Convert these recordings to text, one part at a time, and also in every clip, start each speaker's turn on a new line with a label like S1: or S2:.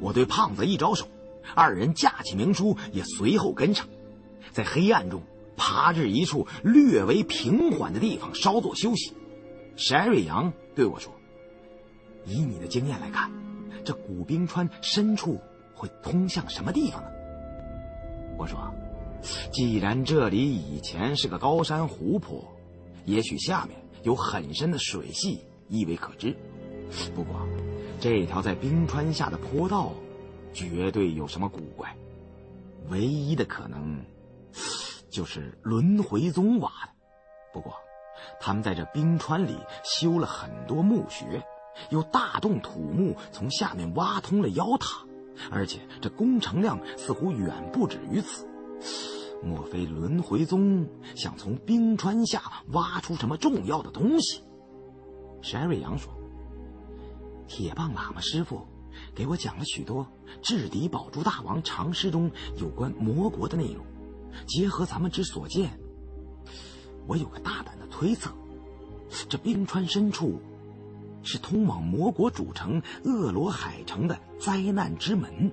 S1: 我对胖子一招手，二人架起明书也随后跟上，在黑暗中爬至一处略为平缓的地方稍作休息。山瑞阳对我说：“以你的经验来看，这古冰川深处会通向什么地方呢？”我说：“既然这里以前是个高山湖泊，也许下面有很深的水系，亦未可知。不过……”这条在冰川下的坡道，绝对有什么古怪。唯一的可能，就是轮回宗挖的。不过，他们在这冰川里修了很多墓穴，又大动土木从下面挖通了妖塔，而且这工程量似乎远不止于此。莫非轮回宗想从冰川下挖出什么重要的东西？山瑞阳说。铁棒喇嘛师傅给我讲了许多制敌宝珠大王长诗中有关魔国的内容，结合咱们之所见，我有个大胆的推测：这冰川深处是通往魔国主城恶罗海城的灾难之门。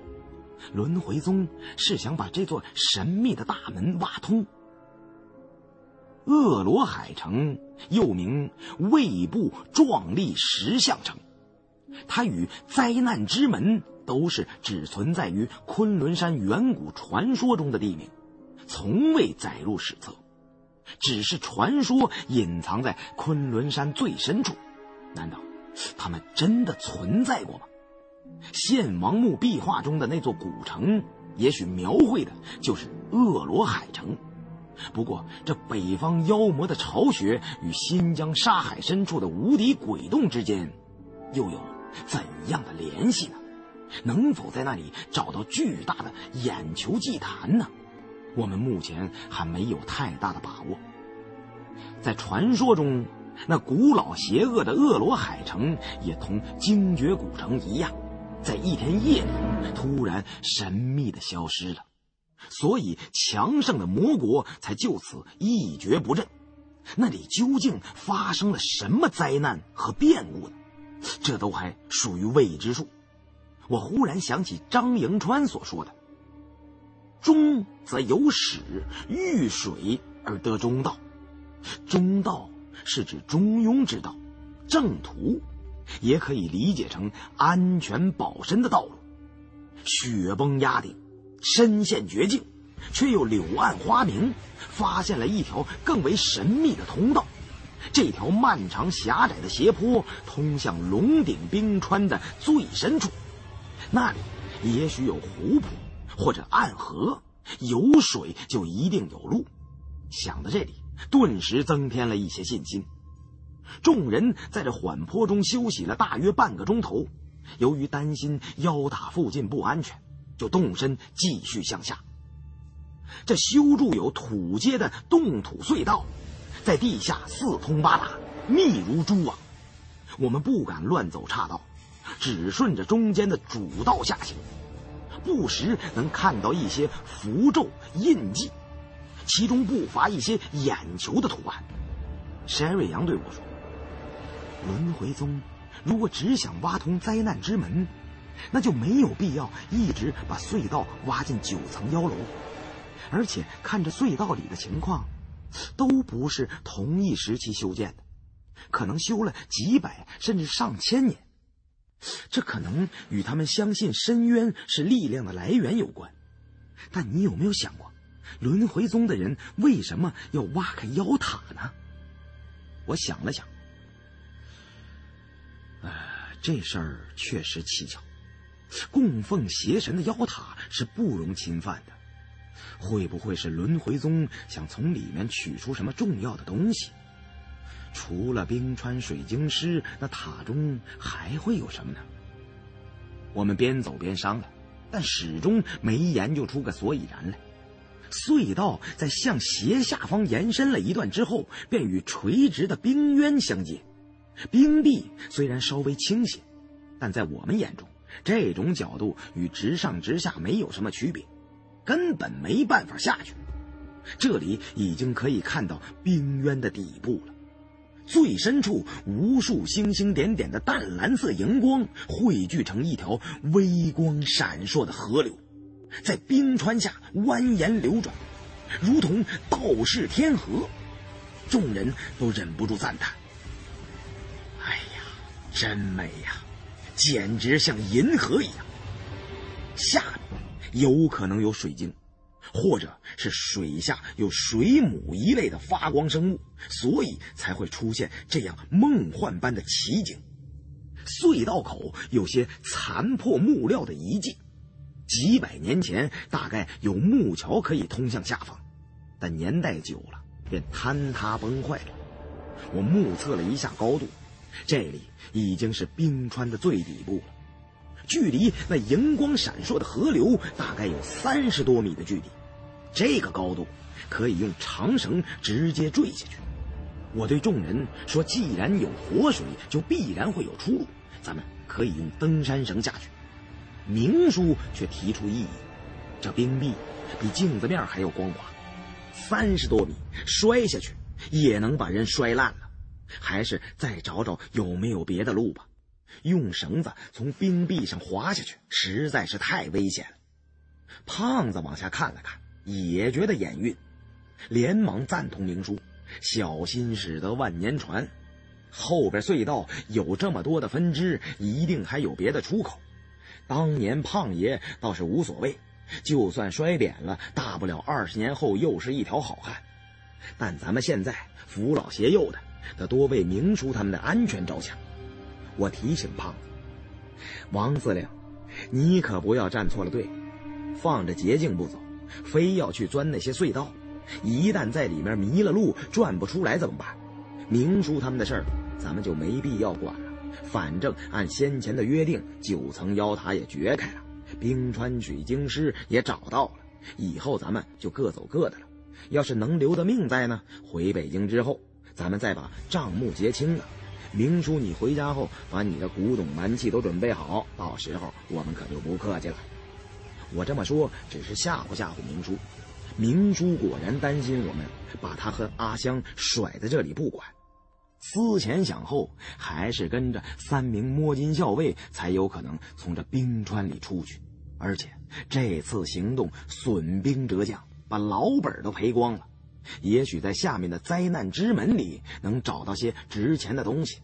S1: 轮回宗是想把这座神秘的大门挖通。恶罗海城又名卫部壮丽石像城。它与灾难之门都是只存在于昆仑山远古传说中的地名，从未载入史册，只是传说隐藏在昆仑山最深处。难道他们真的存在过吗？献王墓壁画中的那座古城，也许描绘的就是恶罗海城。不过，这北方妖魔的巢穴与新疆沙海深处的无敌鬼洞之间，又有？怎样的联系呢？能否在那里找到巨大的眼球祭坛呢？我们目前还没有太大的把握。在传说中，那古老邪恶的恶罗海城也同精绝古城一样，在一天夜里突然神秘的消失了，所以强盛的魔国才就此一蹶不振。那里究竟发生了什么灾难和变故呢？这都还属于未知数。我忽然想起张迎川所说的：“中则有始，遇水而得中道。中道是指中庸之道，正途，也可以理解成安全保身的道路。雪崩压顶，身陷绝境，却又柳暗花明，发现了一条更为神秘的通道。”这条漫长狭窄的斜坡通向龙顶冰川的最深处，那里也许有湖泊或者暗河，有水就一定有路。想到这里，顿时增添了一些信心。众人在这缓坡中休息了大约半个钟头，由于担心腰塔附近不安全，就动身继续向下。这修筑有土阶的冻土隧道。在地下四通八达，密如蛛网，我们不敢乱走岔道，只顺着中间的主道下行，不时能看到一些符咒印记，其中不乏一些眼球的图案。山瑞阳对我说：“轮回宗如果只想挖通灾难之门，那就没有必要一直把隧道挖进九层妖楼，而且看着隧道里的情况。”都不是同一时期修建的，可能修了几百甚至上千年。这可能与他们相信深渊是力量的来源有关。但你有没有想过，轮回宗的人为什么要挖开妖塔呢？我想了想，呃，这事儿确实蹊跷。供奉邪神的妖塔是不容侵犯的。会不会是轮回宗想从里面取出什么重要的东西？除了冰川水晶师，那塔中还会有什么呢？我们边走边商量，但始终没研究出个所以然来。隧道在向斜下方延伸了一段之后，便与垂直的冰渊相接。冰壁虽然稍微倾斜，但在我们眼中，这种角度与直上直下没有什么区别。根本没办法下去，这里已经可以看到冰渊的底部了。最深处，无数星星点点的淡蓝色荧光汇聚成一条微光闪烁的河流，在冰川下蜿蜒流转，如同道士天河。众人都忍不住赞叹：“哎呀，真美呀，简直像银河一样。”下有可能有水晶。或者是水下有水母一类的发光生物，所以才会出现这样梦幻般的奇景。隧道口有些残破木料的遗迹，几百年前大概有木桥可以通向下方，但年代久了便坍塌崩坏了。我目测了一下高度，这里已经是冰川的最底部了，距离那荧光闪烁的河流大概有三十多米的距离。这个高度可以用长绳直接坠下去。我对众人说：“既然有活水，就必然会有出路。咱们可以用登山绳下去。”明叔却提出异议：“这冰壁比镜子面还要光滑，三十多米摔下去也能把人摔烂了。还是再找找有没有别的路吧。用绳子从冰壁上滑下去实在是太危险了。”胖子往下看了看。也觉得眼晕，连忙赞同明叔：“小心驶得万年船，后边隧道有这么多的分支，一定还有别的出口。当年胖爷倒是无所谓，就算摔扁了，大不了二十年后又是一条好汉。但咱们现在扶老携幼的，得多为明叔他们的安全着想。”我提醒胖子：“王司令，你可不要站错了队，放着捷径不走。”非要去钻那些隧道，一旦在里面迷了路，转不出来怎么办？明叔他们的事儿，咱们就没必要管了。反正按先前的约定，九层妖塔也掘开了，冰川水晶师也找到了，以后咱们就各走各的了。要是能留得命在呢，回北京之后，咱们再把账目结清了。明叔，你回家后把你的古董玩器都准备好，到时候我们可就不客气了。我这么说只是吓唬吓唬明叔，明叔果然担心我们把他和阿香甩在这里不管，思前想后，还是跟着三名摸金校尉才有可能从这冰川里出去。而且这次行动损兵折将，把老本都赔光了，也许在下面的灾难之门里能找到些值钱的东西。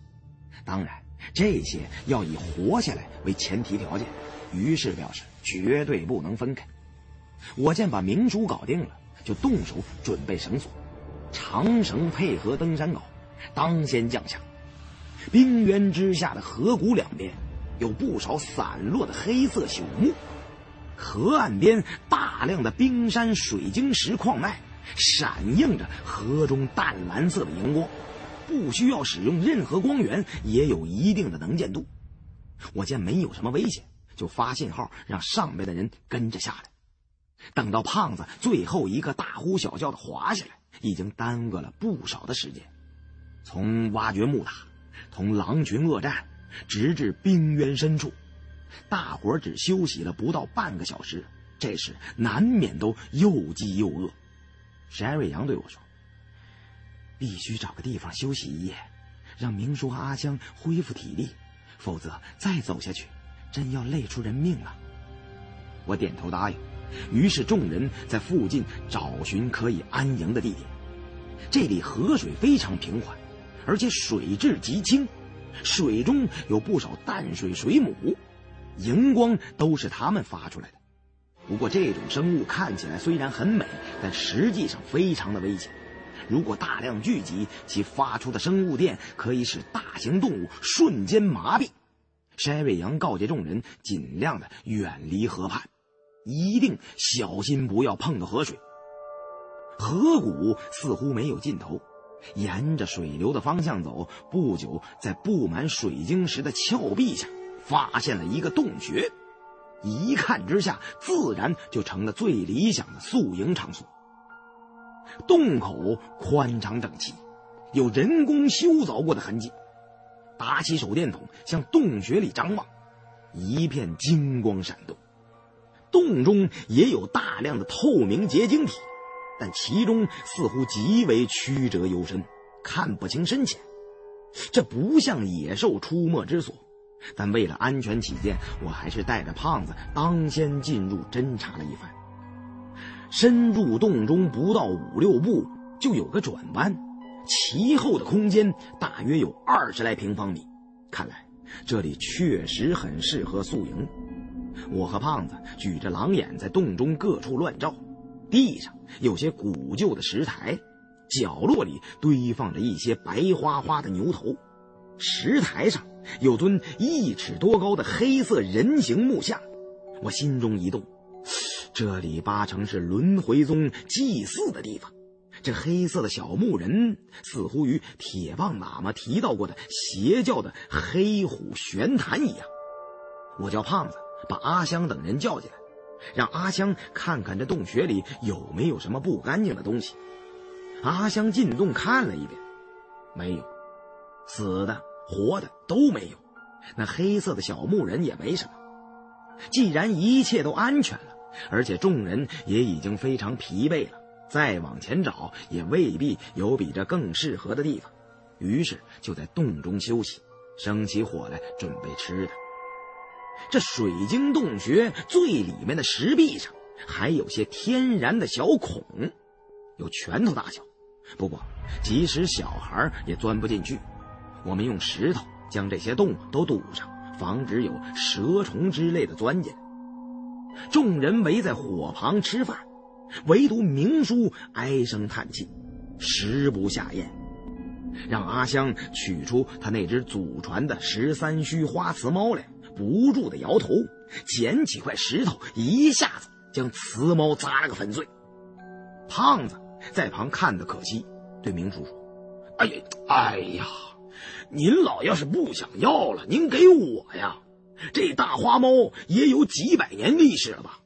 S1: 当然，这些要以活下来为前提条件。于是表示。绝对不能分开。我见把明珠搞定了，就动手准备绳索，长绳配合登山镐，当先降下。冰原之下的河谷两边，有不少散落的黑色朽木，河岸边大量的冰山水晶石矿脉，闪映着河中淡蓝色的荧光，不需要使用任何光源，也有一定的能见度。我见没有什么危险。就发信号，让上边的人跟着下来。等到胖子最后一个大呼小叫的滑下来，已经耽搁了不少的时间。从挖掘木塔，同狼群恶战，直至冰渊深处，大伙只休息了不到半个小时。这时难免都又饥又饿。山瑞阳对我说：“必须找个地方休息一夜，让明叔和阿香恢复体力，否则再走下去。”真要累出人命了，我点头答应。于是众人在附近找寻可以安营的地点。这里河水非常平缓，而且水质极清，水中有不少淡水水母，荧光都是它们发出来的。不过这种生物看起来虽然很美，但实际上非常的危险。如果大量聚集，其发出的生物电可以使大型动物瞬间麻痹。筛瑞阳告诫众人，尽量的远离河畔，一定小心不要碰到河水。河谷似乎没有尽头，沿着水流的方向走，不久在布满水晶石的峭壁下，发现了一个洞穴。一看之下，自然就成了最理想的宿营场所。洞口宽敞整齐，有人工修凿过的痕迹。打起手电筒，向洞穴里张望，一片金光闪动。洞中也有大量的透明结晶体，但其中似乎极为曲折幽深，看不清深浅。这不像野兽出没之所。但为了安全起见，我还是带着胖子当先进入侦查了一番。深入洞中不到五六步，就有个转弯，其后的空间大约有二十来平方米。看来这里确实很适合宿营。我和胖子举着狼眼在洞中各处乱照，地上有些古旧的石台，角落里堆放着一些白花花的牛头，石台上。有尊一尺多高的黑色人形木像，我心中一动，这里八成是轮回宗祭祀的地方。这黑色的小木人似乎与铁棒喇嘛提到过的邪教的黑虎玄坛一样。我叫胖子把阿香等人叫进来，让阿香看看这洞穴里有没有什么不干净的东西。阿香进洞看了一遍，没有，死的。活的都没有，那黑色的小木人也没什么。既然一切都安全了，而且众人也已经非常疲惫了，再往前找也未必有比这更适合的地方。于是就在洞中休息，生起火来准备吃的。这水晶洞穴最里面的石壁上还有些天然的小孔，有拳头大小，不过即使小孩也钻不进去。我们用石头将这些洞都堵上，防止有蛇虫之类的钻进来。众人围在火旁吃饭，唯独明叔唉声叹气，食不下咽。让阿香取出他那只祖传的十三须花瓷猫来，不住的摇头，捡起块石头，一下子将瓷猫砸了个粉碎。胖子在旁看得可惜，对明叔说：“哎呀，哎呀！”您老要是不想要了，您给我呀。这大花猫也有几百年历史了吧？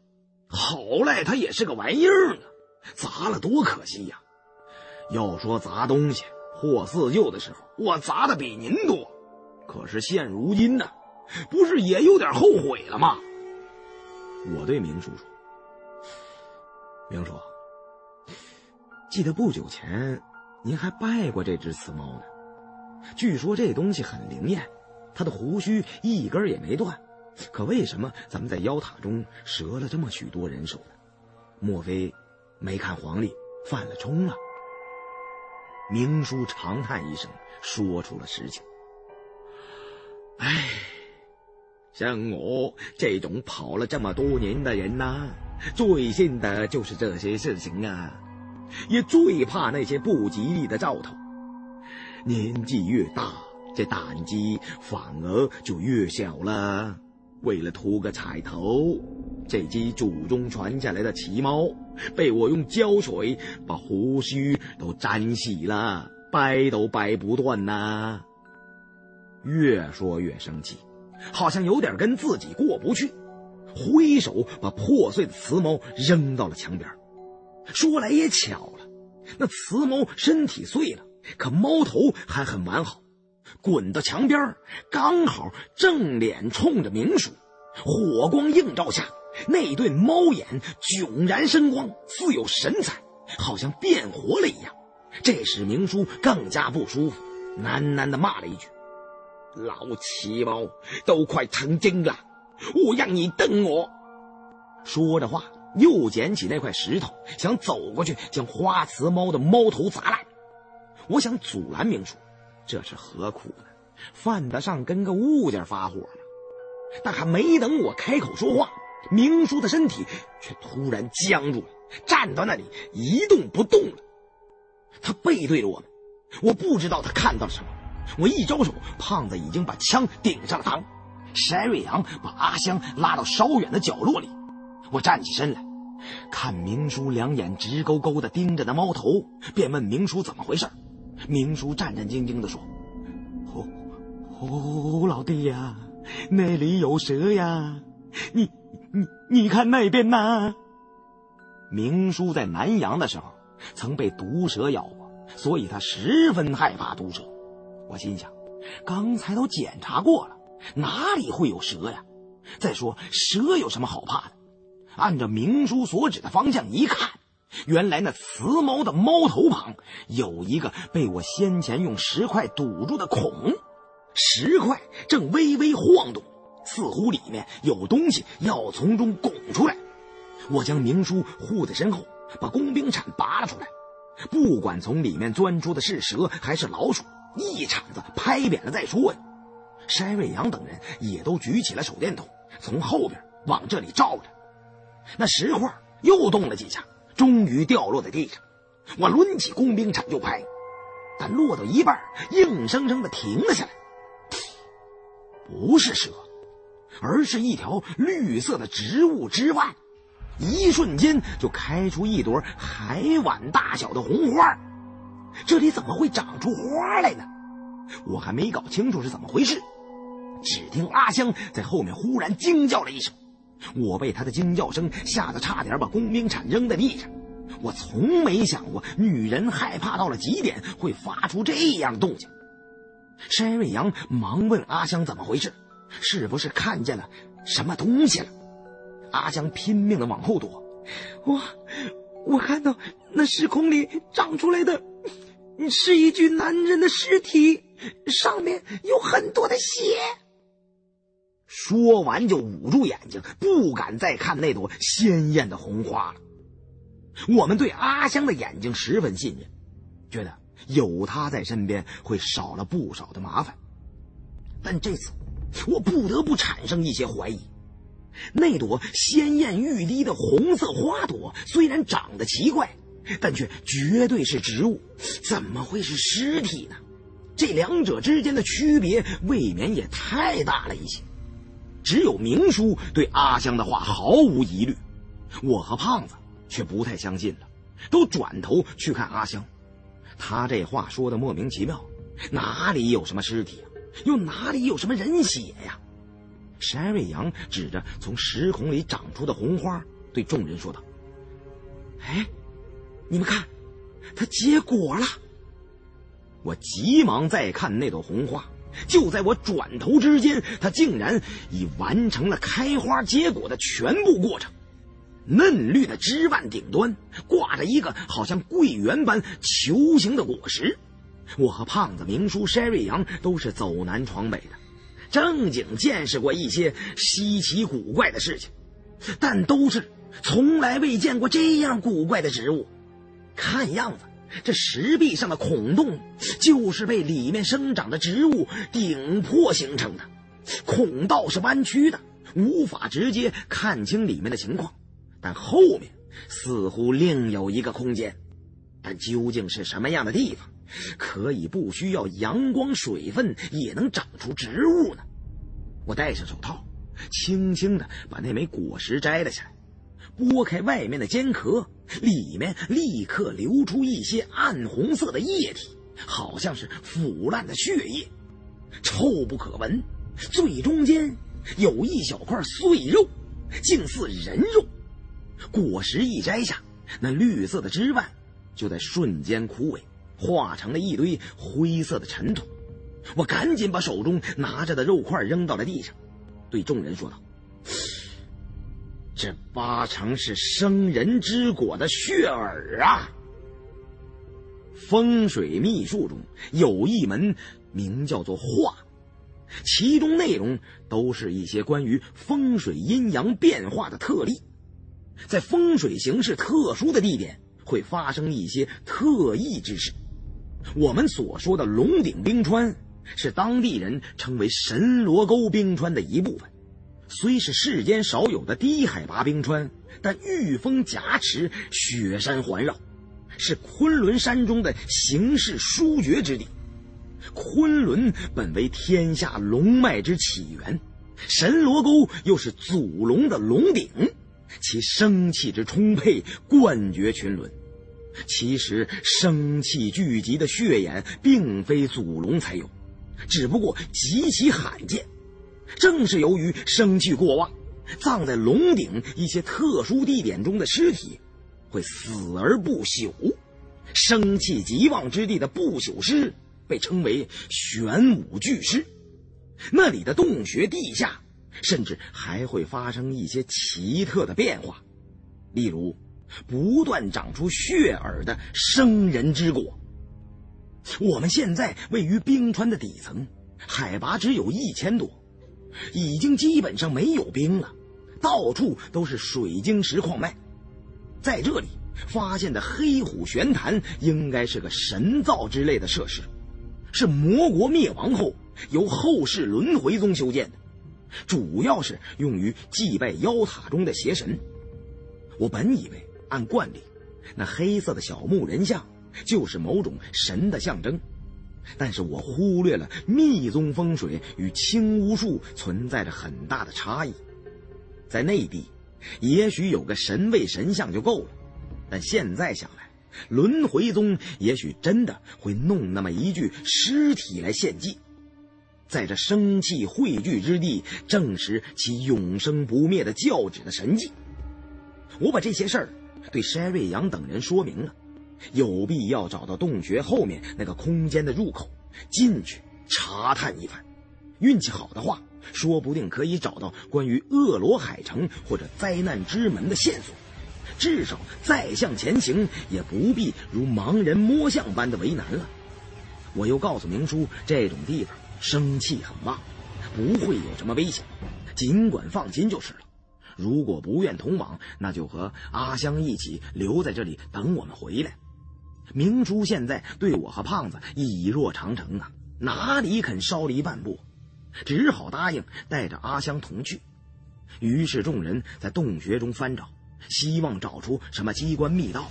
S1: 好赖它也是个玩意儿呢，砸了多可惜呀！要说砸东西破四旧的时候，我砸的比您多。可是现如今呢，不是也有点后悔了吗？我对明叔说：“明叔，记得不久前您还拜过这只雌猫呢。”据说这东西很灵验，它的胡须一根也没断。可为什么咱们在妖塔中折了这么许多人手呢？莫非没看黄历犯了冲了？明叔长叹一声，说出了实情。唉，像我这种跑了这么多年的人呐，最信的就是这些事情啊，也最怕那些不吉利的兆头。年纪越大，这胆机反而就越小了。为了图个彩头，这只祖宗传下来的奇猫，被我用胶水把胡须都粘细了，掰都掰不断呐。越说越生气，好像有点跟自己过不去，挥手把破碎的瓷猫扔到了墙边。说来也巧了，那瓷猫身体碎了。可猫头还很完好，滚到墙边刚好正脸冲着明叔，火光映照下，那对猫眼炯然生光，似有神采，好像变活了一样。这使明叔更加不舒服，喃喃地骂了一句：“老奇猫，都快成精了，我让你瞪我！”说着话，又捡起那块石头，想走过去将花瓷猫的猫头砸烂。我想阻拦明叔，这是何苦呢？犯得上跟个物件发火吗？但还没等我开口说话，明叔的身体却突然僵住了，站到那里一动不动了。他背对着我们，我不知道他看到了什么。我一招手，胖子已经把枪顶上了膛。翟瑞阳把阿香拉到稍远的角落里。我站起身来，看明叔两眼直勾勾地盯着那猫头，便问明叔怎么回事。明叔战战兢兢地说：“胡胡老弟呀，那里有蛇呀！你你你看那边呐！”明叔在南阳的时候曾被毒蛇咬过，所以他十分害怕毒蛇。我心想，刚才都检查过了，哪里会有蛇呀？再说蛇有什么好怕的？按照明叔所指的方向一看，原来那雌猫的猫头旁有一个被我先前用石块堵住的孔，石块正微微晃动，似乎里面有东西要从中拱出来。我将明叔护在身后，把工兵铲拔了出来，不管从里面钻出的是蛇还是老鼠，一铲子拍扁了再说呀。筛瑞阳等人也都举起了手电筒，从后边往这里照着。那石块又动了几下。终于掉落在地上，我抡起工兵铲就拍，但落到一半，硬生生的停了下来。不是蛇，而是一条绿色的植物枝蔓，一瞬间就开出一朵海碗大小的红花。这里怎么会长出花来呢？我还没搞清楚是怎么回事，只听阿香在后面忽然惊叫了一声。我被他的惊叫声吓得差点把工兵铲扔在地上。我从没想过女人害怕到了极点会发出这样动静。山瑞阳忙问阿香怎么回事，是不是看见了什么东西了？阿香拼命的往后躲。我，我看到那时空里长出来的是一具男人的尸体，上面有很多的血。说完就捂住眼睛，不敢再看那朵鲜艳的红花了。我们对阿香的眼睛十分信任，觉得有她在身边会少了不少的麻烦。但这次，我不得不产生一些怀疑。那朵鲜艳欲滴的红色花朵虽然长得奇怪，但却绝对是植物，怎么会是尸体呢？这两者之间的区别未免也太大了一些。只有明叔对阿香的话毫无疑虑，我和胖子却不太相信了，都转头去看阿香。他这话说的莫名其妙，哪里有什么尸体啊？又哪里有什么人血呀？山瑞阳指着从石孔里长出的红花，对众人说道：“哎，你们看，它结果了。”我急忙再看那朵红花。就在我转头之间，它竟然已完成了开花结果的全部过程。嫩绿的枝蔓顶端挂着一个好像桂圆般球形的果实。我和胖子、明叔、筛瑞阳都是走南闯北的，正经见识过一些稀奇古怪的事情，但都是从来未见过这样古怪的植物。看样子。这石壁上的孔洞，就是被里面生长的植物顶破形成的。孔道是弯曲的，无法直接看清里面的情况。但后面似乎另有一个空间，但究竟是什么样的地方，可以不需要阳光、水分也能长出植物呢？我戴上手套，轻轻地把那枚果实摘了下来。拨开外面的尖壳，里面立刻流出一些暗红色的液体，好像是腐烂的血液，臭不可闻。最中间有一小块碎肉，竟似人肉。果实一摘下，那绿色的枝蔓就在瞬间枯萎，化成了一堆灰色的尘土。我赶紧把手中拿着的肉块扔到了地上，对众人说道。这八成是生人之果的血耳啊！风水秘术中有一门名叫做画，其中内容都是一些关于风水阴阳变化的特例，在风水形势特殊的地点会发生一些特异之事。我们所说的龙顶冰川，是当地人称为神罗沟冰川的一部分。虽是世间少有的低海拔冰川，但玉峰夹持，雪山环绕，是昆仑山中的形势殊绝之地。昆仑本为天下龙脉之起源，神罗沟又是祖龙的龙顶，其生气之充沛，冠绝群伦。其实生气聚集的血眼，并非祖龙才有，只不过极其罕见。正是由于生气过旺，葬在龙顶一些特殊地点中的尸体，会死而不朽。生气极旺之地的不朽尸被称为玄武巨尸。那里的洞穴地下，甚至还会发生一些奇特的变化，例如不断长出血耳的生人之果。我们现在位于冰川的底层，海拔只有一千多，已经基本上没有冰了，到处都是水晶石矿脉。在这里发现的黑虎玄坛，应该是个神造之类的设施，是魔国灭亡后由后世轮回宗修建的，主要是用于祭拜妖塔中的邪神。我本以为按惯例，那黑色的小木人像。就是某种神的象征，但是我忽略了密宗风水与轻巫术存在着很大的差异。在内地，也许有个神位神像就够了，但现在想来，轮回宗也许真的会弄那么一具尸体来献祭，在这生气汇聚之地，证实其永生不灭的教旨的神迹。我把这些事儿对山瑞阳等人说明了。有必要找到洞穴后面那个空间的入口，进去查探一番。运气好的话，说不定可以找到关于恶罗海城或者灾难之门的线索。至少再向前行，也不必如盲人摸象般的为难了。我又告诉明叔，这种地方生气很旺，不会有什么危险，尽管放心就是了。如果不愿同往，那就和阿香一起留在这里等我们回来。明珠现在对我和胖子以若长城啊，哪里肯稍离半步，只好答应带着阿香同去。于是众人在洞穴中翻找，希望找出什么机关密道，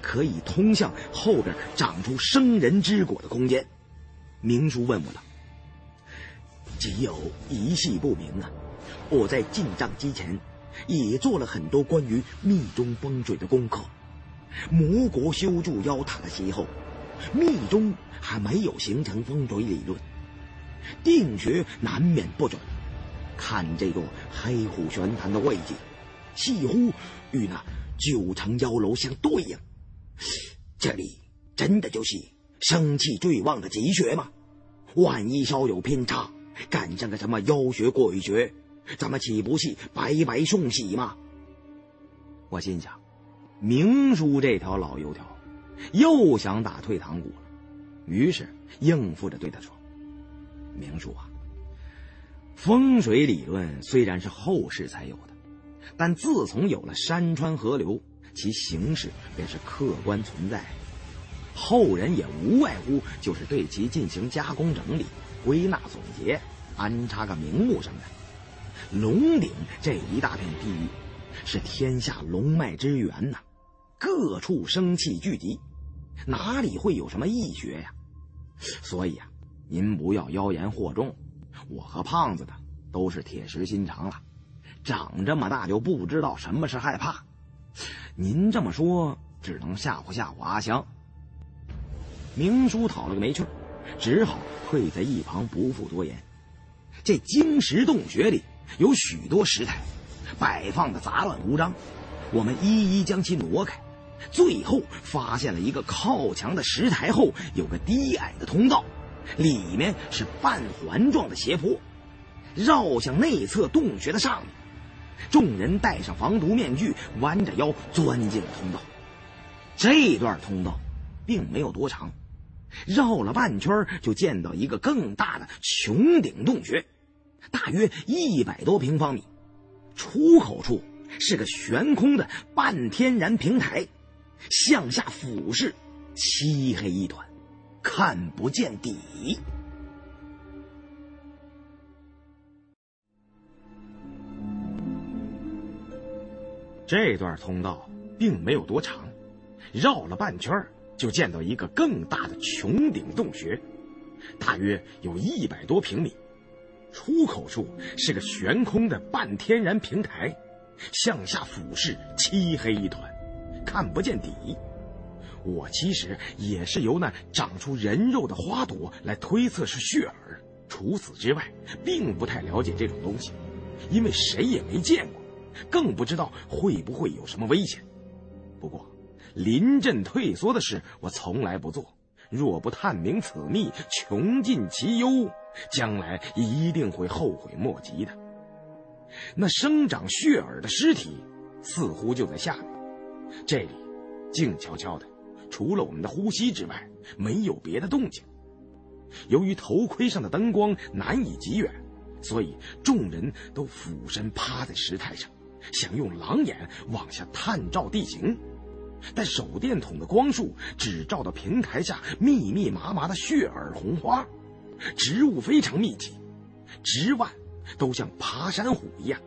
S1: 可以通向后边长出生人之果的空间。明珠问我道：“只有一系不明啊！我在进帐之前，也做了很多关于密宗风水的功课。”魔国修筑妖塔的时候，密宗还没有形成风水理论，定穴难免不准。看这座黑虎玄坛的位置，似乎与那九层妖楼相对应。这里真的就是生气最旺的吉穴吗？万一稍有偏差，赶上个什么妖穴鬼穴，咱们岂不是白白送喜吗？我心想。明叔这条老油条，又想打退堂鼓了，于是应付着对他说：“明叔啊，风水理论虽然是后世才有的，但自从有了山川河流，其形式便是客观存在，后人也无外乎就是对其进行加工整理、归纳总结，安插个名目什么的。龙顶这一大片地域，是天下龙脉之源呐。”各处生气聚集，哪里会有什么异穴呀？所以啊，您不要妖言惑众。我和胖子的都是铁石心肠了，长这么大就不知道什么是害怕。您这么说，只能吓唬吓唬阿香。明叔讨了个没趣，只好退在一旁不复多言。这晶石洞穴里有许多石台，摆放的杂乱无章，我们一一将其挪开。最后发现了一个靠墙的石台后有个低矮的通道，里面是半环状的斜坡，绕向内侧洞穴的上面。众人戴上防毒面具，弯着腰钻进了通道。这段通道并没有多长，绕了半圈就见到一个更大的穹顶洞穴，大约一百多平方米，出口处是个悬空的半天然平台。向下俯视，漆黑一团，看不见底。这段通道并没有多长，绕了半圈就见到一个更大的穹顶洞穴，大约有一百多平米。出口处是个悬空的半天然平台，向下俯视，漆黑一团。看不见底，我其实也是由那长出人肉的花朵来推测是血耳。除此之外，并不太了解这种东西，因为谁也没见过，更不知道会不会有什么危险。不过，临阵退缩的事我从来不做。若不探明此秘，穷尽其忧，将来一定会后悔莫及的。那生长血耳的尸体，似乎就在下面。这里静悄悄的，除了我们的呼吸之外，没有别的动静。由于头盔上的灯光难以及远，所以众人都俯身趴在石台上，想用狼眼往下探照地形。但手电筒的光束只照到平台下密密麻麻的血耳红花，植物非常密集，枝蔓都像爬山虎一样，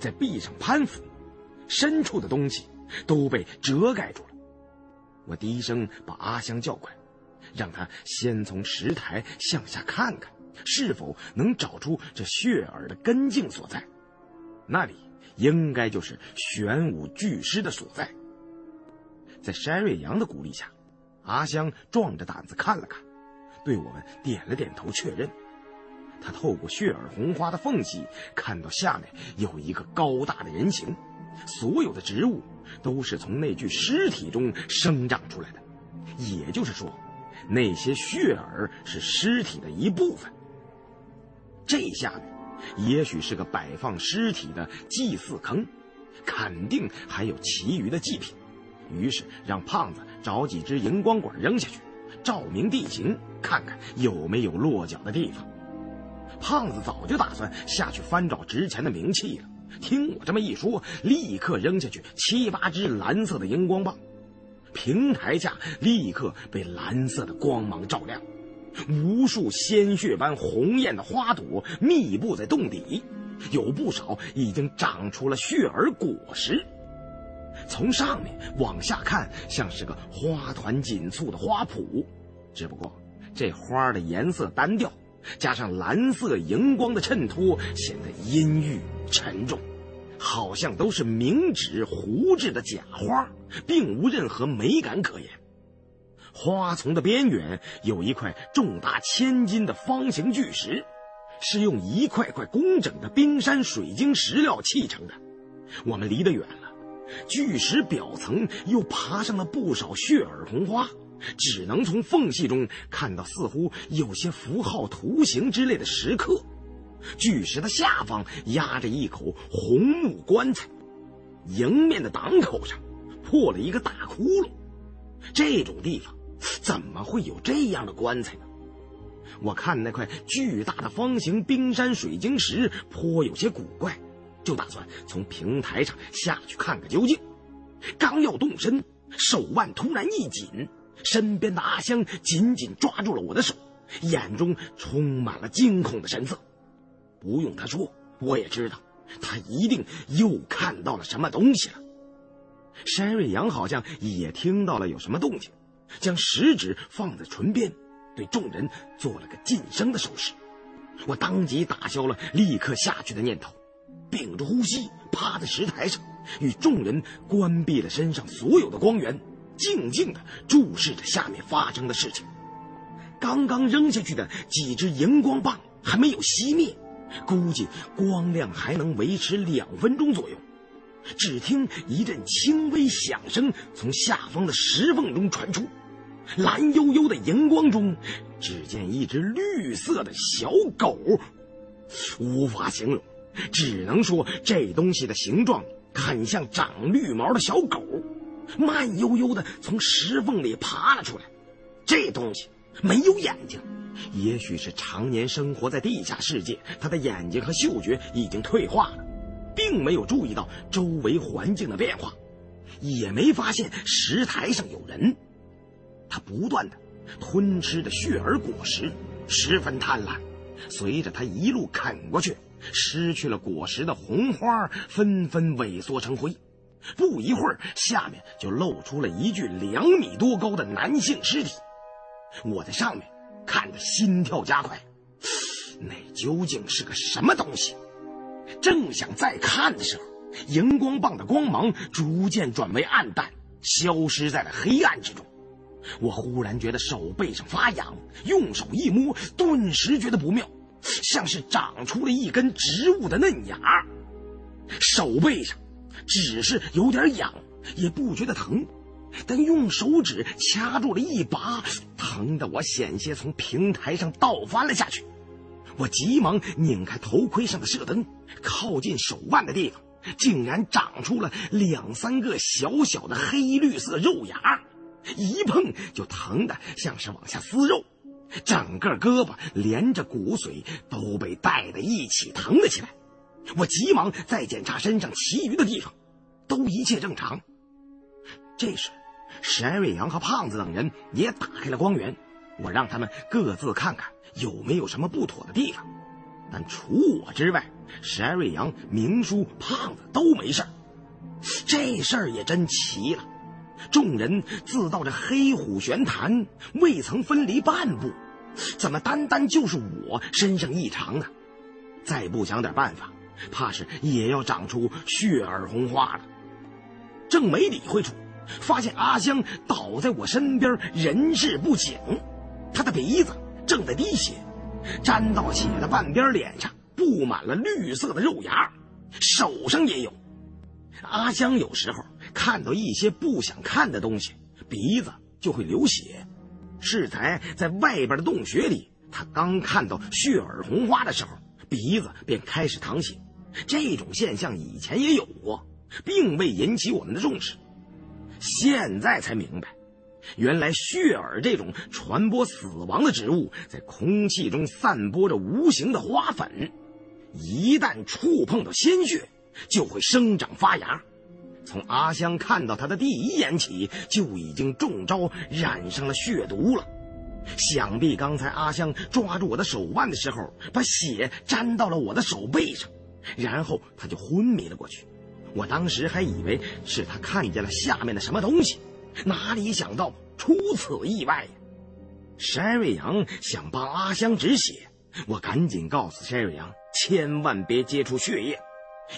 S1: 在壁上攀附，深处的东西都被遮盖住了。我低声把阿香叫过来，让他先从石台向下看看，是否能找出这血耳的根茎所在。那里应该就是玄武巨尸的所在。在山瑞阳的鼓励下，阿香壮着胆子看了看，对我们点了点头确认。他透过血耳红花的缝隙，看到下面有一个高大的人形，所有的植物都是从那具尸体中生长出来的，也就是说，那些血耳是尸体的一部分。这下面也许是个摆放尸体的祭祀坑，肯定还有其余的祭品。于是让胖子找几只荧光管扔下去，照明地形，看看有没有落脚的地方。胖子早就打算下去翻找值钱的冥器了。听我这么一说，立刻扔下去七八只蓝色的荧光棒，平台下立刻被蓝色的光芒照亮，无数鲜血般红艳的花朵密布在洞底，有不少已经长出了血儿果实。从上面往下看，像是个花团锦簇的花圃，只不过这花的颜色单调，加上蓝色荧光的衬托，显得阴郁沉重，好像都是明纸糊制的假花，并无任何美感可言。花丛的边缘有一块重达千斤的方形巨石，是用一块块工整的冰山水晶石料砌成的。我们离得远了。巨石表层又爬上了不少血耳红花，只能从缝隙中看到似乎有些符号、图形之类的石刻。巨石的下方压着一口红木棺材，迎面的档口上破了一个大窟窿。这种地方怎么会有这样的棺材呢？我看那块巨大的方形冰山水晶石颇有些古怪。就打算从平台上下去看个究竟，刚要动身，手腕突然一紧，身边的阿香紧紧抓住了我的手，眼中充满了惊恐的神色。不用他说，我也知道，他一定又看到了什么东西了。山瑞阳好像也听到了有什么动静，将食指放在唇边，对众人做了个噤声的手势。我当即打消了立刻下去的念头。屏住呼吸，趴在石台上，与众人关闭了身上所有的光源，静静地注视着下面发生的事情。刚刚扔下去的几只荧光棒还没有熄灭，估计光亮还能维持两分钟左右。只听一阵轻微响声从下方的石缝中传出，蓝幽幽的荧光中，只见一只绿色的小狗，无法形容。只能说这东西的形状很像长绿毛的小狗，慢悠悠的从石缝里爬了出来。这东西没有眼睛，也许是常年生活在地下世界，它的眼睛和嗅觉已经退化了，并没有注意到周围环境的变化，也没发现石台上有人。他不断的吞吃着血儿果实，十分贪婪。随着他一路啃过去。失去了果实的红花纷纷萎缩成灰，不一会儿，下面就露出了一具两米多高的男性尸体。我在上面看得心跳加快，那究竟是个什么东西？正想再看的时候，荧光棒的光芒逐渐转为暗淡，消失在了黑暗之中。我忽然觉得手背上发痒，用手一摸，顿时觉得不妙。像是长出了一根植物的嫩芽，手背上只是有点痒，也不觉得疼，但用手指掐住了一把，疼得我险些从平台上倒翻了下去。我急忙拧开头盔上的射灯，靠近手腕的地方竟然长出了两三个小小的黑绿色肉芽，一碰就疼的像是往下撕肉，整个胳膊连着骨髓都被带的一起疼了起来。我急忙再检查身上其余的地方，都一切正常。这时，石瑞阳和胖子等人也打开了光源，我让他们各自看看有没有什么不妥的地方。但除我之外，石瑞阳、明叔、胖子都没事这事儿也真奇了，众人自到这黑虎玄坛未曾分离半步，怎么单单就是我身上异常呢？再不想点办法，怕是也要长出血耳红花了。正没理会处，发现阿香倒在我身边，人事不省，他的鼻子正在滴血。沾到血的半边脸上布满了绿色的肉芽，手上也有。阿香有时候看到一些不想看的东西，鼻子就会流血。适才在外边的洞穴里，他刚看到血耳红花的时候，鼻子便开始淌血。这种现象以前也有过，并未引起我们的重视。现在才明白。原来血耳这种传播死亡的植物，在空气中散播着无形的花粉，一旦触碰到鲜血，就会生长发芽。从阿香看到他的第一眼起，就已经中招，染上了血毒了。想必刚才阿香抓住我的手腕的时候，把血沾到了我的手背上，然后他就昏迷了过去。我当时还以为是他看见了下面的什么东西。哪里想到出此意外呀！山瑞阳想帮阿香止血，我赶紧告诉山瑞阳，千万别接触血液，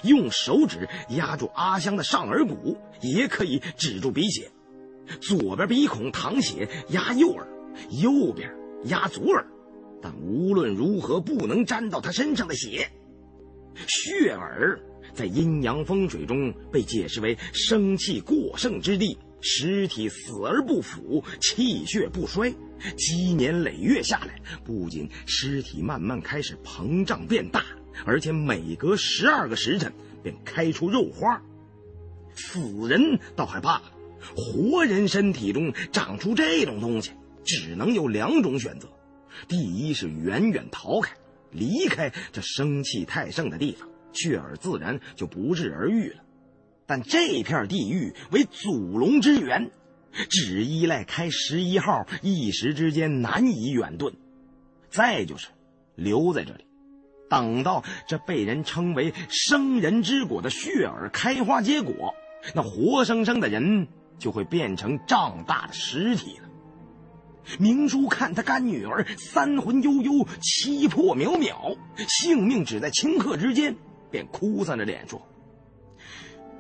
S1: 用手指压住阿香的上耳骨也可以止住鼻血。左边鼻孔淌血，压右耳；右边压左耳，但无论如何不能沾到他身上的血。血耳在阴阳风水中被解释为生气过盛之地。尸体死而不腐，气血不衰，积年累月下来，不仅尸体慢慢开始膨胀变大，而且每隔十二个时辰便开出肉花。死人倒还罢了，活人身体中长出这种东西，只能有两种选择：第一是远远逃开，离开这生气太盛的地方，血儿自然就不治而愈了。但这片地域为祖龙之源，只依赖开十一号，一时之间难以远遁。再就是留在这里，等到这被人称为生人之果的血耳开花结果，那活生生的人就会变成胀大的尸体了。明珠看他干女儿三魂悠悠，七魄渺渺，性命只在顷刻之间，便哭丧着脸说。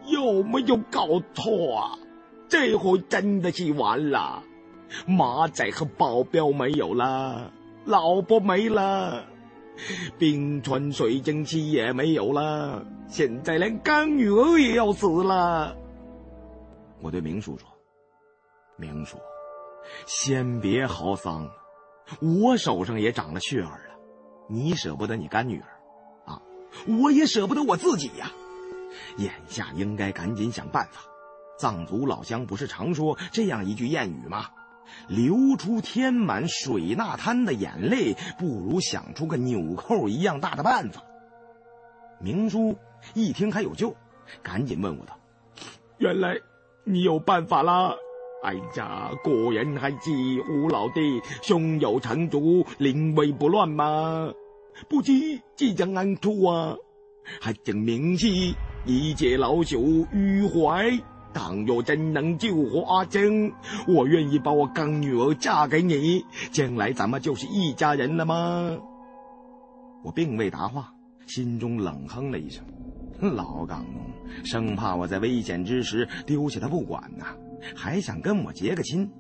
S1: 有没有搞错啊？这回真的是完了，马仔和保镖没有了，老婆没了，冰川水晶器也没有了，现在连干女儿也要死了。我对明叔说：“明叔，先别嚎丧，我手上也长了血儿了，你舍不得你干女儿，啊，我也舍不得我自己呀。”眼下应该赶紧想办法。藏族老乡不是常说这样一句谚语吗？流出天满水纳滩的眼泪，不如想出个纽扣一样大的办法。明珠一听还有救，赶紧问我道：“原来你有办法啦？哎呀，果然还是吴老弟胸有成竹，临危不乱嘛！不知即将安处啊，还请明是。”一介老朽迂怀，倘若真能救活阿珍，我愿意把我干女儿嫁给你，将来咱们就是一家人了吗？我并未答话，心中冷哼了一声。老港生怕我在危险之时丢下他不管呐，还想跟我结个亲，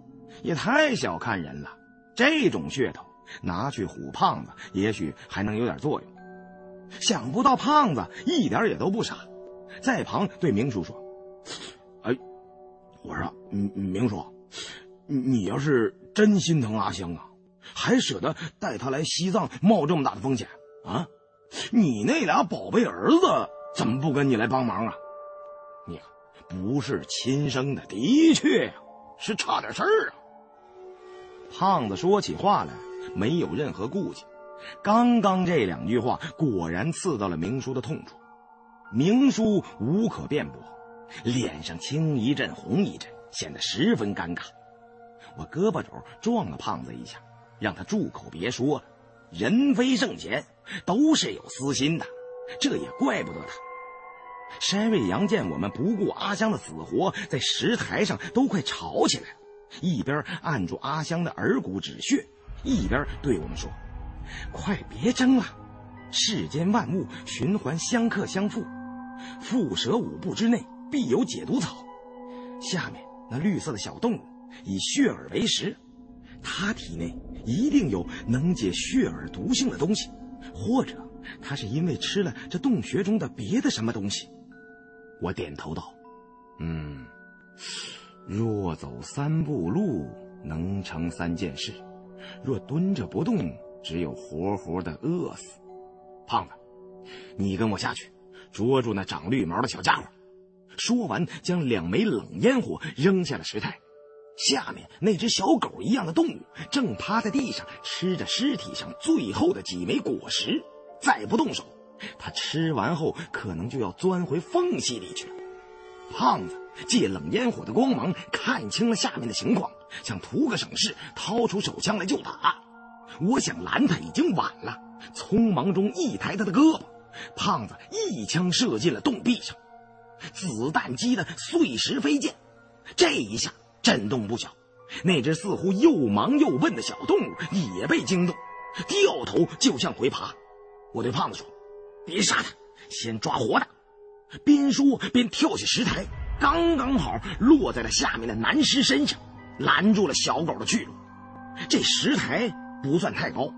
S1: 也太小看人了。这种噱头拿去唬胖子，也许还能有点作用。想不到胖子一点也都不傻。在旁对明叔说：“哎，我说明明叔，你要是真心疼阿香啊，还舍得带她来西藏冒这么大的风险啊？你那俩宝贝儿子怎么不跟你来帮忙啊？不是亲生的，的确，是差点事儿啊。胖子说起话来没有任何顾忌，刚刚这两句话果然刺到了明叔的痛处。明叔无可辩驳，脸上青一阵红一阵，显得十分尴尬。我胳膊肘撞了胖子一下，让他住口别说了。人非圣贤，都是有私心的，这也怪不得他。山瑞阳见我们不顾阿香的死活，在石台上都快吵起来了，一边按住阿香的耳骨止血，一边对我们说：“快别争了，世间万物循环相克相复，蝮蛇五步之内必有解毒草。下面那绿色的小动物以血耳为食。”它体内一定有能解血耳毒性的东西，或者他是因为吃了这洞穴中的别的什么东西。我点头道：“嗯，若走三步路能成三件事，若蹲着不动，只有活活的饿死。胖子，你跟我下去，捉住那长绿毛的小家伙。”说完，将两枚冷烟火扔下了石台。下面那只小狗一样的动物正趴在地上吃着尸体上最后的几枚果实，再不动手，他吃完后可能就要钻回缝隙里去了。胖子借冷烟火的光芒看清了下面的情况，想图个省事，掏出手枪来就打。我想拦他已经晚了，匆忙中一抬他的胳膊，胖子一枪射进了洞壁上，子弹击得碎石飞溅，这一下。震动不小，那只似乎又忙又笨的小动物也被惊动，掉头就向回爬。我对胖子说：“别杀他，先抓活的。”边说边跳下石台，刚刚好落在了下面的男尸身上，拦住了小狗的去路。这石台不算太高，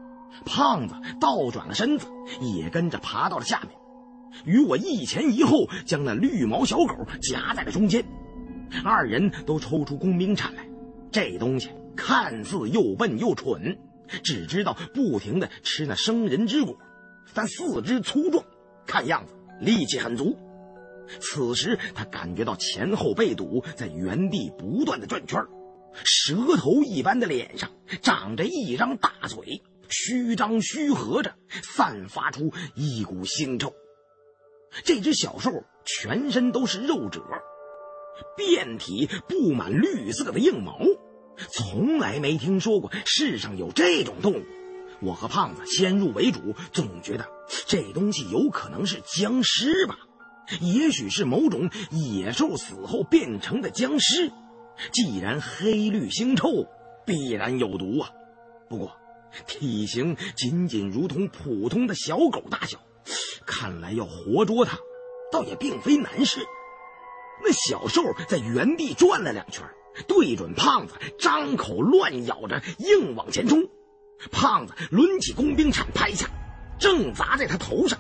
S1: 胖子倒转了身子，也跟着爬到了下面，与我一前一后，将那绿毛小狗夹在了中间。二人都抽出工兵铲来，这东西看似又笨又蠢，只知道不停的吃那生人之果，但四肢粗壮，看样子力气很足。此时他感觉到前后被堵，在原地不断的转圈蛇头一般的脸上长着一张大嘴，虚张虚合着，散发出一股腥臭。这只小兽全身都是肉褶。遍体布满绿色的硬毛，从来没听说过世上有这种动物。我和胖子先入为主，总觉得这东西有可能是僵尸吧？也许是某种野兽死后变成的僵尸。既然黑绿腥臭，必然有毒啊！不过体型仅仅如同普通的小狗大小，看来要活捉它，倒也并非难事。那小兽在原地转了两圈，对准胖子，张口乱咬着，硬往前冲。胖子抡起工兵铲拍下，正砸在他头上。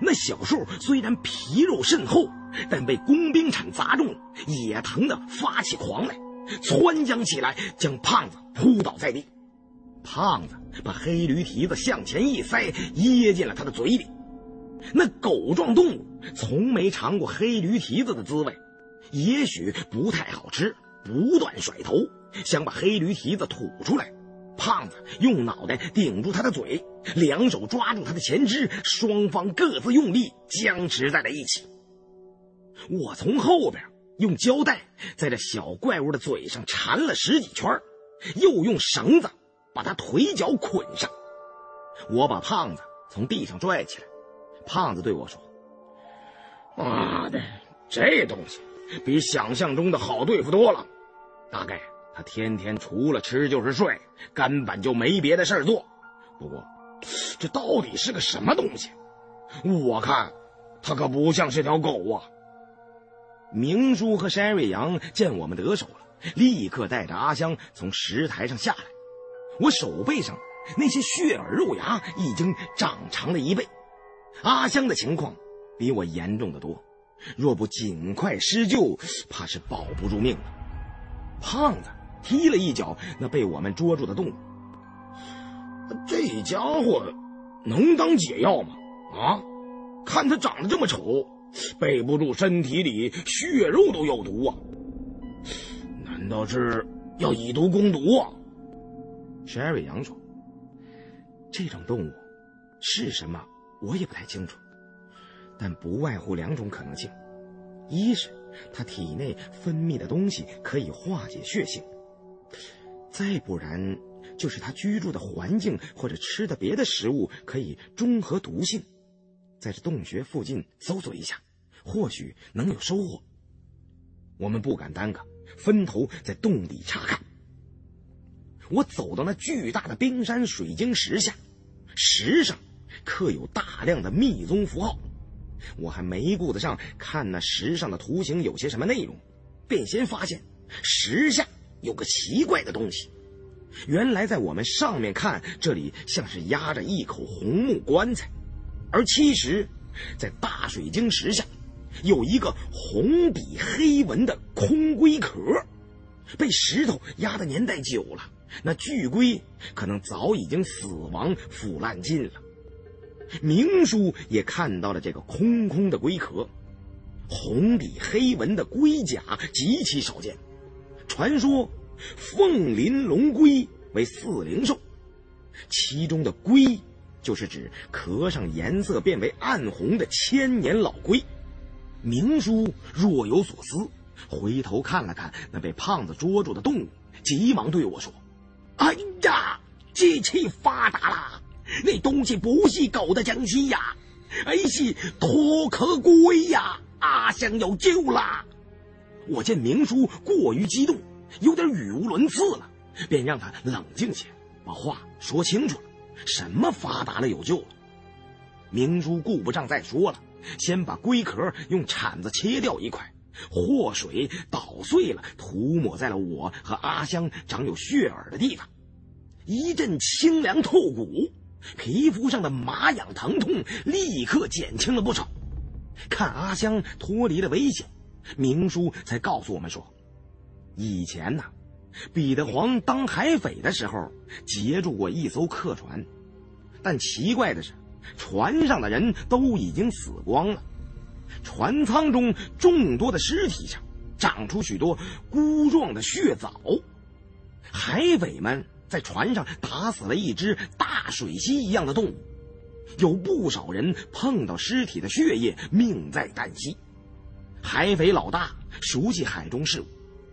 S1: 那小兽虽然皮肉甚厚，但被工兵铲砸中，也疼得发起狂来，窜将起来，将胖子扑倒在地。胖子把黑驴蹄子向前一塞，噎进了他的嘴里。那狗状动物从没尝过黑驴蹄子的滋味，也许不太好吃，不断甩头，想把黑驴蹄子吐出来。胖子用脑袋顶住他的嘴，两手抓住他的前肢，双方各自用力僵持在了一起。我从后边用胶带在这小怪物的嘴上缠了十几圈，又用绳子把他腿脚捆上。我把胖子从地上拽起来。胖子对我说：“妈的，这东西比想象中的好对付多了。大概他天天除了吃就是睡，根本就没别的事儿做。不过，这到底是个什么东西？我看，他可不像是条狗啊。”明叔和山瑞阳见我们得手了，立刻带着阿香从石台上下来。我手背上那些血耳肉芽已经长长了一倍。阿香的情况比我严重的多，若不尽快施救，怕是保不住命了。胖子踢了一脚那被我们捉住的动物，这家伙能当解药吗？啊，
S2: 看他长得这么丑，背不住身体里血肉都有毒啊！难道是要以毒攻毒啊
S1: ？Sherry 杨说：“这种动物是什么，我也不太清楚，但不外乎两种可能性：一是它体内分泌的东西可以化解血性，再不然就是它居住的环境或者吃的别的食物可以中和毒性。”在这洞穴附近搜索一下，或许能有收获。我们不敢耽搁，分头在洞底查看。我走到那巨大的冰山水晶石下，石上刻有大量的密宗符号。我还没顾得上看那石上的图形有些什么内容，便先发现石下有个奇怪的东西。原来在我们上面看，这里像是压着一口红木棺材。而其实，在大水晶石下，有一个红底黑纹的空龟壳，被石头压的年代久了，那巨龟可能早已经死亡腐烂尽了。明叔也看到了这个空空的龟壳，红底黑纹的龟甲极其少见。传说，凤麟龙龟为四灵兽，其中的龟。就是指壳上颜色变为暗红的千年老龟。明叔若有所思，回头看了看那被胖子捉住的动物，急忙对我说：“哎呀，机器发达了，那东西不是狗的僵尸呀，而是脱壳龟呀！阿香有救啦！”我见明叔过于激动，有点语无伦次了，便让他冷静些，把话说清楚了。什么发达了有救了？明珠顾不上再说了，先把龟壳用铲子切掉一块，祸水捣碎了，涂抹在了我和阿香长有血耳的地方，一阵清凉透骨，皮肤上的麻痒疼痛立刻减轻了不少。看阿香脱离了危险，明叔才告诉我们说，以前呢。彼得黄当海匪的时候劫住过一艘客船，但奇怪的是，船上的人都已经死光了，船舱中众多的尸体上长出许多菇状的血藻。海匪们在船上打死了一只大水蜥一样的动物，有不少人碰到尸体的血液，命在旦夕。海匪老大熟悉海中事物，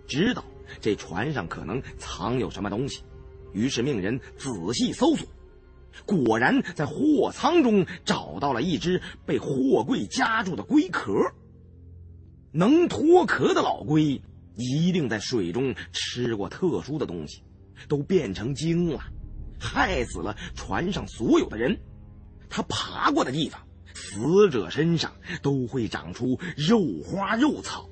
S1: 知道。这船上可能藏有什么东西，于是命人仔细搜索，果然在货舱中找到了一只被货柜夹住的龟壳。能脱壳的老龟一定在水中吃过特殊的东西，都变成精了，害死了船上所有的人。他爬过的地方，死者身上都会长出肉花肉草。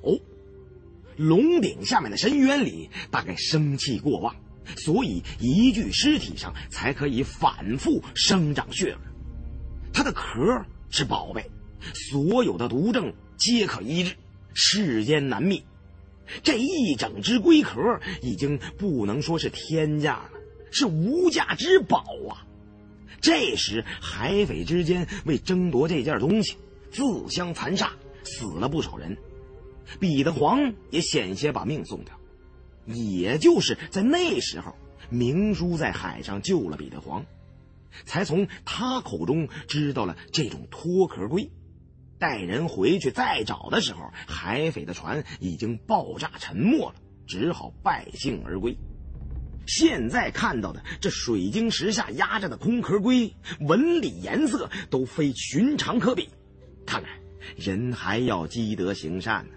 S1: 龙顶下面的深渊里，大概生气过旺，所以一具尸体上才可以反复生长血儿。它的壳是宝贝，所有的毒症皆可医治，世间难觅。这一整只龟壳已经不能说是天价了，是无价之宝啊！这时海匪之间为争夺这件东西，自相残杀，死了不少人。彼得黄也险些把命送掉，也就是在那时候，明叔在海上救了彼得黄，才从他口中知道了这种脱壳龟。带人回去再找的时候，海匪的船已经爆炸沉没了，只好败兴而归。现在看到的这水晶石下压着的空壳龟，纹理颜色都非寻常可比，看来人还要积德行善呢。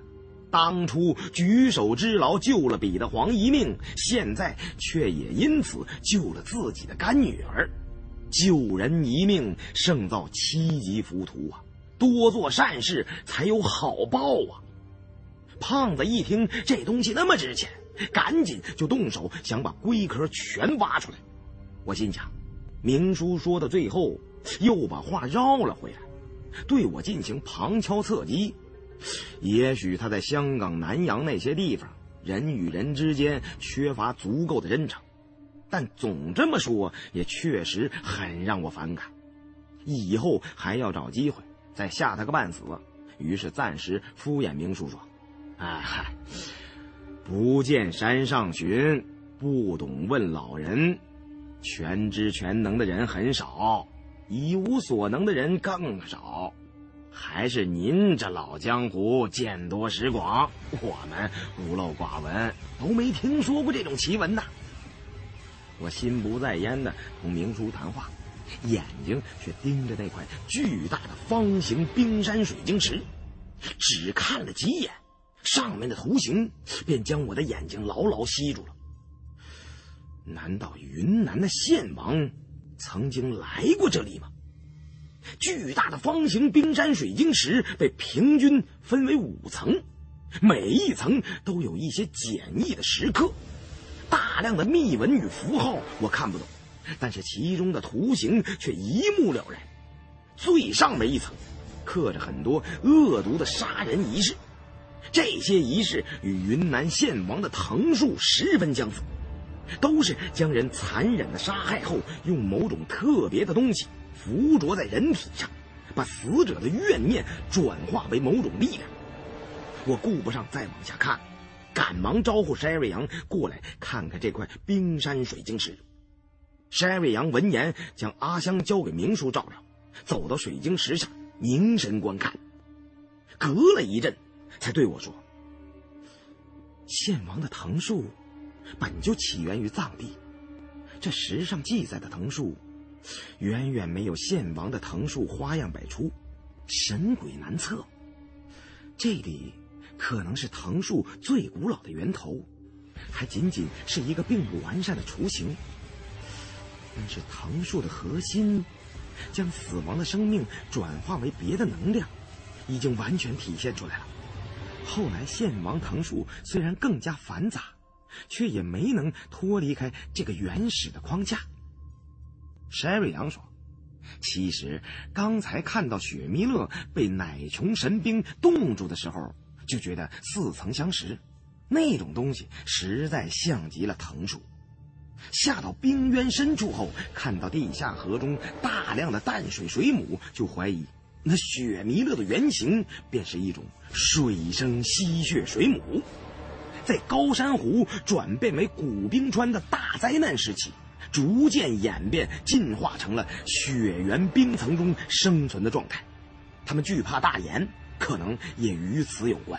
S1: 当初举手之劳救了彼得黄一命，现在却也因此救了自己的干女儿。救人一命胜造七级浮屠啊！多做善事才有好报啊！胖子一听这东西那么值钱，赶紧就动手想把龟壳全挖出来。我心想，明叔说到最后又把话绕了回来，对我进行旁敲侧击。也许他在香港、南洋那些地方，人与人之间缺乏足够的真诚，但总这么说也确实很让我反感。以后还要找机会再吓他个半死，于是暂时敷衍明叔说：“哎嗨，不见山上寻，不懂问老人。全知全能的人很少，一无所能的人更少。还是您这老江湖见多识广，我们孤陋寡闻，都没听说过这种奇闻呐。”我心不在焉的同明叔谈话。眼睛却盯着那块巨大的方形冰山水晶石，只看了几眼，上面的图形便将我的眼睛牢牢吸住了。难道云南的献王曾经来过这里吗？巨大的方形冰山水晶石被平均分为五层，每一层都有一些简易的石刻，大量的密文与符号，我看不懂。但是其中的图形却一目了然，最上面一层，刻着很多恶毒的杀人仪式，这些仪式与云南献王的藤树十分相似，都是将人残忍的杀害后，用某种特别的东西附着在人体上，把死者的怨念转化为某种力量。我顾不上再往下看，赶忙招呼筛瑞阳过来看看这块冰山水晶石。山瑞阳闻言，将阿香交给明叔照料，走到水晶石上凝神观看。隔了一阵，才对我说：“献王的藤树本就起源于藏地，这石上记载的藤树，远远没有献王的藤树花样百出，神鬼难测。这里可能是藤树最古老的源头，还仅仅是一个并不完善的雏形。”但是藤树的核心，将死亡的生命转化为别的能量，已经完全体现出来了。后来献王藤树虽然更加繁杂，却也没能脱离开这个原始的框架。山瑞阳说：“其实刚才看到雪弥勒被奶琼神兵冻住的时候，就觉得似曾相识，那种东西实在像极了藤树。”下到冰渊深处后，看到地下河中大量的淡水水母，就怀疑那雪弥勒的原型便是一种水生吸血水母。在高山湖转变为古冰川的大灾难时期，逐渐演变进化成了雪原冰层中生存的状态。他们惧怕大盐，可能也与此有关。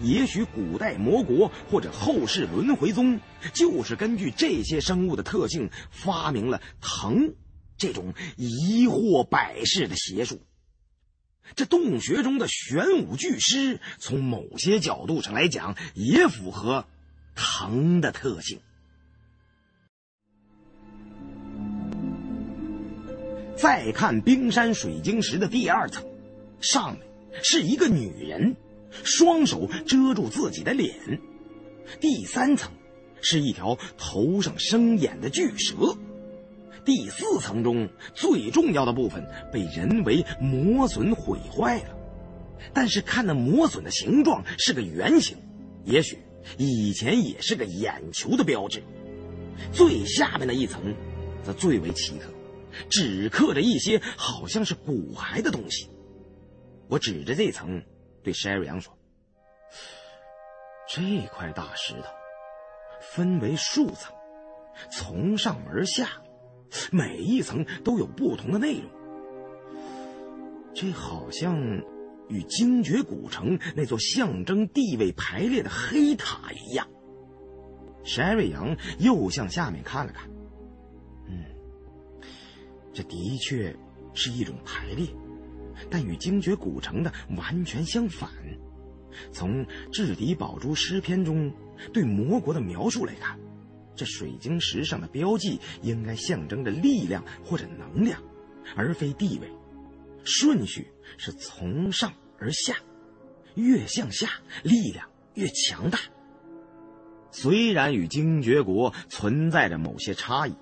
S1: 也许古代魔国或者后世轮回宗，就是根据这些生物的特性发明了藤这种疑惑百世的邪术。这洞穴中的玄武巨狮，从某些角度上来讲，也符合疼的特性。再看冰山水晶石的第二层，上面是一个女人。双手遮住自己的脸。第三层是一条头上生眼的巨蛇。第四层中最重要的部分被人为磨损毁坏了，但是看那磨损的形状是个圆形，也许以前也是个眼球的标志。最下面的一层则最为奇特，只刻着一些好像是骨骸的东西。我指着这层。对沙瑞阳说：“这块大石头分为数层，从上而下，每一层都有不同的内容。这好像与精绝古城那座象征地位排列的黑塔一样。”沙瑞阳又向下面看了看，嗯，这的确是一种排列。但与精绝古城的完全相反。从《智敌宝珠诗篇》中对魔国的描述来看，这水晶石上的标记应该象征着力量或者能量，而非地位。顺序是从上而下，越向下力量越强大。虽然与精绝国存在着某些差异，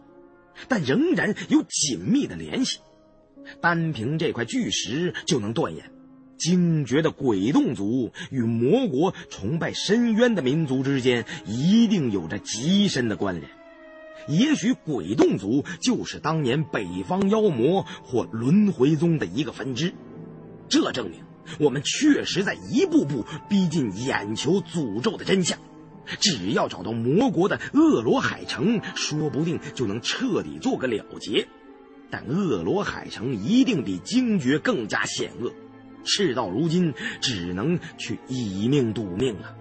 S1: 但仍然有紧密的联系。单凭这块巨石就能断言，精绝的鬼洞族与魔国崇拜深渊的民族之间一定有着极深的关联。也许鬼洞族就是当年北方妖魔或轮回宗的一个分支。这证明我们确实在一步步逼近眼球诅咒的真相。只要找到魔国的恶罗海城，说不定就能彻底做个了结。但恶罗海城一定比精绝更加险恶，事到如今只能去以命赌命了。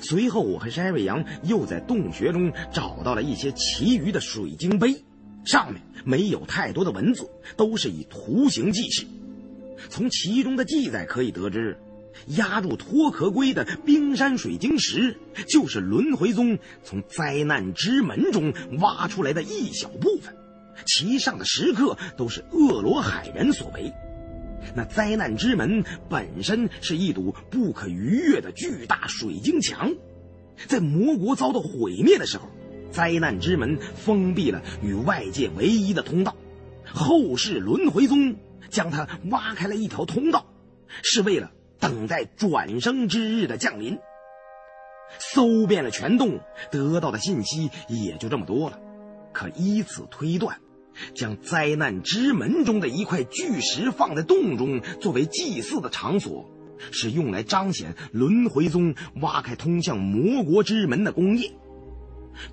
S1: 随后，我和山瑞阳又在洞穴中找到了一些其余的水晶杯，上面没有太多的文字，都是以图形记事。从其中的记载可以得知。压住脱壳龟的冰山水晶石，就是轮回宗从灾难之门中挖出来的一小部分，其上的石刻都是恶罗海人所为。那灾难之门本身是一堵不可逾越的巨大水晶墙，在魔国遭到毁灭的时候，灾难之门封闭了与外界唯一的通道，后世轮回宗将它挖开了一条通道，是为了。等待转生之日的降临。搜遍了全洞，得到的信息也就这么多了。可依此推断，将灾难之门中的一块巨石放在洞中作为祭祀的场所，是用来彰显轮回宗挖开通向魔国之门的功业。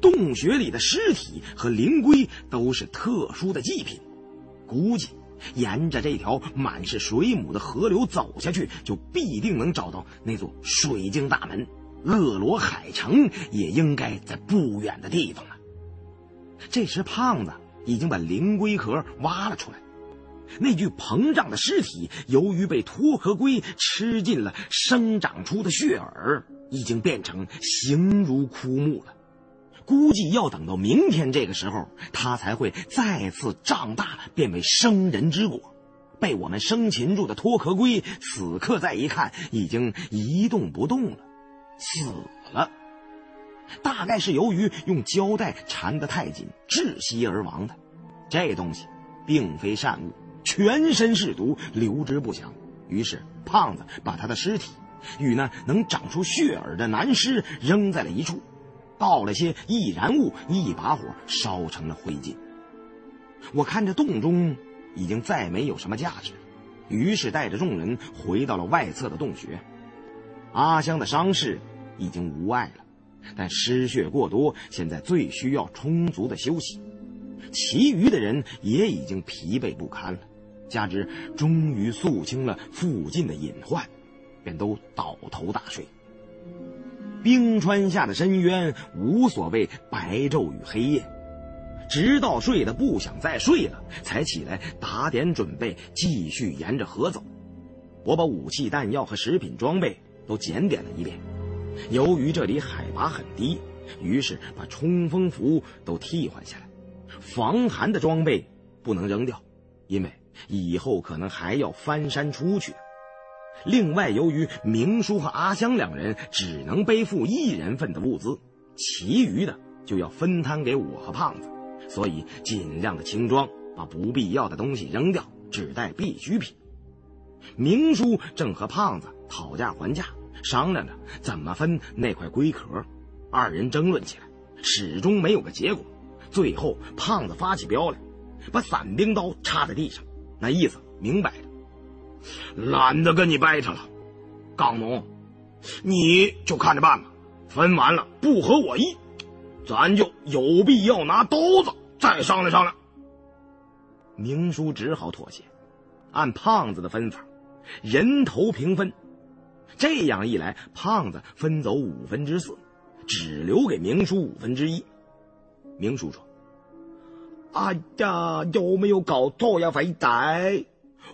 S1: 洞穴里的尸体和灵龟都是特殊的祭品，估计。沿着这条满是水母的河流走下去，就必定能找到那座水晶大门。恶罗海城也应该在不远的地方了。这时，胖子已经把灵龟壳挖了出来。那具膨胀的尸体，由于被脱壳龟吃尽了生长出的血耳，已经变成形如枯木了。估计要等到明天这个时候，它才会再次长大，变为生人之果。被我们生擒住的脱壳龟，此刻再一看，已经一动不动了，死了。大概是由于用胶带缠得太紧，窒息而亡的。这东西并非善物，全身是毒，留之不详。于是胖子把他的尸体与那能长出血耳的男尸扔在了一处。倒了些易燃物，一把火烧成了灰烬。我看着洞中已经再没有什么价值，于是带着众人回到了外侧的洞穴。阿香的伤势已经无碍了，但失血过多，现在最需要充足的休息。其余的人也已经疲惫不堪了，加之终于肃清了附近的隐患，便都倒头大睡。冰川下的深渊无所谓白昼与黑夜，直到睡得不想再睡了，才起来打点准备，继续沿着河走。我把武器、弹药和食品装备都检点了一遍。由于这里海拔很低，于是把冲锋服都替换下来，防寒的装备不能扔掉，因为以后可能还要翻山出去。另外，由于明叔和阿香两人只能背负一人份的物资，其余的就要分摊给我和胖子，所以尽量的轻装，把不必要的东西扔掉，只带必需品。明叔正和胖子讨价还价，商量着怎么分那块龟壳，二人争论起来，始终没有个结果。最后，胖子发起飙来，把伞兵刀插在地上，那意思明摆着。懒得跟你掰扯了，刚农，你就看着办吧。分完了不合我意，咱就有必要拿刀子再商量商量。明叔只好妥协，按胖子的分法，人头平分。这样一来，胖子分走五分之四，只留给明叔五分之一。明叔说：“哎呀，有没有搞错呀，肥仔？”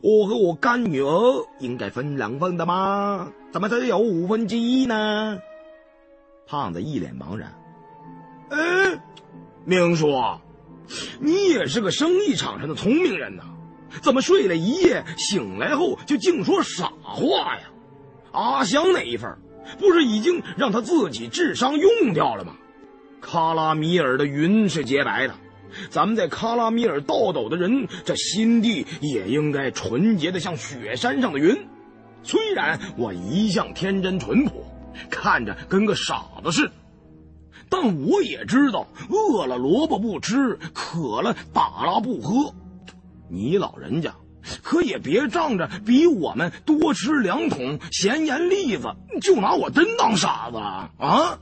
S1: 我和我干女儿应该分两份的吗？怎么只有五分之一呢？胖子一脸茫然。哎，明叔，你也是个生意场上的聪明人呐，怎么睡了一夜，醒来后就净说傻话呀？阿香那一份，不是已经让他自己智商用掉了吗？卡拉米尔的云是洁白的。咱们在卡拉米尔倒斗的人，这心地也应该纯洁的像雪山上的云。虽然我一向天真淳朴，看着跟个傻子似的，但我也知道，饿了萝卜不吃，渴了打拉不喝。你老人家
S2: 可也别仗着比我们多吃两桶咸盐栗子，就拿我真当傻子啊！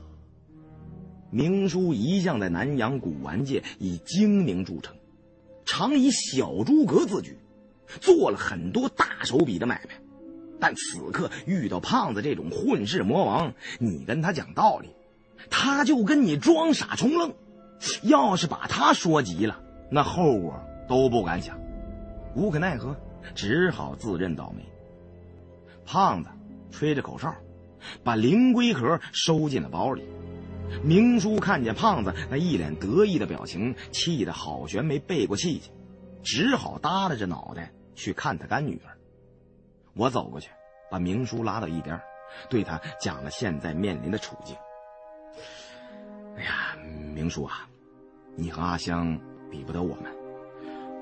S1: 明叔一向在南阳古玩界以精明著称，常以小诸葛自居，做了很多大手笔的买卖。但此刻遇到胖子这种混世魔王，你跟他讲道理，他就跟你装傻充愣。要是把他说急了，那后果都不敢想。无可奈何，只好自认倒霉。胖子吹着口哨，把灵龟壳收进了包里。明叔看见胖子那一脸得意的表情，气得好悬没背过气去，只好耷拉着脑袋去看他干女儿。我走过去，把明叔拉到一边，对他讲了现在面临的处境。哎呀，明叔啊，你和阿香比不得我们，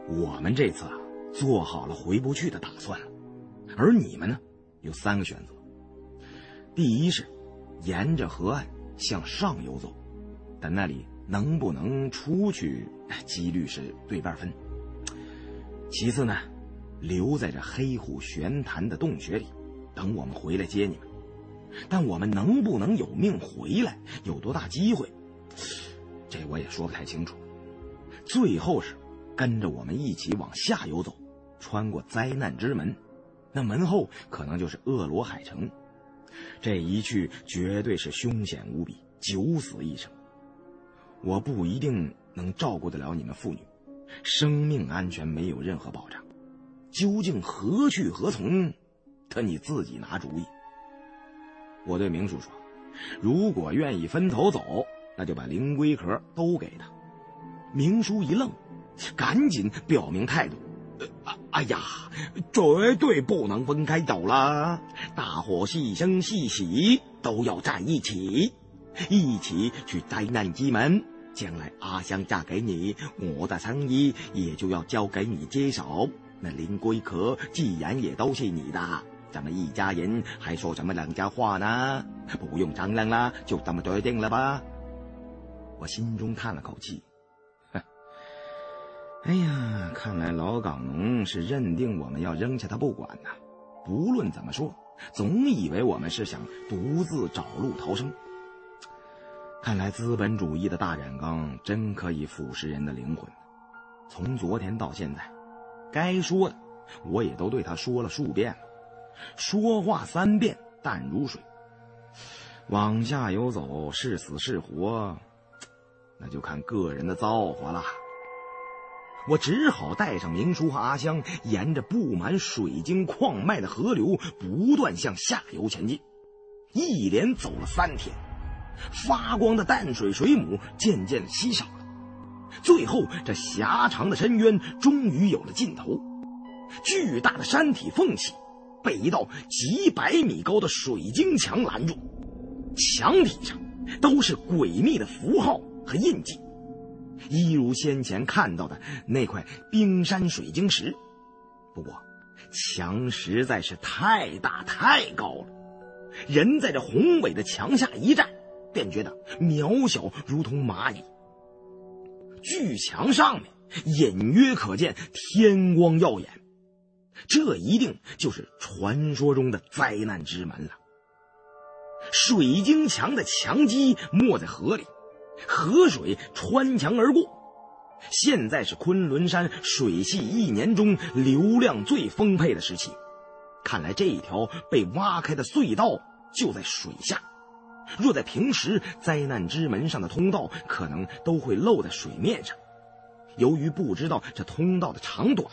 S1: 我们这次啊做好了回不去的打算了，而你们呢，有三个选择：第一是沿着河岸。向上游走，但那里能不能出去，几率是对半分。其次呢，留在这黑虎玄坛的洞穴里，等我们回来接你们。但我们能不能有命回来，有多大机会，这我也说不太清楚。最后是跟着我们一起往下游走，穿过灾难之门，那门后可能就是恶罗海城。这一去绝对是凶险无比，九死一生。我不一定能照顾得了你们父女，生命安全没有任何保障。究竟何去何从，他你自己拿主意。我对明叔说：“如果愿意分头走，那就把灵龟壳都给他。”明叔一愣，赶紧表明态度。哎呀，绝对不能分开走了！大伙细声细喜，都要在一起，一起去灾难之门。将来阿香嫁给你，我的生意也就要交给你接手。那灵龟壳既然也都是你的，咱们一家人还说什么两家话呢？不用商量了，就这么决定了吧。我心中叹了口气。哎呀，看来老港农是认定我们要扔下他不管呐。不论怎么说，总以为我们是想独自找路逃生。看来资本主义的大染缸真可以腐蚀人的灵魂。从昨天到现在，该说的我也都对他说了数遍了。说话三遍淡如水。往下游走是死是活，那就看个人的造化了。我只好带上明叔和阿香，沿着布满水晶矿脉的河流，不断向下游前进。一连走了三天，发光的淡水水母渐渐稀少了。最后，这狭长的深渊终于有了尽头。巨大的山体缝隙被一道几百米高的水晶墙拦住，墙体上都是诡秘的符号和印记。一如先前看到的那块冰山水晶石，不过墙实在是太大太高了，人在这宏伟的墙下一站，便觉得渺小如同蚂蚁。巨墙上面隐约可见天光耀眼，这一定就是传说中的灾难之门了。水晶墙的墙基没在河里。河水穿墙而过，现在是昆仑山水系一年中流量最丰沛的时期。看来这一条被挖开的隧道就在水下。若在平时，灾难之门上的通道可能都会露在水面上。由于不知道这通道的长短，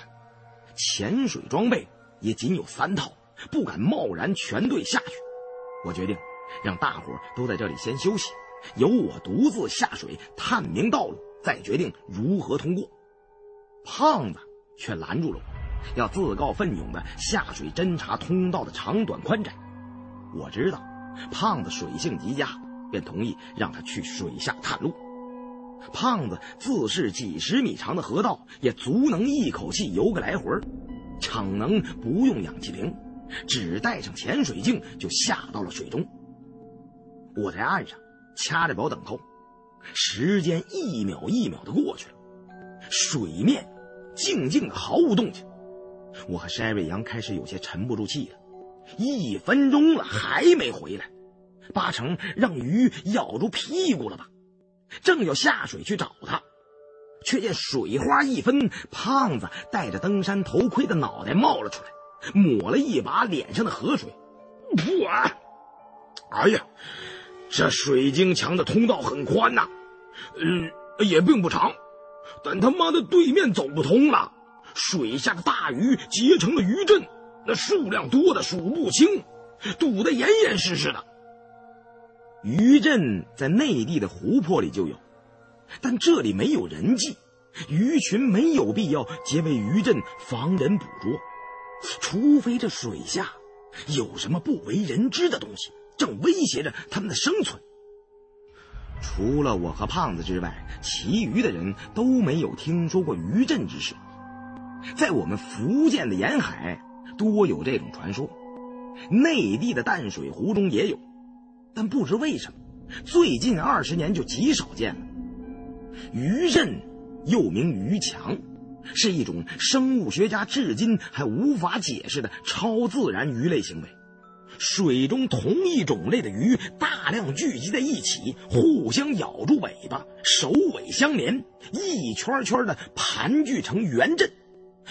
S1: 潜水装备也仅有三套，不敢贸然全队下去。我决定让大伙都在这里先休息。由我独自下水探明道路，再决定如何通过。胖子却拦住了我，要自告奋勇的下水侦查通道的长短宽窄。我知道胖子水性极佳，便同意让他去水下探路。胖子自是几十米长的河道也足能一口气游个来回，逞能不用氧气瓶，只带上潜水镜就下到了水中。我在岸上。掐着表等候，时间一秒一秒的过去了，水面静静的毫无动静，我和筛瑞阳开始有些沉不住气了。一分钟了还没回来，八成让鱼咬住屁股了吧？正要下水去找他，却见水花一分，胖子戴着登山头盔的脑袋冒了出来，抹了一把脸上的河水。
S2: 我，哎呀，这水晶墙的通道很宽呐，嗯，也并不长，但他妈的对面走不通了，水下的大鱼结成了鱼阵。那数量多的数不清，堵得严严实实的。
S1: 鱼阵在内地的湖泊里就有，但这里没有人迹，鱼群没有必要结为鱼阵防人捕捉，除非这水下有什么不为人知的东西正威胁着他们的生存。除了我和胖子之外，其余的人都没有听说过鱼阵之事。在我们福建的沿海。多有这种传说，内地的淡水湖中也有，但不知为什么，最近二十年就极少见了。鱼阵又名鱼墙，是一种生物学家至今还无法解释的超自然鱼类行为。水中同一种类的鱼大量聚集在一起，互相咬住尾巴，首尾相连，一圈圈的盘踞成圆阵。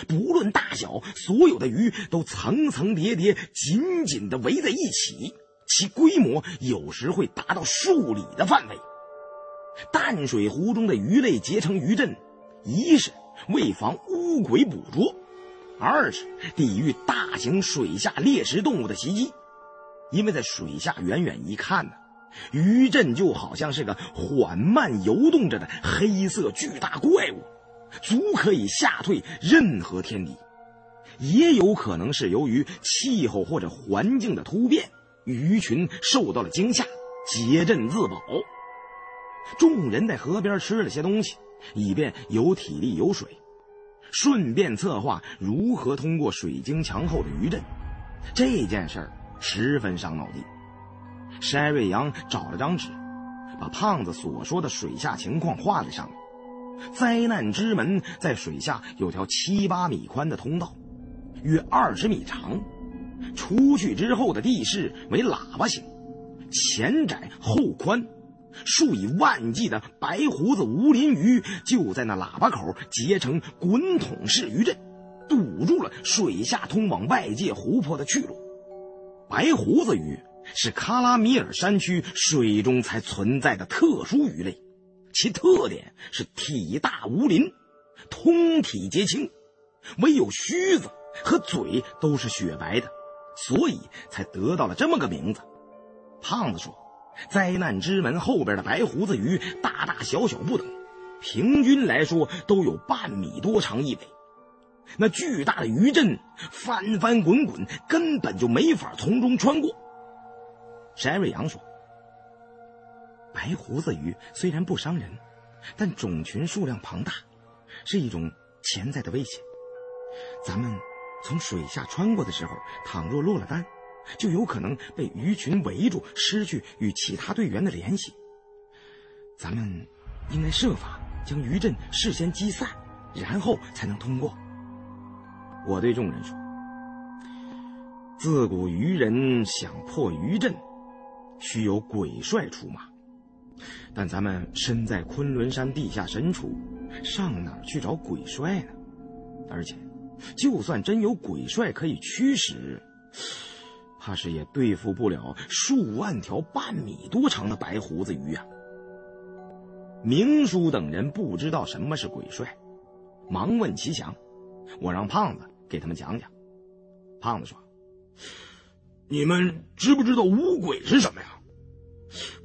S1: 不论大小，所有的鱼都层层叠叠、紧紧地围在一起，其规模有时会达到数里的范围。淡水湖中的鱼类结成鱼阵，一是为防乌鬼捕捉，二是抵御大型水下猎食动物的袭击。因为在水下远远一看呢，鱼阵就好像是个缓慢游动着的黑色巨大怪物。足可以吓退任何天敌，也有可能是由于气候或者环境的突变，鱼群受到了惊吓，结阵自保。众人在河边吃了些东西，以便有体力有水，顺便策划如何通过水晶墙后的鱼阵。这件事儿十分伤脑筋。山瑞阳找了张纸，把胖子所说的水下情况画在上面。灾难之门在水下有条七八米宽的通道，约二十米长。出去之后的地势为喇叭形，前窄后宽。数以万计的白胡子无鳞鱼就在那喇叭口结成滚筒式鱼阵，堵住了水下通往外界湖泊的去路。白胡子鱼是喀拉米尔山区水中才存在的特殊鱼类。其特点是体大无鳞，通体皆青，唯有须子和嘴都是雪白的，所以才得到了这么个名字。胖子说：“灾难之门后边的白胡子鱼大大小小不等，平均来说都有半米多长一尾。那巨大的鱼阵翻翻滚滚，根本就没法从中穿过。”山瑞阳说。白胡子鱼虽然不伤人，但种群数量庞大，是一种潜在的威胁。咱们从水下穿过的时候，倘若落了单，就有可能被鱼群围住，失去与其他队员的联系。咱们应该设法将鱼阵事先击散，然后才能通过。我对众人说：“自古渔人想破渔阵，须有鬼帅出马。”但咱们身在昆仑山地下深处，上哪儿去找鬼帅呢？而且，就算真有鬼帅可以驱使，怕是也对付不了数万条半米多长的白胡子鱼啊！明叔等人不知道什么是鬼帅，忙问齐祥：“我让胖子给他们讲讲。”胖子说：“
S2: 你们知不知道乌鬼是什么呀？”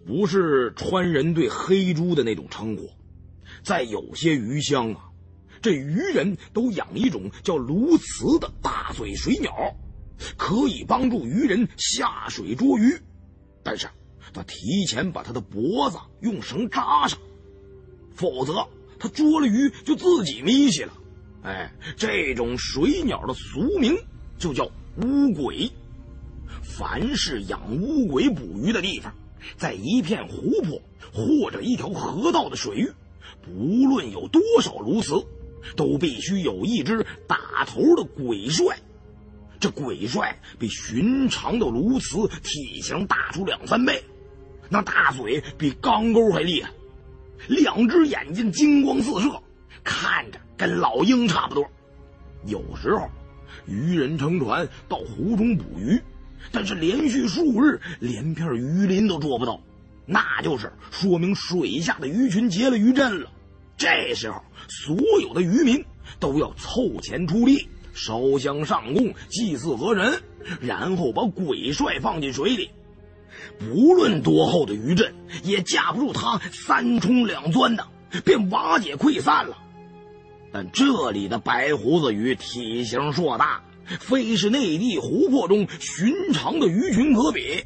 S2: 不是川人对黑猪的那种称呼，在有些鱼乡啊，这渔人都养一种叫鸬鹚的大嘴水鸟，可以帮助渔人下水捉鱼，但是他提前把他的脖子用绳扎上，否则他捉了鱼就自己迷去了。哎，这种水鸟的俗名就叫乌鬼。凡是养乌鬼捕鱼的地方。在一片湖泊或者一条河道的水域，不论有多少鸬鹚，都必须有一只打头的鬼帅。这鬼帅比寻常的鸬鹚体型大出两三倍，那大嘴比钢钩还厉害，两只眼睛金光四射，看着跟老鹰差不多。有时候，渔人乘船到湖中捕鱼，但是连续数日连片鱼鳞都捉不到，那就是说明水下的鱼群结了鱼阵了。这时候，所有的渔民都要凑钱出力。烧香上供，祭祀河神，然后把鬼帅放进水里。不论多厚的鱼阵，也架不住他三冲两钻的，便瓦解溃散了。但这里的白胡子鱼体型硕大，非是内地湖泊中寻常的鱼群可比。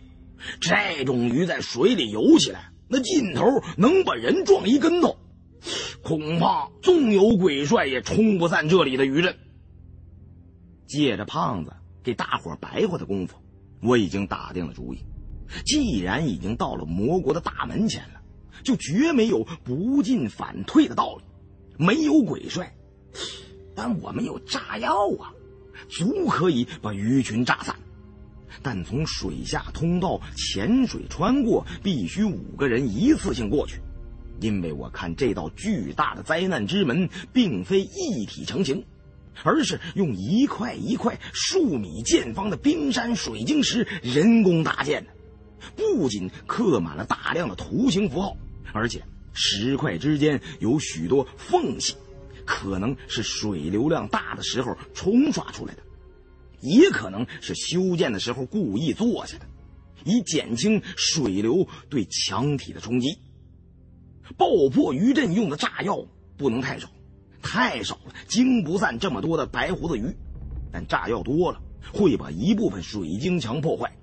S2: 这种鱼在水里游起来，那劲头能把人撞一跟头。恐怕纵有鬼帅，也冲不散这里的鱼阵。借着胖子给大伙白话的功夫，我已经打定了主意。既然已经到了魔国的大门前了，就绝没有不进反退的道理。没有鬼帅，但我们有炸药啊，足可以把鱼群炸散。但从水下通道潜水穿过，必须五个人一次性过去，因为我看这道巨大的灾难之门并非一体成型。而是用一块一块数米见方的冰山水晶石人工搭建的，不仅刻满了大量的图形符号，而且石块之间有许多缝隙，可能是水流量大的时候冲刷出来的，也可能是修建的时候故意做下的，以减轻水流对墙体的冲击。爆破余震用的炸药不能太少。太少了，惊不散这么多的白胡子鱼。但炸药多了，会把一部分水晶墙破坏。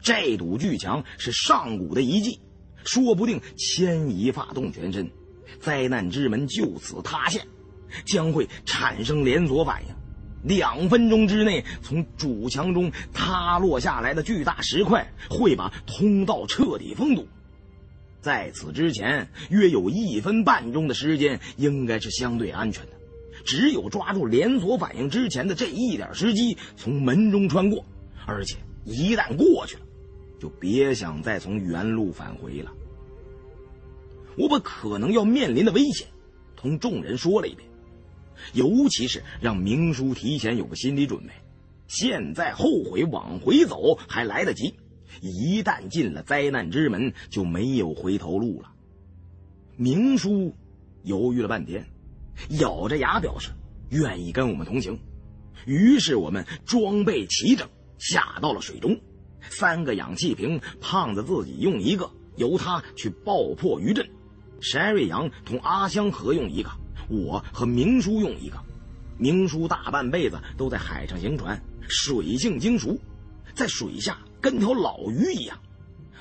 S2: 这堵巨墙是上古的遗迹，说不定牵一发动全身，灾难之门就此塌陷，将会产生连锁反应。两分钟之内，从主墙中塌落下来的巨大石块会把通道彻底封堵。在此之前，约有一分半钟的时间应该是相对安全的。只有抓住连锁反应之前的这一点时机，从门中穿过。而且一旦过去了，就别想再从原路返回了。我把可能要面临的危险同众人说了一遍，尤其是让明叔提前有个心理准备。现在后悔往回走还来得及。一旦进了灾难之门，就没有回头路了。明叔犹豫了半天，咬着牙表示愿意跟我们同行。于是我们装备齐整，下到了水中。三个氧气瓶，胖子自己用一个，由他去爆破余震；山瑞阳同阿香合用一个，我和明叔用一个。明叔大半辈子都在海上行船，水性精熟，在水下。跟条老鱼一样，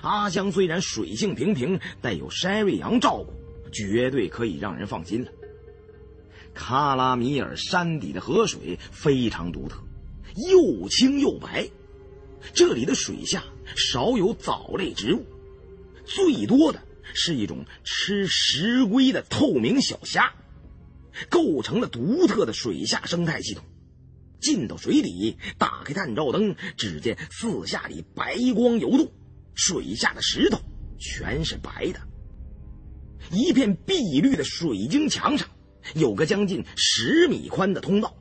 S2: 阿香虽然水性平平，但有山瑞阳照顾，绝对可以让人放心了。卡拉米尔山底的河水非常独特，又清又白。这里的水下少有藻类植物，最多的是一种吃石龟的透明小虾，构成了独特的水下生态系统。进到水底，打开探照灯，只见四下里白光游动，水下的石头全是白的。一片碧绿的水晶墙上，有个将近十米宽的通道。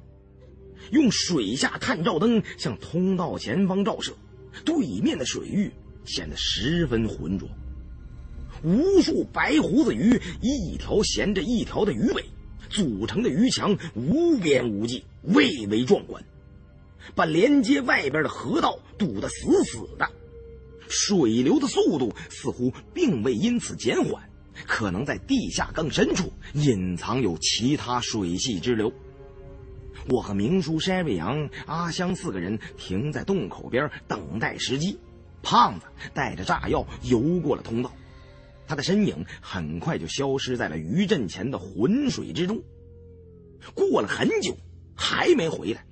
S2: 用水下探照灯向通道前方照射，对面的水域显得十分浑浊。无数白胡子鱼，一条衔着一条的鱼尾。组成的鱼墙无边无际，蔚为壮观，把连接外边的河道堵得死死的。水流的速度似乎并未因此减缓，可能在地下更深处隐藏有其他水系支流。我和明叔、山瑞阳、阿香四个人停在洞口边等待时机。胖子带着炸药游过了通道。他的身影很快就消失在了余震前的浑水之中。过了很久，还没回来。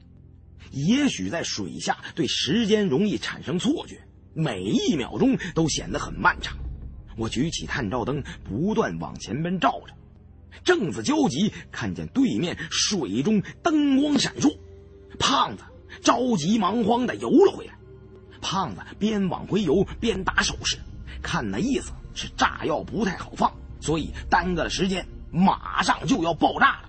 S2: 也许在水下对时间容易产生错觉，每一秒钟都显得很漫长。我举起探照灯，不断往前边照着。
S1: 正子焦急，看见对面水中灯光闪烁，胖子着急忙慌地游了回来。胖子边往回游边打手势，看那意思是炸药不太好放，所以耽搁了时间，马上就要爆炸了。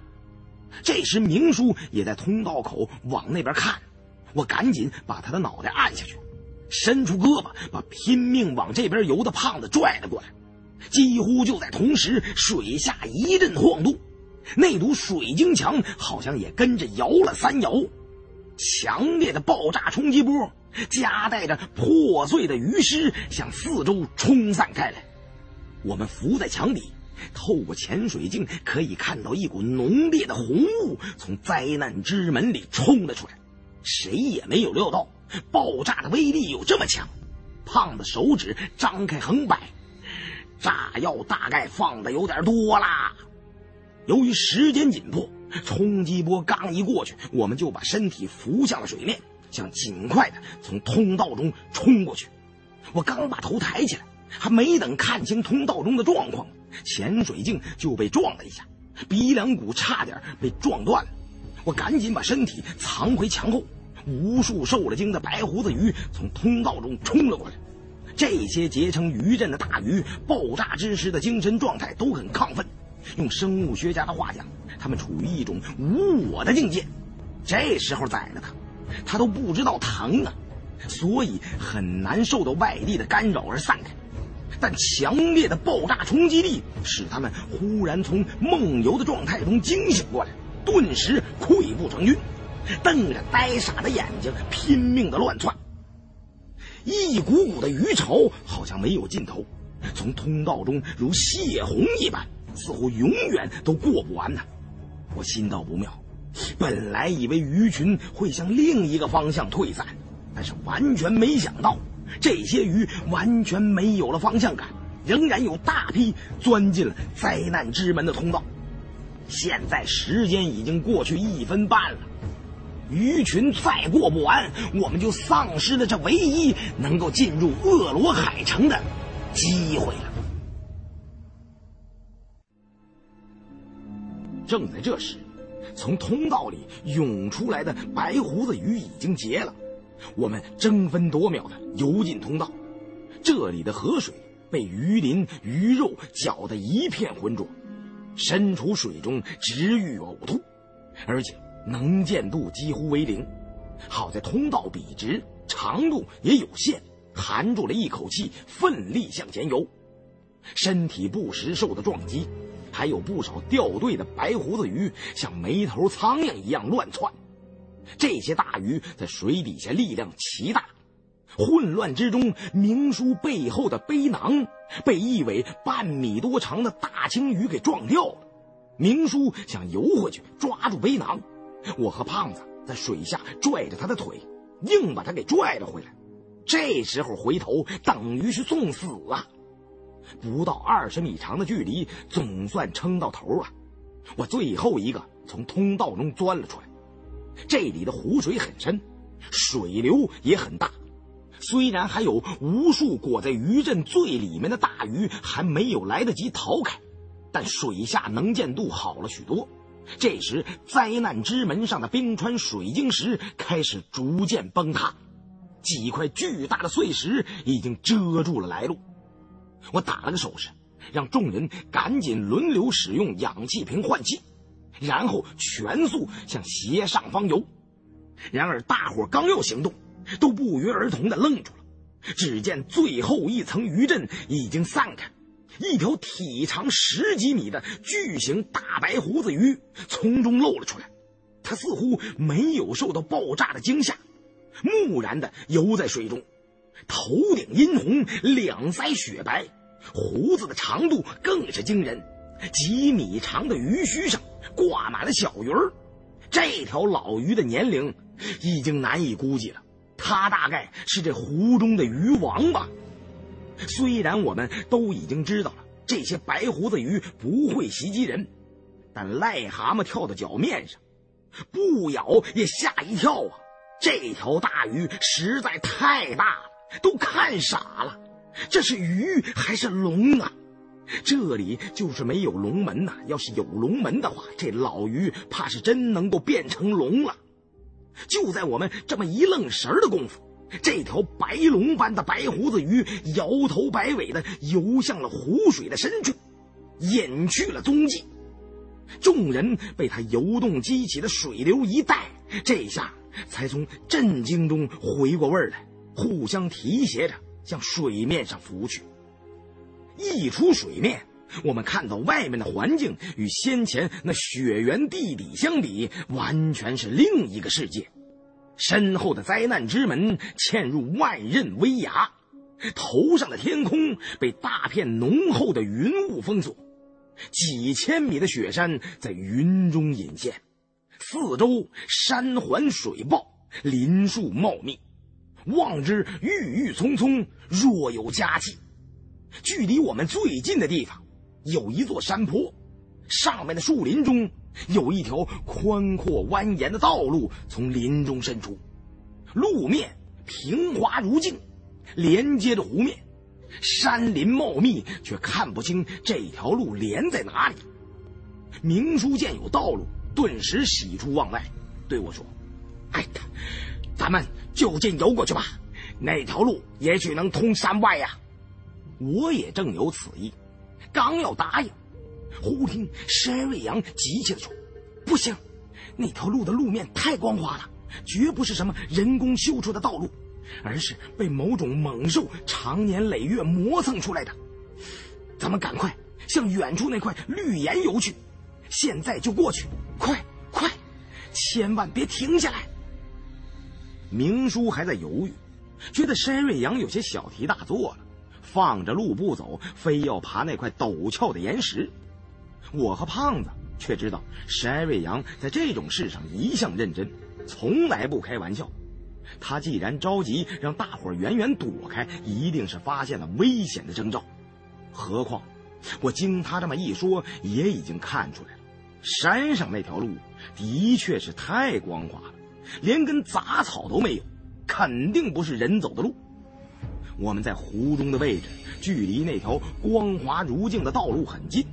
S1: 这时明叔也在通道口往那边看，我赶紧把他的脑袋按下去，伸出胳膊把拼命往这边游的胖子拽了过来。几乎就在同时，水下一阵晃动，那堵水晶墙好像也跟着摇了三摇，强烈的爆炸冲击波夹带着破碎的鱼尸向四周冲散开来。我们伏在墙底。透过潜水镜可以看到一股浓烈的红雾从灾难之门里冲了出来，谁也没有料到爆炸的威力有这么强。胖子手指张开横摆，炸药大概放的有点多啦。由于时间紧迫，冲击波刚一过去，我们就把身体浮向了水面，想尽快的从通道中冲过去。我刚把头抬起来，还没等看清通道中的状况。潜水镜就被撞了一下，鼻梁骨差点被撞断了。我赶紧把身体藏回墙后。无数受了惊的白胡子鱼从通道中冲了过来。这些结成鱼阵的大鱼，爆炸之时的精神状态都很亢奋。用生物学家的话讲，他们处于一种无我的境界。这时候宰了他，他都不知道疼啊，所以很难受到外力的干扰而散开。但强烈的爆炸冲击力使他们忽然从梦游的状态中惊醒过来，顿时溃不成军，瞪着呆傻的眼睛拼命的乱窜。一股股的鱼潮好像没有尽头，从通道中如泄洪一般，似乎永远都过不完呢。我心道不妙，本来以为鱼群会向另一个方向退散，但是完全没想到。这些鱼完全没有了方向感，仍然有大批钻进了灾难之门的通道。现在时间已经过去一分半了，鱼群再过不完，我们就丧失了这唯一能够进入恶罗海城的机会了。正在这时，从通道里涌出来的白胡子鱼已经结了。我们争分夺秒的游进通道，这里的河水被鱼鳞、鱼肉搅得一片浑浊，身处水中直欲呕吐，而且能见度几乎为零。好在通道笔直，长度也有限，含住了一口气，奋力向前游。身体不时受到撞击，还有不少掉队的白胡子鱼像没头苍蝇一样乱窜。这些大鱼在水底下力量奇大，混乱之中，明叔背后的背囊被一尾半米多长的大青鱼给撞掉了。明叔想游回去抓住背囊，我和胖子在水下拽着他的腿，硬把他给拽了回来。这时候回头等于是送死啊！不到二十米长的距离，总算撑到头了。我最后一个从通道中钻了出来。这里的湖水很深，水流也很大。虽然还有无数裹在鱼阵最里面的大鱼还没有来得及逃开，但水下能见度好了许多。这时，灾难之门上的冰川水晶石开始逐渐崩塌，几块巨大的碎石已经遮住了来路。我打了个手势，让众人赶紧轮流使用氧气瓶换气。然后全速向斜上方游，然而大伙刚要行动，都不约而同的愣住了。只见最后一层余震已经散开，一条体长十几米的巨型大白胡子鱼从中露了出来。它似乎没有受到爆炸的惊吓，木然的游在水中，头顶殷红，两腮雪白，胡子的长度更是惊人，几米长的鱼须上。挂满了小鱼儿，这条老鱼的年龄已经难以估计了。它大概是这湖中的鱼王吧。虽然我们都已经知道了这些白胡子鱼不会袭击人，但癞蛤蟆跳到脚面上，不咬也吓一跳啊！这条大鱼实在太大了，都看傻了。这是鱼还是龙啊？这里就是没有龙门呐！要是有龙门的话，这老鱼怕是真能够变成龙了。就在我们这么一愣神的功夫，这条白龙般的白胡子鱼摇头摆尾的游向了湖水的深处，隐去了踪迹。众人被它游动激起的水流一带，这下才从震惊中回过味儿来，互相提携着向水面上浮去。一出水面，我们看到外面的环境与先前那雪原地底相比，完全是另一个世界。身后的灾难之门嵌入万仞危崖，头上的天空被大片浓厚的云雾封锁，几千米的雪山在云中隐现，四周山环水抱，林树茂密，望之郁郁葱葱，若有佳气。距离我们最近的地方，有一座山坡，上面的树林中有一条宽阔蜿蜒的道路从林中伸出，路面平滑如镜，连接着湖面。山林茂密，却看不清这条路连在哪里。明叔见有道路，顿时喜出望外，对我说：“哎，咱们就近游过去吧，那条路也许能通山外呀。”我也正有此意，刚要答应，忽听山瑞阳急切地说：“不行，那条路的路面太光滑了，绝不是什么人工修出的道路，而是被某种猛兽长年累月磨蹭出来的。咱们赶快向远处那块绿岩游去，现在就过去，快快，千万别停下来。”明叔还在犹豫，觉得山瑞阳有些小题大做了。放着路不走，非要爬那块陡峭的岩石。我和胖子却知道，山瑞阳在这种事上一向认真，从来不开玩笑。他既然着急让大伙远远躲开，一定是发现了危险的征兆。何况，我经他这么一说，也已经看出来了，山上那条路的确是太光滑了，连根杂草都没有，肯定不是人走的路。我们在湖中的位置，距离那条光滑如镜的道路很近，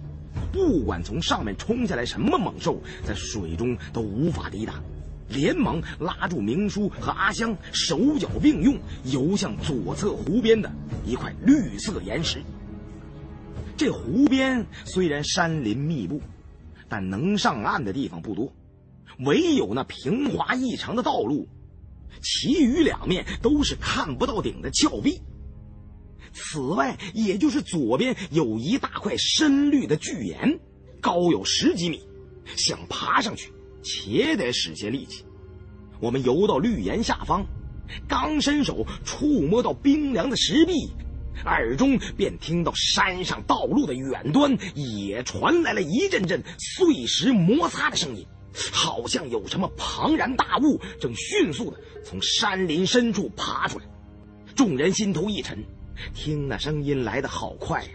S1: 不管从上面冲下来什么猛兽，在水中都无法抵挡。连忙拉住明叔和阿香，手脚并用游向左侧湖边的一块绿色岩石。这湖边虽然山林密布，但能上岸的地方不多，唯有那平滑异常的道路，其余两面都是看不到顶的峭壁。此外，也就是左边有一大块深绿的巨岩，高有十几米，想爬上去，且得使些力气。我们游到绿岩下方，刚伸手触摸到冰凉的石壁，耳中便听到山上道路的远端也传来了一阵阵碎石摩擦的声音，好像有什么庞然大物正迅速的从山林深处爬出来。众人心头一沉。听那声音来得好快呀！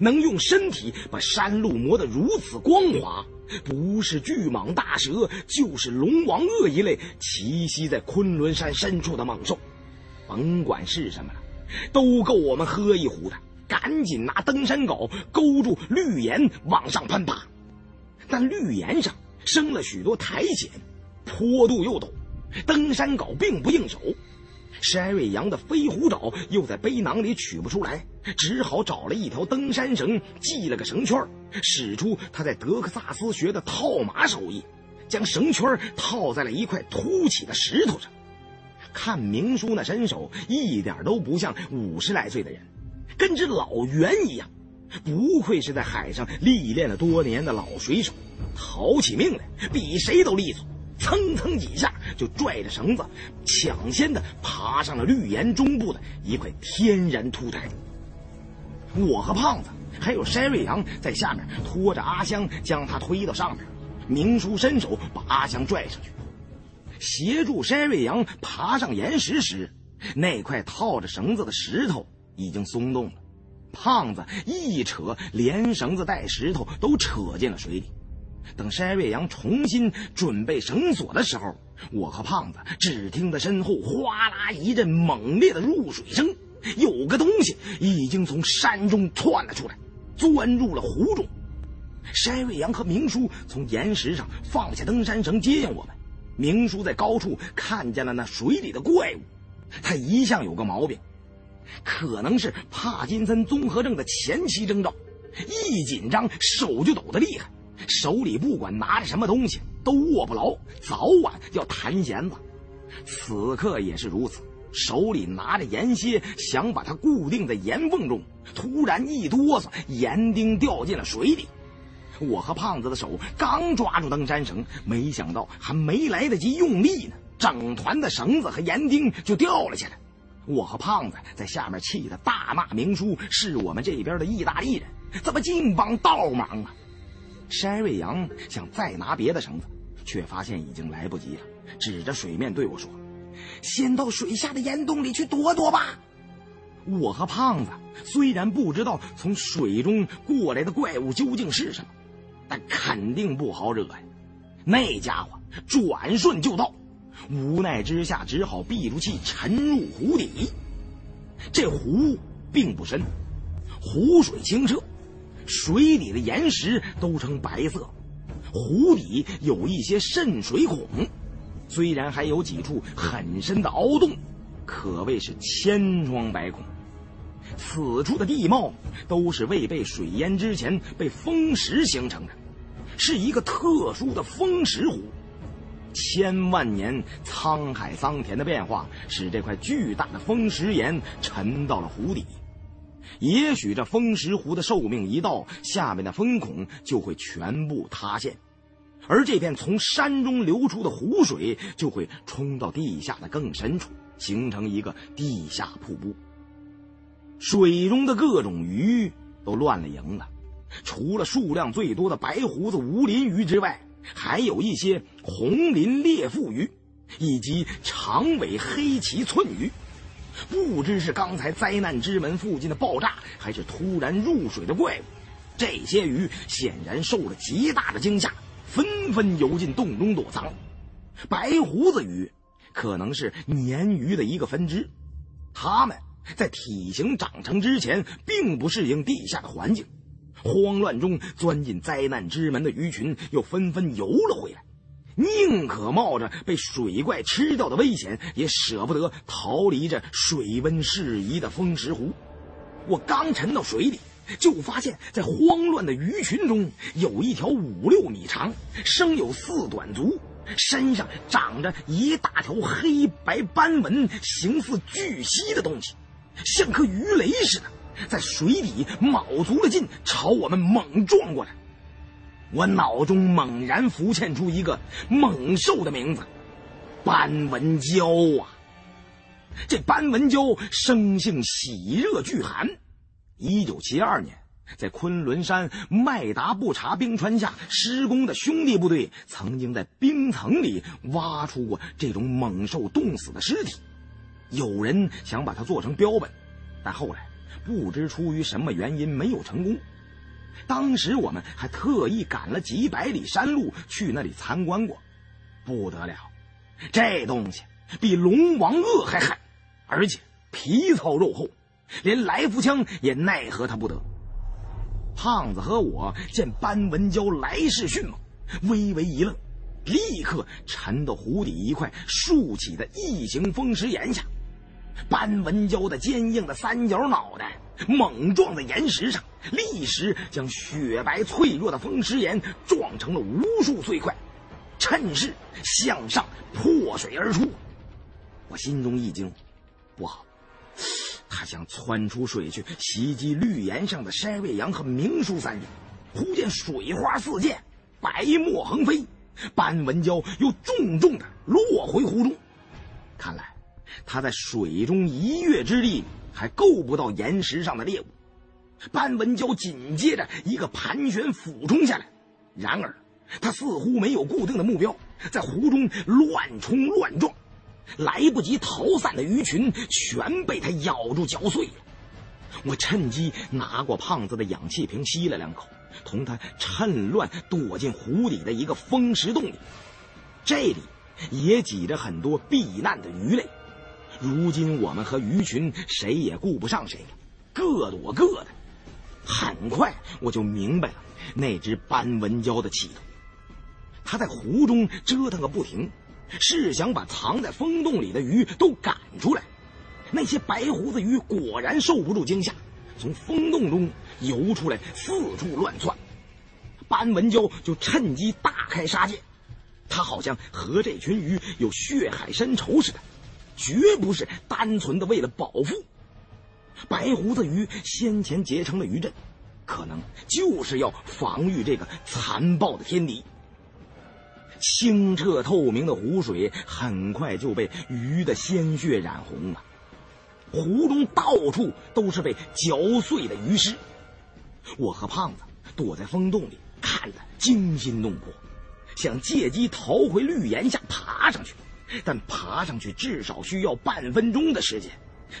S1: 能用身体把山路磨得如此光滑，不是巨蟒大蛇，就是龙王鳄一类栖息在昆仑山深处的猛兽，甭管是什么了，都够我们喝一壶的。赶紧拿登山镐勾住绿岩往上攀爬，但绿岩上生了许多苔藓，坡度又陡，登山镐并不应手。山瑞阳的飞虎爪又在背囊里取不出来，只好找了一条登山绳，系了个绳圈，使出他在德克萨斯学的套马手艺，将绳圈套在了一块凸起的石头上。看明叔那身手，一点都不像五十来岁的人，跟只老猿一样。不愧是在海上历练了多年的老水手，逃起命来比谁都利索。蹭蹭几下，就拽着绳子，抢先的爬上了绿岩中部的一块天然凸台。我和胖子还有山瑞阳在下面拖着阿香，将他推到上面。明叔伸手把阿香拽上去，协助山瑞阳爬上岩石时，那块套着绳子的石头已经松动了。胖子一扯，连绳子带石头都扯进了水里。等山瑞阳重新准备绳索的时候，我和胖子只听得身后哗啦一阵猛烈的入水声，有个东西已经从山中窜了出来。钻入了湖中。筛瑞阳和明叔从岩石上放下登山绳接应我们。明叔在高处看见了那水里的怪物，他一向有个毛病，可能是帕金森综合症的前期征兆，一紧张手就抖得厉害，手里不管拿着什么东西都握不牢，早晚要弹弦子。此刻也是如此，手里拿着岩楔，想把它固定在岩缝中，突然一哆嗦，岩钉掉进了水里。我和胖子的手刚抓住登山绳，没想到还没来得及用力呢，整团的绳子和岩钉就掉了下来。我和胖子在下面气得大骂明叔是我们这边的意大利人，怎么净帮倒忙啊！山瑞阳想再拿别的绳子，却发现已经来不及了，指着水面对我说：“先到水下的岩洞里去躲躲吧。”我和胖子虽然不知道从水中过来的怪物究竟是什么。但肯定不好惹呀！那家伙转瞬就到，无奈之下只好闭住气沉入湖底。这湖并不深，湖水清澈，水底的岩石都呈白色，湖底有一些渗水孔，虽然还有几处很深的凹洞，可谓是千疮百孔。此处的地貌都是未被水淹之前被风蚀形成的，是一个特殊的风蚀湖。千万年沧海桑田的变化，使这块巨大的风蚀岩沉到了湖底。也许这风蚀湖的寿命一到，下面的风孔就会全部塌陷，而这片从山中流出的湖水就会冲到地下的更深处，形成一个地下瀑布。水中的各种鱼都乱了营了，除了数量最多的白胡子无鳞鱼之外，还有一些红鳞裂腹鱼，以及长尾黑鳍寸鱼。不知是刚才灾难之门附近的爆炸，还是突然入水的怪物，这些鱼显然受了极大的惊吓，纷纷游进洞中躲藏。白胡子鱼可能是鲶鱼的一个分支，它们。在体型长成之前，并不适应地下的环境，慌乱中钻进灾难之门的鱼群又纷纷游了回来，宁可冒着被水怪吃掉的危险，也舍不得逃离这水温适宜的风石湖。我刚沉到水里，就发现，在慌乱的鱼群中，有一条五六米长、生有四短足、身上长着一大条黑白斑纹、形似巨蜥的东西。像颗鱼雷似的，在水底卯足了劲朝我们猛撞过来。我脑中猛然浮现出一个猛兽的名字——斑纹蛟啊！这斑纹蛟生性喜热惧寒。一九七二年，在昆仑山麦达布查冰川下施工的兄弟部队，曾经在冰层里挖出过这种猛兽冻死的尸体。有人想把它做成标本，但后来不知出于什么原因没有成功。当时我们还特意赶了几百里山路去那里参观过，不得了，这东西比龙王鳄还狠，而且皮糙肉厚，连来福枪也奈何他不得。胖子和我见斑纹蛟来势迅猛，微微一愣，立刻沉到湖底一块竖起的异形风石岩下。斑纹蛟的坚硬的三角脑袋猛撞在岩石上，立时将雪白脆弱的风石岩撞成了无数碎块，趁势向上破水而出。我心中一惊，不好，他想窜出水去袭击绿岩上的筛瑞阳和明叔三人。忽见水花四溅，白沫横飞，斑纹蛟又重重的落回湖中。看来。他在水中一跃之力还够不到岩石上的猎物，斑纹蛟紧接着一个盘旋俯冲下来，然而他似乎没有固定的目标，在湖中乱冲乱撞，来不及逃散的鱼群全被他咬住嚼碎了。我趁机拿过胖子的氧气瓶吸了两口，同他趁乱躲进湖底的一个风石洞里，这里也挤着很多避难的鱼类。如今我们和鱼群谁也顾不上谁了，各躲各的。很快我就明白了那只斑纹蛟的企图。它在湖中折腾个不停，是想把藏在风洞里的鱼都赶出来。那些白胡子鱼果然受不住惊吓，从风洞中游出来，四处乱窜。斑纹蛟就趁机大开杀戒，它好像和这群鱼有血海深仇似的，绝不是单纯的为了饱腹。白胡子鱼先前结成了鱼阵，可能就是要防御这个残暴的天敌。清澈透明的湖水很快就被鱼的鲜血染红了，湖中到处都是被嚼碎的鱼尸。我和胖子躲在风洞里，看得惊心动魄，想借机逃回绿岩下爬上去，但爬上去至少需要半分钟的时间。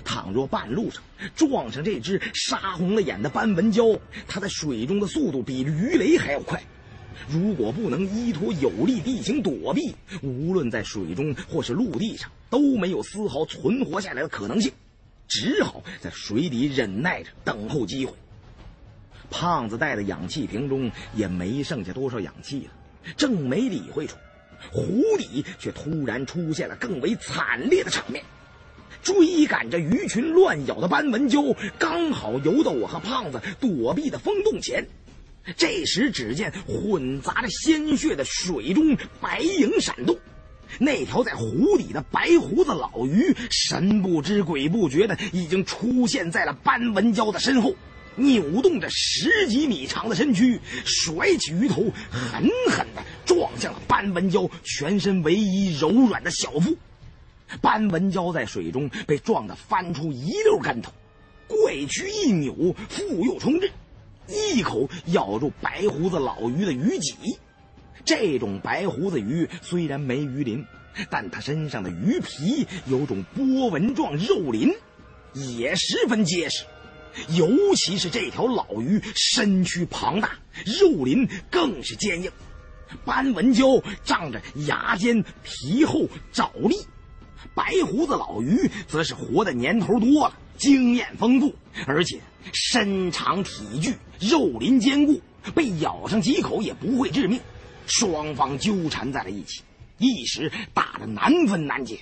S1: 倘若半路上撞上这只杀红了眼的斑纹蛟，它在水中的速度比鱼雷还要快。如果不能依托有利地形躲避，无论在水中或是陆地上都没有丝毫存活下来的可能性，只好在水底忍耐着等候机会。胖子带的氧气瓶中也没剩下多少氧气了，正没理会出，湖底却突然出现了更为惨烈的场面。追赶着鱼群乱咬的斑纹蛟，刚好游到我和胖子躲避的风洞前。这时，只见混杂着鲜血的水中白影闪动，那条在湖底的白胡子老鱼神不知鬼不觉的已经出现在了斑纹蛟的身后，扭动着十几米长的身躯，甩起鱼头，狠狠地撞向了斑纹蛟全身唯一柔软的小腹。斑纹蛟在水中被撞得翻出一溜跟头，怪躯一扭，复又冲至。一口咬住白胡子老鱼的鱼脊，这种白胡子鱼虽然没鱼鳞，但它身上的鱼皮有种波纹状肉鳞，也十分结实。尤其是这条老鱼身躯庞大，肉鳞更是坚硬。斑纹蛟仗着牙尖皮厚爪利，白胡子老鱼则是活的年头多了，经验丰富，而且。身长体巨，肉鳞坚固，被咬上几口也不会致命。双方纠缠在了一起，一时打得难分难解，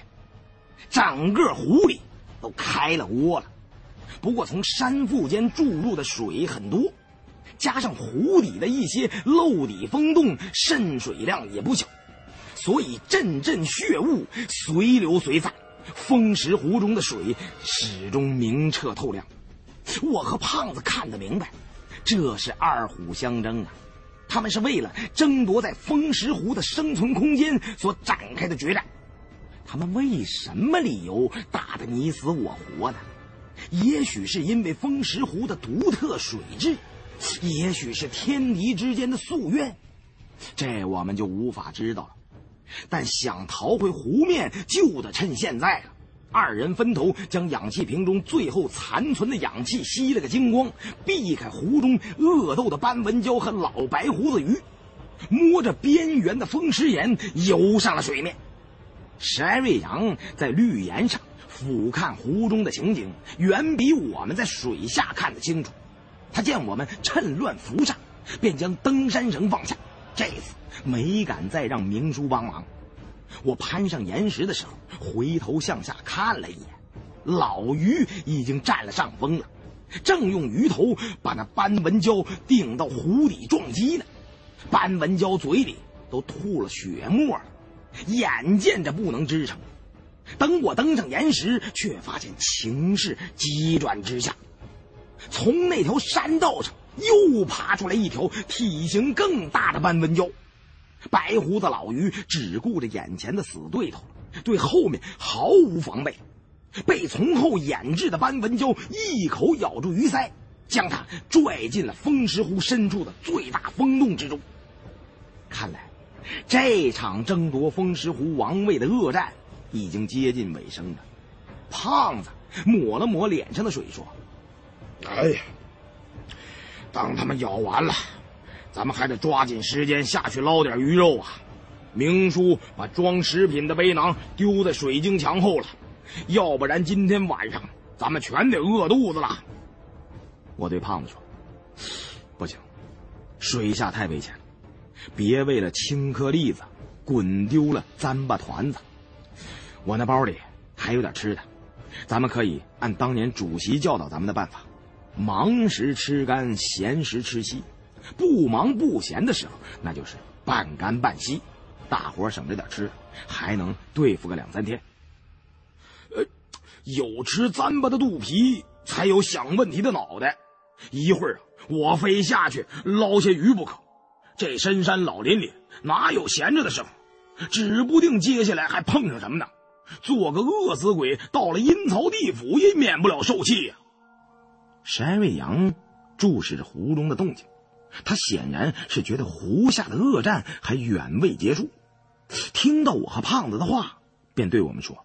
S1: 整个湖里都开了窝了。不过从山腹间注入的水很多，加上湖底的一些漏底风洞渗水量也不小，所以阵阵血雾随流随散，风石湖中的水始终明澈透亮。我和胖子看得明白，这是二虎相争啊！他们是为了争夺在风石湖的生存空间所展开的决战。他们为什么理由打得你死我活呢？也许是因为风石湖的独特水质，也许是天敌之间的夙愿，这我们就无法知道了。但想逃回湖面，就得趁现在了。二人分头将氧气瓶中最后残存的氧气吸了个精光，避开湖中恶斗的斑纹蛟和老白胡子鱼，摸着边缘的风石岩游上了水面。山瑞阳在绿岩上俯瞰湖中的情景，远比我们在水下看得清楚。他见我们趁乱浮上，便将登山绳放下，这次没敢再让明叔帮忙。我攀上岩石的时候，回头向下看了一眼，老鱼已经占了上风了，正用鱼头把那斑纹蛟顶到湖底撞击呢。斑纹蛟嘴里都吐了血沫了，眼见着不能支撑。等我登上岩石，却发现情势急转直下，从那条山道上又爬出来一条体型更大的斑纹蛟。白胡子老鱼只顾着眼前的死对头，对后面毫无防备。被从后掩制的斑纹蛟一口咬住鱼鳃，将它拽进了风石湖深处的最大风洞之中。看来，这场争夺风石湖王位的恶战已经接近尾声了。胖子抹了抹脸上的水，说：“
S2: 哎呀，当他们咬完了。”咱们还得抓紧时间下去捞点鱼肉啊！明叔把装食品的背囊丢在水晶墙后了，要不然今天晚上咱们全得饿肚子了。
S1: 我对胖子说：“不行，水下太危险了，别为了青颗粒子滚丢了糌粑团子。我那包里还有点吃的，咱们可以按当年主席教导咱们的办法，忙时吃干，闲时吃稀。不忙不闲的时候，那就是半干半稀，大伙省着点吃，还能对付个两三天。
S2: 呃，有吃糌粑的肚皮，才有想问题的脑袋。一会儿啊，我非下去捞些鱼不可。这深山老林里哪有闲着的时候？指不定接下来还碰上什么呢。做个饿死鬼，到了阴曹地府也免不了受气呀。
S1: 山瑞阳注视着湖中的动静。他显然是觉得湖下的恶战还远未结束，听到我和胖子的话，便对我们说：“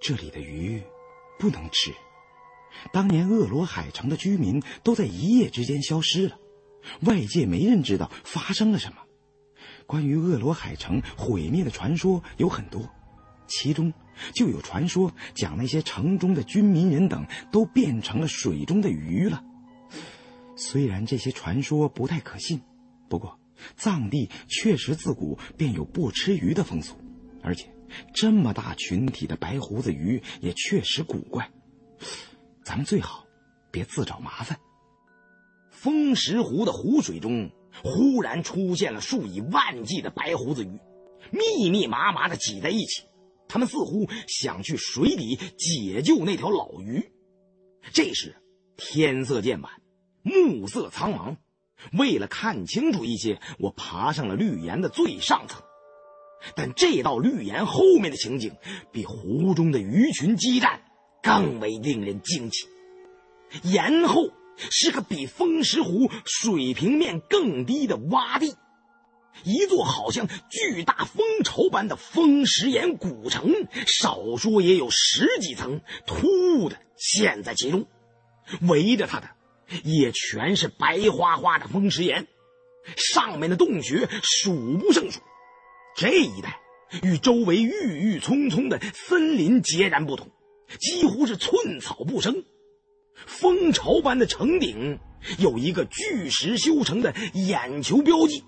S3: 这里的鱼不能吃。当年恶罗海城的居民都在一夜之间消失了，外界没人知道发生了什么。关于恶罗海城毁灭的传说有很多，其中就有传说讲那些城中的军民人等都变成了水中的鱼了。”虽然这些传说不太可信，不过藏地确实自古便有不吃鱼的风俗，而且这么大群体的白胡子鱼也确实古怪。咱们最好别自找麻烦。
S1: 风石湖的湖水中忽然出现了数以万计的白胡子鱼，密密麻麻的挤在一起，他们似乎想去水底解救那条老鱼。这时天色渐晚。暮色苍茫，为了看清楚一些，我爬上了绿岩的最上层。但这道绿岩后面的情景，比湖中的鱼群激战更为令人惊奇。岩后是个比风石湖水平面更低的洼地，一座好像巨大蜂巢般的风石岩古城，少说也有十几层，突兀的陷在其中，围着它的。也全是白花花的风石岩，上面的洞穴数不胜数。这一带与周围郁郁葱葱的森林截然不同，几乎是寸草不生。蜂巢般的城顶有一个巨石修成的眼球标记，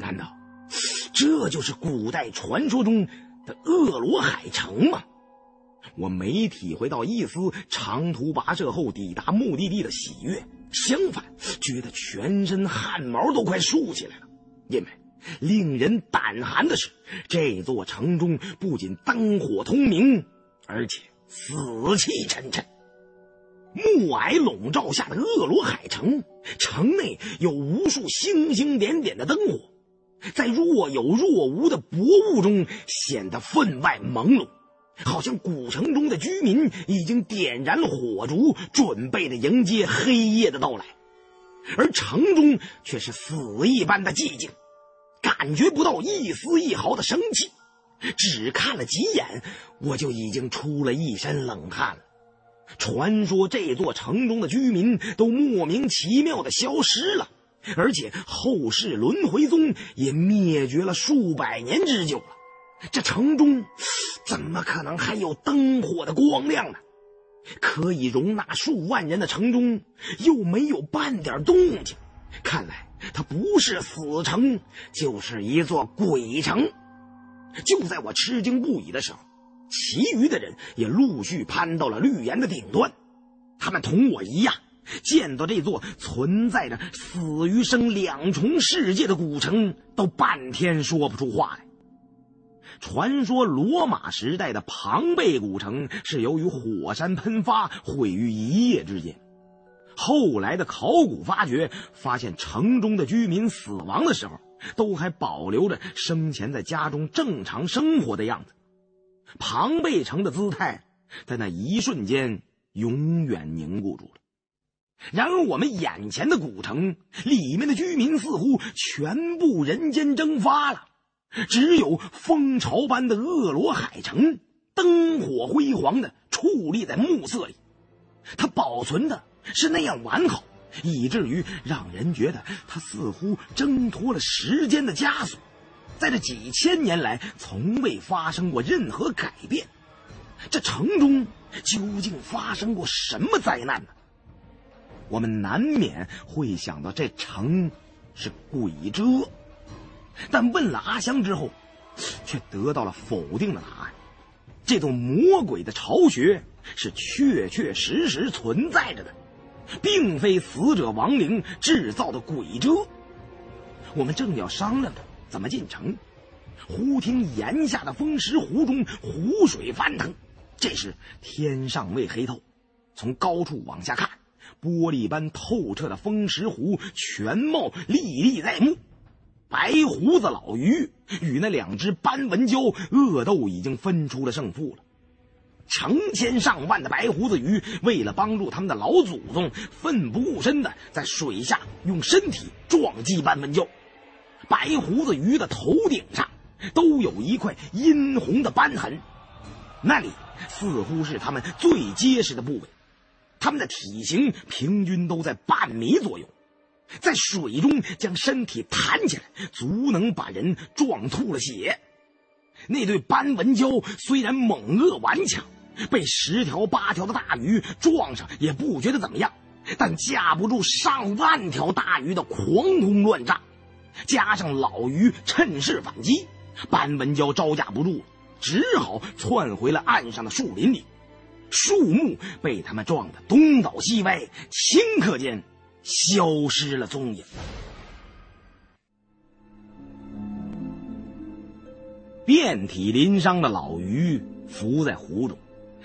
S1: 难道这就是古代传说中的恶罗海城吗？我没体会到一丝长途跋涉后抵达目的地的喜悦，相反，觉得全身汗毛都快竖起来了。因为令人胆寒的是，这座城中不仅灯火通明，而且死气沉沉。暮霭笼罩下的恶罗海城，城内有无数星星点点的灯火，在若有若无的薄雾中显得分外朦胧。好像古城中的居民已经点燃了火烛，准备的迎接黑夜的到来，而城中却是死一般的寂静，感觉不到一丝一毫的生气。只看了几眼，我就已经出了一身冷汗了。传说这座城中的居民都莫名其妙的消失了，而且后世轮回宗也灭绝了数百年之久了。这城中。怎么可能还有灯火的光亮呢？可以容纳数万人的城中又没有半点动静，看来它不是死城，就是一座鬼城。就在我吃惊不已的时候，其余的人也陆续攀到了绿岩的顶端。他们同我一样，见到这座存在着死与生两重世界的古城，都半天说不出话来。传说罗马时代的庞贝古城是由于火山喷发毁于一夜之间。后来的考古发掘发现，城中的居民死亡的时候，都还保留着生前在家中正常生活的样子。庞贝城的姿态在那一瞬间永远凝固住了。然而，我们眼前的古城里面的居民似乎全部人间蒸发了。只有蜂巢般的恶罗海城，灯火辉煌的矗立在暮色里。它保存的是那样完好，以至于让人觉得它似乎挣脱了时间的枷锁，在这几千年来从未发生过任何改变。这城中究竟发生过什么灾难呢？我们难免会想到这城是鬼遮。但问了阿香之后，却得到了否定的答案。这座魔鬼的巢穴是确确实实存在着的，并非死者亡灵制造的鬼遮。我们正要商量着怎么进城，忽听檐下的风石湖中湖水翻腾。这时天尚未黑透，从高处往下看，玻璃般透彻的风石湖全貌历历在目。白胡子老鱼与那两只斑纹蛟恶斗已经分出了胜负了。成千上万的白胡子鱼为了帮助他们的老祖宗，奋不顾身的在水下用身体撞击斑纹蛟。白胡子鱼的头顶上都有一块殷红的斑痕，那里似乎是他们最结实的部位。它们的体型平均都在半米左右。在水中将身体弹起来，足能把人撞吐了血。那对斑纹蛟虽然猛恶顽强，被十条八条的大鱼撞上也不觉得怎么样，但架不住上万条大鱼的狂轰乱炸，加上老鱼趁势反击，斑纹蛟招架不住，只好窜回了岸上的树林里。树木被他们撞得东倒西歪，顷刻间。消失了踪影。遍体鳞伤的老鱼浮在湖中，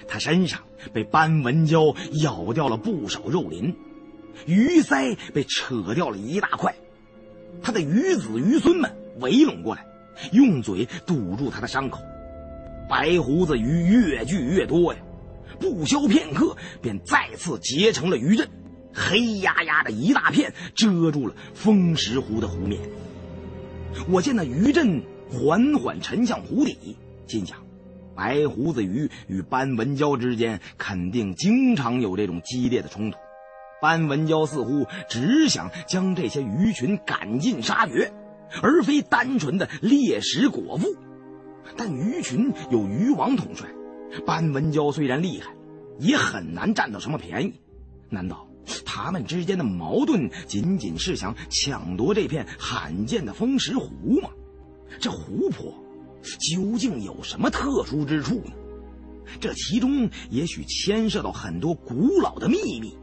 S1: 他身上被斑纹蛟咬掉了不少肉鳞，鱼鳃被扯掉了一大块。他的鱼子鱼孙们围拢过来，用嘴堵住他的伤口。白胡子鱼越聚越多呀，不消片刻，便再次结成了鱼阵。黑压压的一大片，遮住了风石湖的湖面。我见那鱼阵缓缓沉向湖底，心想：白胡子鱼与斑纹蛟之间肯定经常有这种激烈的冲突。斑纹蛟似乎只想将这些鱼群赶尽杀绝，而非单纯的猎食果腹。但鱼群有鱼王统帅，斑纹蛟虽然厉害，也很难占到什么便宜。难道？他们之间的矛盾仅仅是想抢夺这片罕见的风石湖吗？这湖泊究竟有什么特殊之处呢？这其中也许牵涉到很多古老的秘密，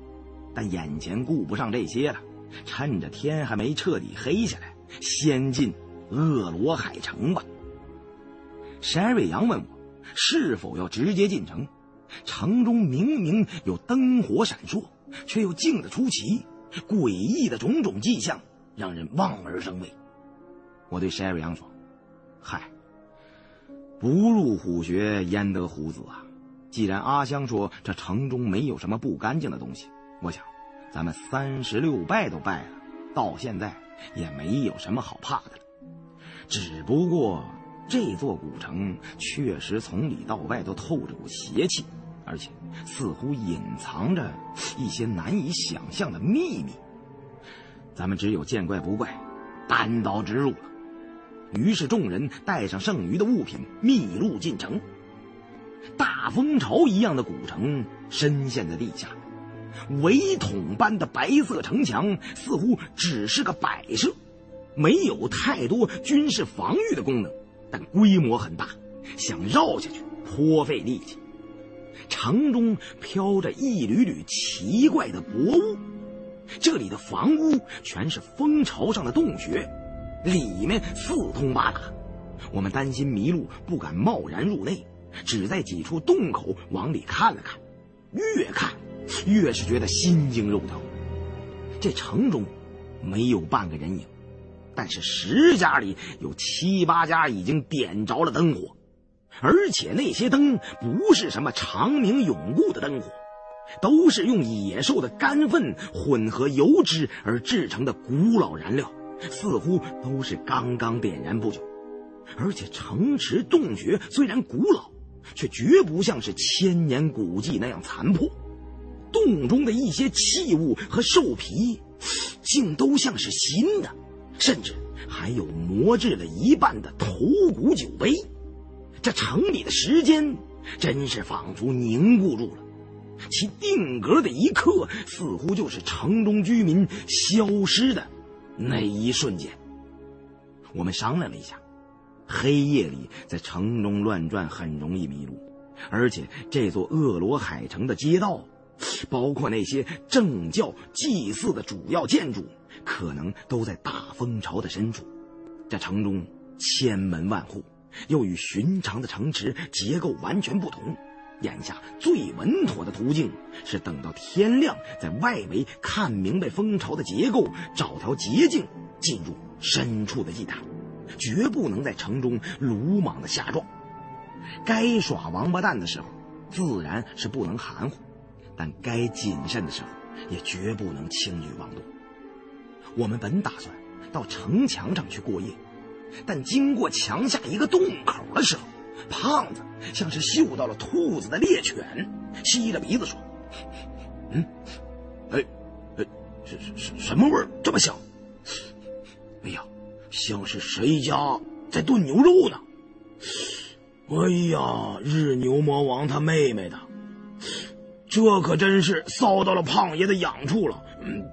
S1: 但眼前顾不上这些了，趁着天还没彻底黑下来，先进恶罗海城吧。山瑞阳问是否要直接进城，城中明明有灯火闪烁。却又静得出奇，诡异的种种迹象让人望而生畏。我对山瑞阳说：“嗨，不入虎穴焉得虎子啊！既然阿香说这城中没有什么不干净的东西，我想咱们三十六拜都拜了，到现在也没有什么好怕的了。只不过这座古城确实从里到外都透着股邪气。”而且似乎隐藏着一些难以想象的秘密，咱们只有见怪不怪，单刀直入了。于是众人带上剩余的物品，密路进城。大蜂巢一样的古城深陷在地下，围桶般的白色城墙似乎只是个摆设，没有太多军事防御的功能，但规模很大，想绕下去颇费力气。城中飘着一缕缕奇怪的薄雾，这里的房屋全是蜂巢上的洞穴，里面四通八达。我们担心迷路，不敢贸然入内，只在几处洞口往里看了看。越看，越是觉得心惊肉跳。这城中没有半个人影，但是十家里有七八家已经点着了灯火。而且那些灯不是什么长明永固的灯火，都是用野兽的干粪混合油脂而制成的古老燃料，似乎都是刚刚点燃不久。而且城池洞穴虽然古老，却绝不像是千年古迹那样残破。洞中的一些器物和兽皮，竟都像是新的，甚至还有磨制了一半的头骨酒杯。这城里的时间真是仿佛凝固住了，其定格的一刻，似乎就是城中居民消失的那一瞬间。我们商量了一下，黑夜里在城中乱转很容易迷路，而且这座恶罗海城的街道，包括那些正教祭祀的主要建筑，可能都在大蜂巢的深处。这城中千门万户，又与寻常的城池结构完全不同。眼下最稳妥的途径是等到天亮，在外围看明白蜂巢的结构，找条捷径进入深处的祭坛，绝不能在城中鲁莽的下撞。该耍王八蛋的时候，自然是不能含糊；但该谨慎的时候，也绝不能轻举妄动。我们本打算到城墙上去过夜，但经过墙下一个洞口的时候。胖子像是嗅到了兔子的猎犬，吸着鼻子说：“嗯，哎，哎，什什什么味儿这么香？哎呀，像是谁家在炖牛肉呢？哎呀，日牛魔王他妹妹的，这可真是骚到了胖爷的痒处了。嗯，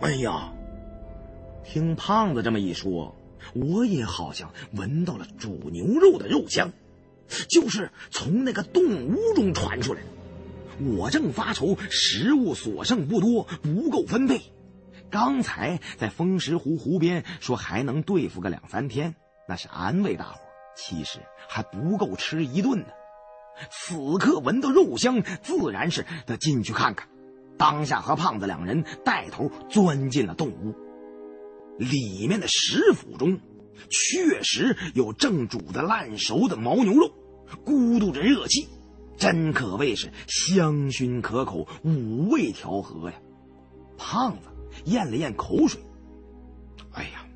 S1: 哎呀，听胖子这么一说，我也好像闻到了煮牛肉的肉香。”就是从那个洞屋中传出来的。我正发愁食物所剩不多，不够分配。刚才在风石湖湖边说还能对付个两三天，那是安慰大伙，其实还不够吃一顿呢。此刻闻到肉香，自然是得进去看看。当下和胖子两人带头钻进了洞屋，里面的食府中确实有正煮的烂熟的牦牛肉。咕嘟着热气，真可谓是香薰可口，五味调和呀！胖子咽了咽口水，哎呀，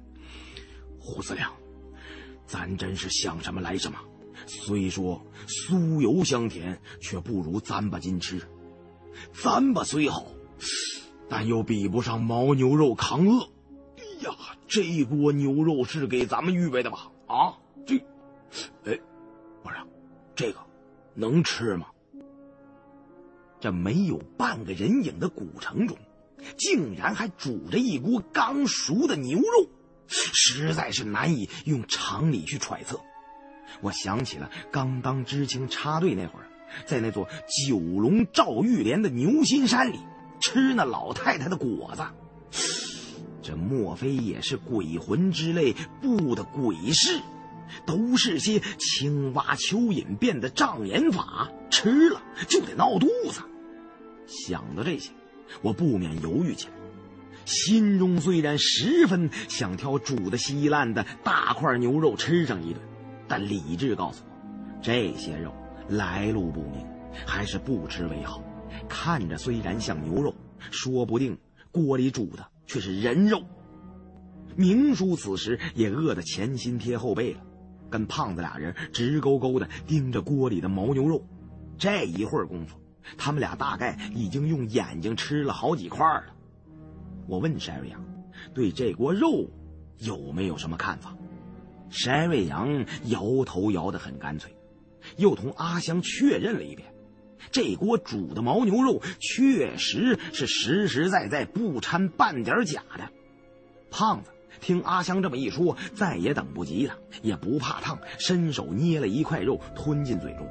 S1: 胡四亮，咱真是想什么来什么。虽说酥油香甜，却不如糌粑金吃。糌粑虽好，但又比不上牦牛肉抗饿。呀，这锅牛肉是给咱们预备的吧？啊，这，哎。这个能吃吗？这没有半个人影的古城中，竟然还煮着一锅刚熟的牛肉，实在是难以用常理去揣测。我想起了刚当知青插队那会儿，在那座九龙赵玉莲的牛心山里吃那老太太的果子，这莫非也是鬼魂之类布的鬼事？都是些青蛙蚯蚓变的障眼法，吃了就得闹肚子。想到这些，我不免犹豫起来。心中虽然十分想挑煮的稀烂的大块牛肉吃上一顿，但理智告诉我，这些肉来路不明，还是不吃为好。看着虽然像牛肉，说不定锅里煮的却是人肉。明叔此时也饿得前心贴后背了。跟胖子俩人直勾勾的盯着锅里的牦牛肉，这一会儿功夫，他们俩大概已经用眼睛吃了好几块了。我问山瑞阳，对这锅肉有没有什么看法？山瑞阳摇头摇得很干脆，又同阿香确认了一遍，这锅煮的牦牛肉确实是实实在在，不掺半点假的。胖子。听阿香这么一说，再也等不及了，也不怕烫，伸手捏了一块肉吞进嘴中。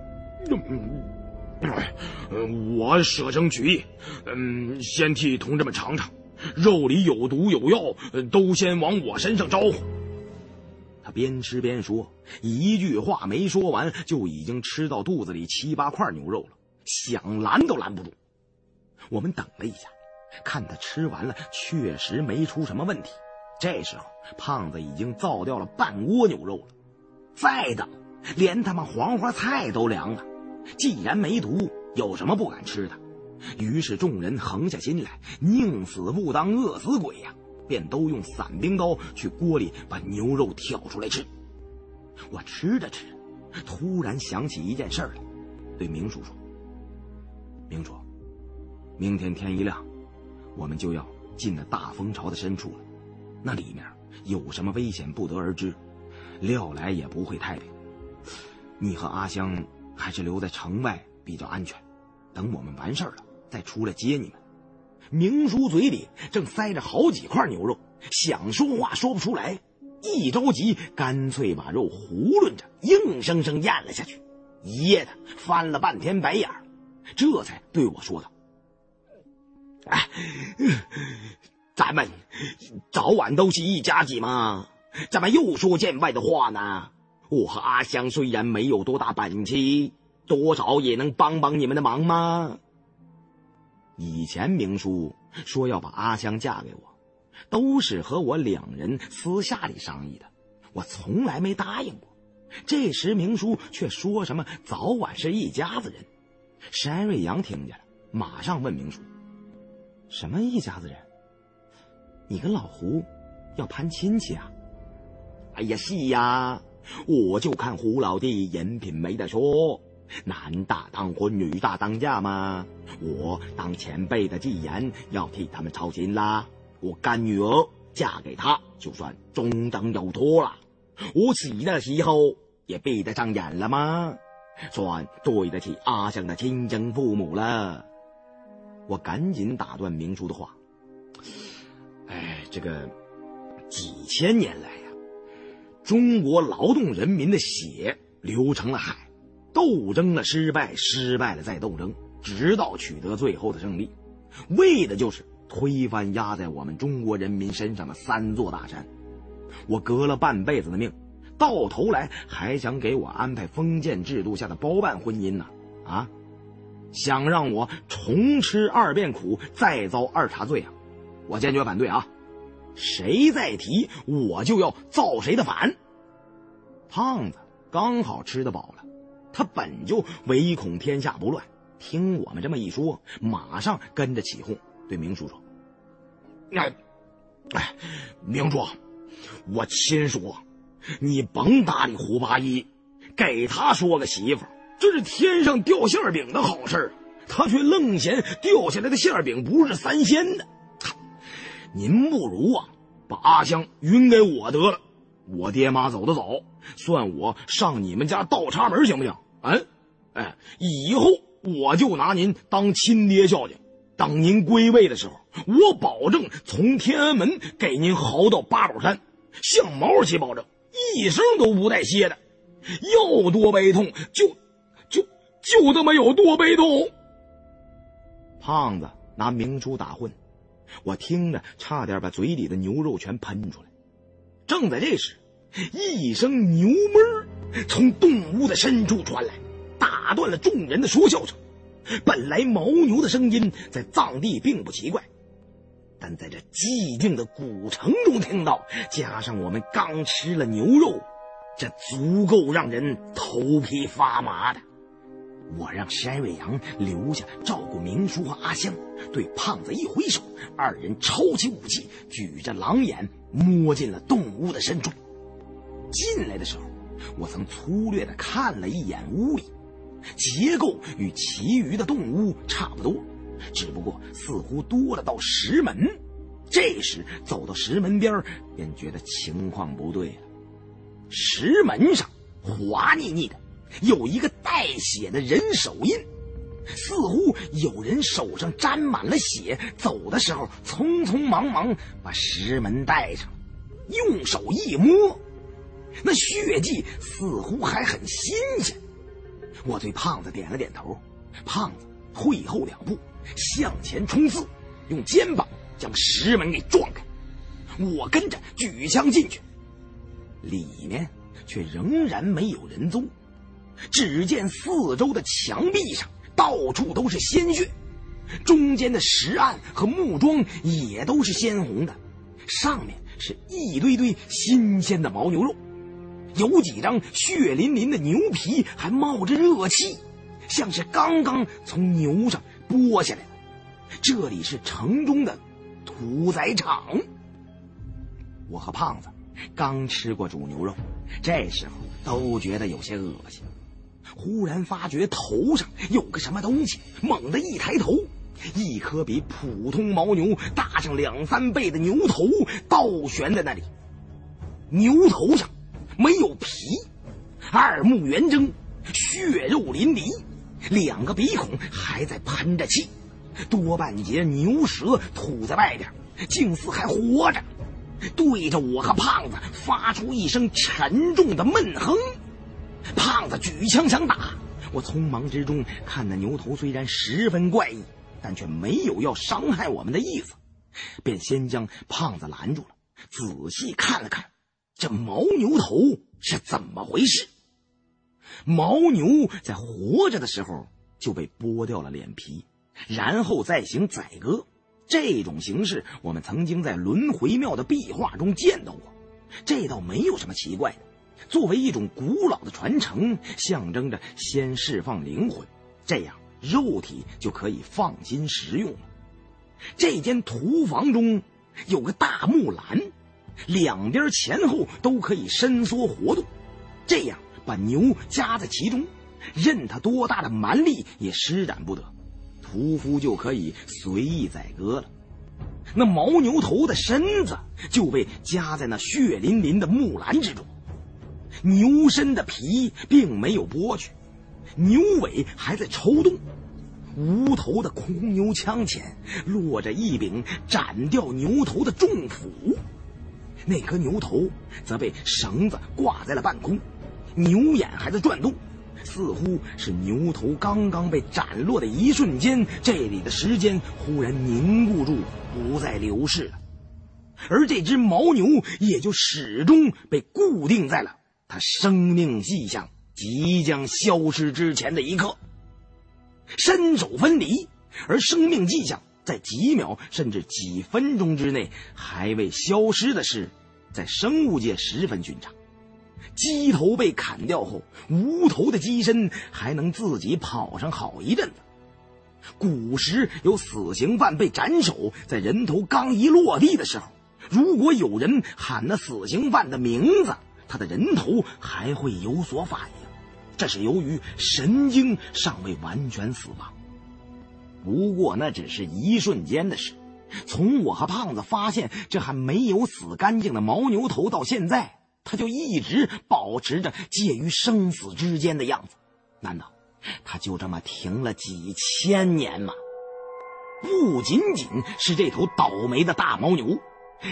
S2: 嗯，我舍生取义，嗯，先替同志们尝尝，肉里有毒有药，都先往我身上招呼。
S1: 他边吃边说，一句话没说完，就已经吃到肚子里七八块牛肉了，想拦都拦不住。我们等了一下，看他吃完了，确实没出什么问题。这时候，胖子已经造掉了半锅牛肉了。再等，连他妈黄花菜都凉了。既然没毒，有什么不敢吃的？于是众人横下心来，宁死不当饿死鬼呀！便都用伞兵刀去锅里把牛肉挑出来吃。我吃着吃着，突然想起一件事来，对明叔说：“明叔，明天天一亮，我们就要进那大蜂巢的深处了。”那里面有什么危险不得而知，料来也不会太平。你和阿香还是留在城外比较安全，等我们完事儿了再。出来接你们。明叔嘴里正塞着好几块牛肉，想说话说不出来，一着急，干脆把肉囫囵着硬生生咽了下去，噎得翻了半天白眼儿，这才对我说道：“哎，咱们早晚都是一家子嘛，怎么又说见外的话呢？我和阿香虽然没有多大本事，多少也能帮帮你们的忙吗？”以前明叔说要把阿香嫁给我，都是和我两人私下里商议的，我从来没答应过。这时明叔却说什么早晚是一家子人。山瑞阳听见了，马上问明叔：“什么一家子人？你跟老胡要攀亲戚啊？”“哎呀，是呀，我就看胡老弟人品没得说。”男大当婚，女大当嫁嘛。我当前辈的既然要替他们操心啦，我干女儿嫁给他，就算中等有托了。我死的时候也闭得上眼了吗？算对得起阿香的亲生父母了。我赶紧打断明叔的话。哎，这个几千年来呀，中国劳动人民的血流成了海。斗争的失败，失败了再斗争，直到取得最后的胜利，为的就是推翻压在我们中国人民身上的三座大山。我革了半辈子的命，到头来还想给我安排封建制度下的包办婚姻呢？啊，想让我重吃二遍苦，再遭二茬罪啊！我坚决反对啊！谁再提，我就要造谁的反。胖子刚好吃得饱了。他本就唯恐天下不乱，听我们这么一说，马上跟着起哄，对明叔说：“哎，哎，明叔，我亲说，你甭搭理胡八一，给他说个媳妇，这是天上掉馅饼的好事他却愣嫌掉下来的馅饼不是三鲜的。您不如啊，把阿香匀给我得了，我爹妈走的早，算我上你们家倒插门，行不行？”嗯，哎，以后我就拿您当亲爹孝敬。等您归位的时候，我保证从天安门给您嚎到八宝山，向毛主席保证，一声都不带歇的。要多悲痛，就就就这么有多悲痛。胖子拿明珠打混，我听着差点把嘴里的牛肉全喷出来。正在这时，一声牛哞从洞屋的深处传来，打断了众人的说笑声。本来牦牛的声音在藏地并不奇怪，但在这寂静的古城中听到，加上我们刚吃了牛肉，这足够让人头皮发麻的。我让山瑞阳留下照顾明叔和阿香，对胖子一挥手，二人抄起武器，举着狼眼，摸进了洞屋的深处。进来的时候。我曾粗略的看了一眼屋里，结构与其余的洞屋差不多，只不过似乎多了道石门。这时走到石门边便觉得情况不对了。石门上滑腻腻的，有一个带血的人手印，似乎有人手上沾满了血，走的时候匆匆忙忙把石门带上，用手一摸。那血迹似乎还很新鲜，我对胖子点了点头，胖子退后两步，向前冲刺，用肩膀将石门给撞开，我跟着举枪进去，里面却仍然没有人踪，只见四周的墙壁上到处都是鲜血，中间的石案和木桩也都是鲜红的，上面是一堆堆新鲜的牦牛肉。有几张血淋淋的牛皮还冒着热气，像是刚刚从牛上剥下来的。这里是城中的屠宰场。我和胖子刚吃过煮牛肉，这时候都觉得有些恶心。忽然发觉头上有个什么东西，猛地一抬头，一颗比普通牦牛大上两三倍的牛头倒悬在那里，牛头上。没有皮，二目圆睁，血肉淋漓，两个鼻孔还在喷着气，多半截牛舌吐在外边，竟似还活着，对着我和胖子发出一声沉重的闷哼。胖子举枪想打，我匆忙之中看那牛头虽然十分怪异，但却没有要伤害我们的意思，便先将胖子拦住了，仔细看了看这牦牛头是怎么回事。牦牛在活着的时候就被剥掉了脸皮，然后再行宰割。这种形式我们曾经在轮回庙的壁画中见到过，这倒没有什么奇怪的。作为一种古老的传承，象征着先释放灵魂，这样肉体就可以放心食用了。这间屠房中有个大木栏，两边前后都可以伸缩活动，这样。把牛夹在其中，任他多大的蛮力也施展不得，屠夫就可以随意宰割了。那牦牛头的身子就被夹在那血淋淋的木栏之中，牛身的皮并没有剥去，牛尾还在抽动。无头的空牛枪前落着一柄斩掉牛头的重斧，那颗牛头则被绳子挂在了半空。牛眼还在转动，似乎是牛头刚刚被斩落的一瞬间，这里的时间忽然凝固住，不再流逝了。而这只牦牛也就始终被固定在了它生命迹象即将消失之前的一刻。身首分离，而生命迹象在几秒甚至几分钟之内还未消失的事，在生物界十分寻常。鸡头被砍掉后，无头的鸡身还能自己跑上好一阵子。古时有死刑犯被斩首，在人头刚一落地的时候，如果有人喊那死刑犯的名字，他的人头还会有所反应。这是由于神经尚未完全死亡。不过那只是一瞬间的事。从我和胖子发现这还没有死干净的牦牛头到现在。他就一直保持着介于生死之间的样子，难道他就这么停了几千年吗？不仅仅是这头倒霉的大牦牛，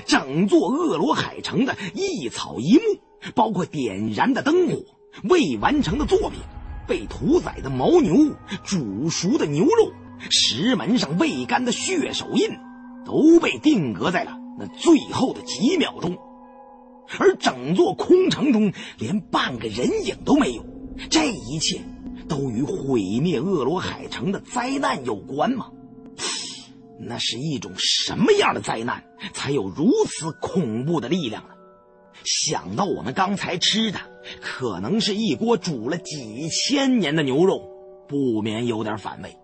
S1: 整座恶罗海城的一草一木，包括点燃的灯火、未完成的作品、被屠宰的牦牛、煮熟的牛肉、石门上未干的血手印，都被定格在了那最后的几秒钟。而整座空城中连半个人影都没有，这一切都与毁灭恶罗海城的灾难有关吗？那是一种什么样的灾难，才有如此恐怖的力量呢？想到我们刚才吃的可能是一锅煮了几千年的牛肉，不免有点反胃。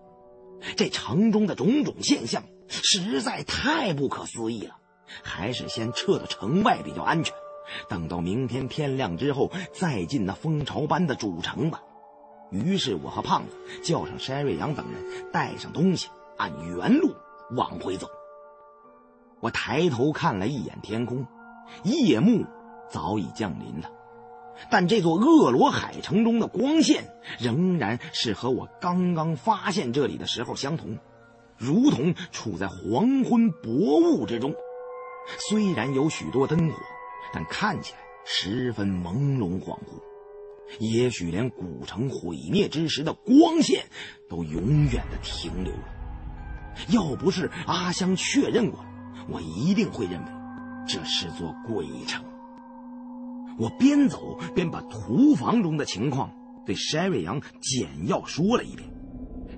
S1: 这城中的种种现象实在太不可思议了，还是先撤到城外比较安全。等到明天天亮之后，再进那蜂巢般的主城吧。于是我和胖子叫上山瑞阳等人，带上东西，按原路往回走。我抬头看了一眼天空，夜幕早已降临了，但这座恶罗海城中的光线仍然是和我刚刚发现这里的时候相同，如同处在黄昏薄雾之中。虽然有许多灯火。但看起来十分朦胧恍惚，也许连古城毁灭之时的光线都永远的停留了。要不是阿香确认过，我一定会认为这是座鬼城。我边走边把屠房中的情况对山瑞阳简要说了一遍，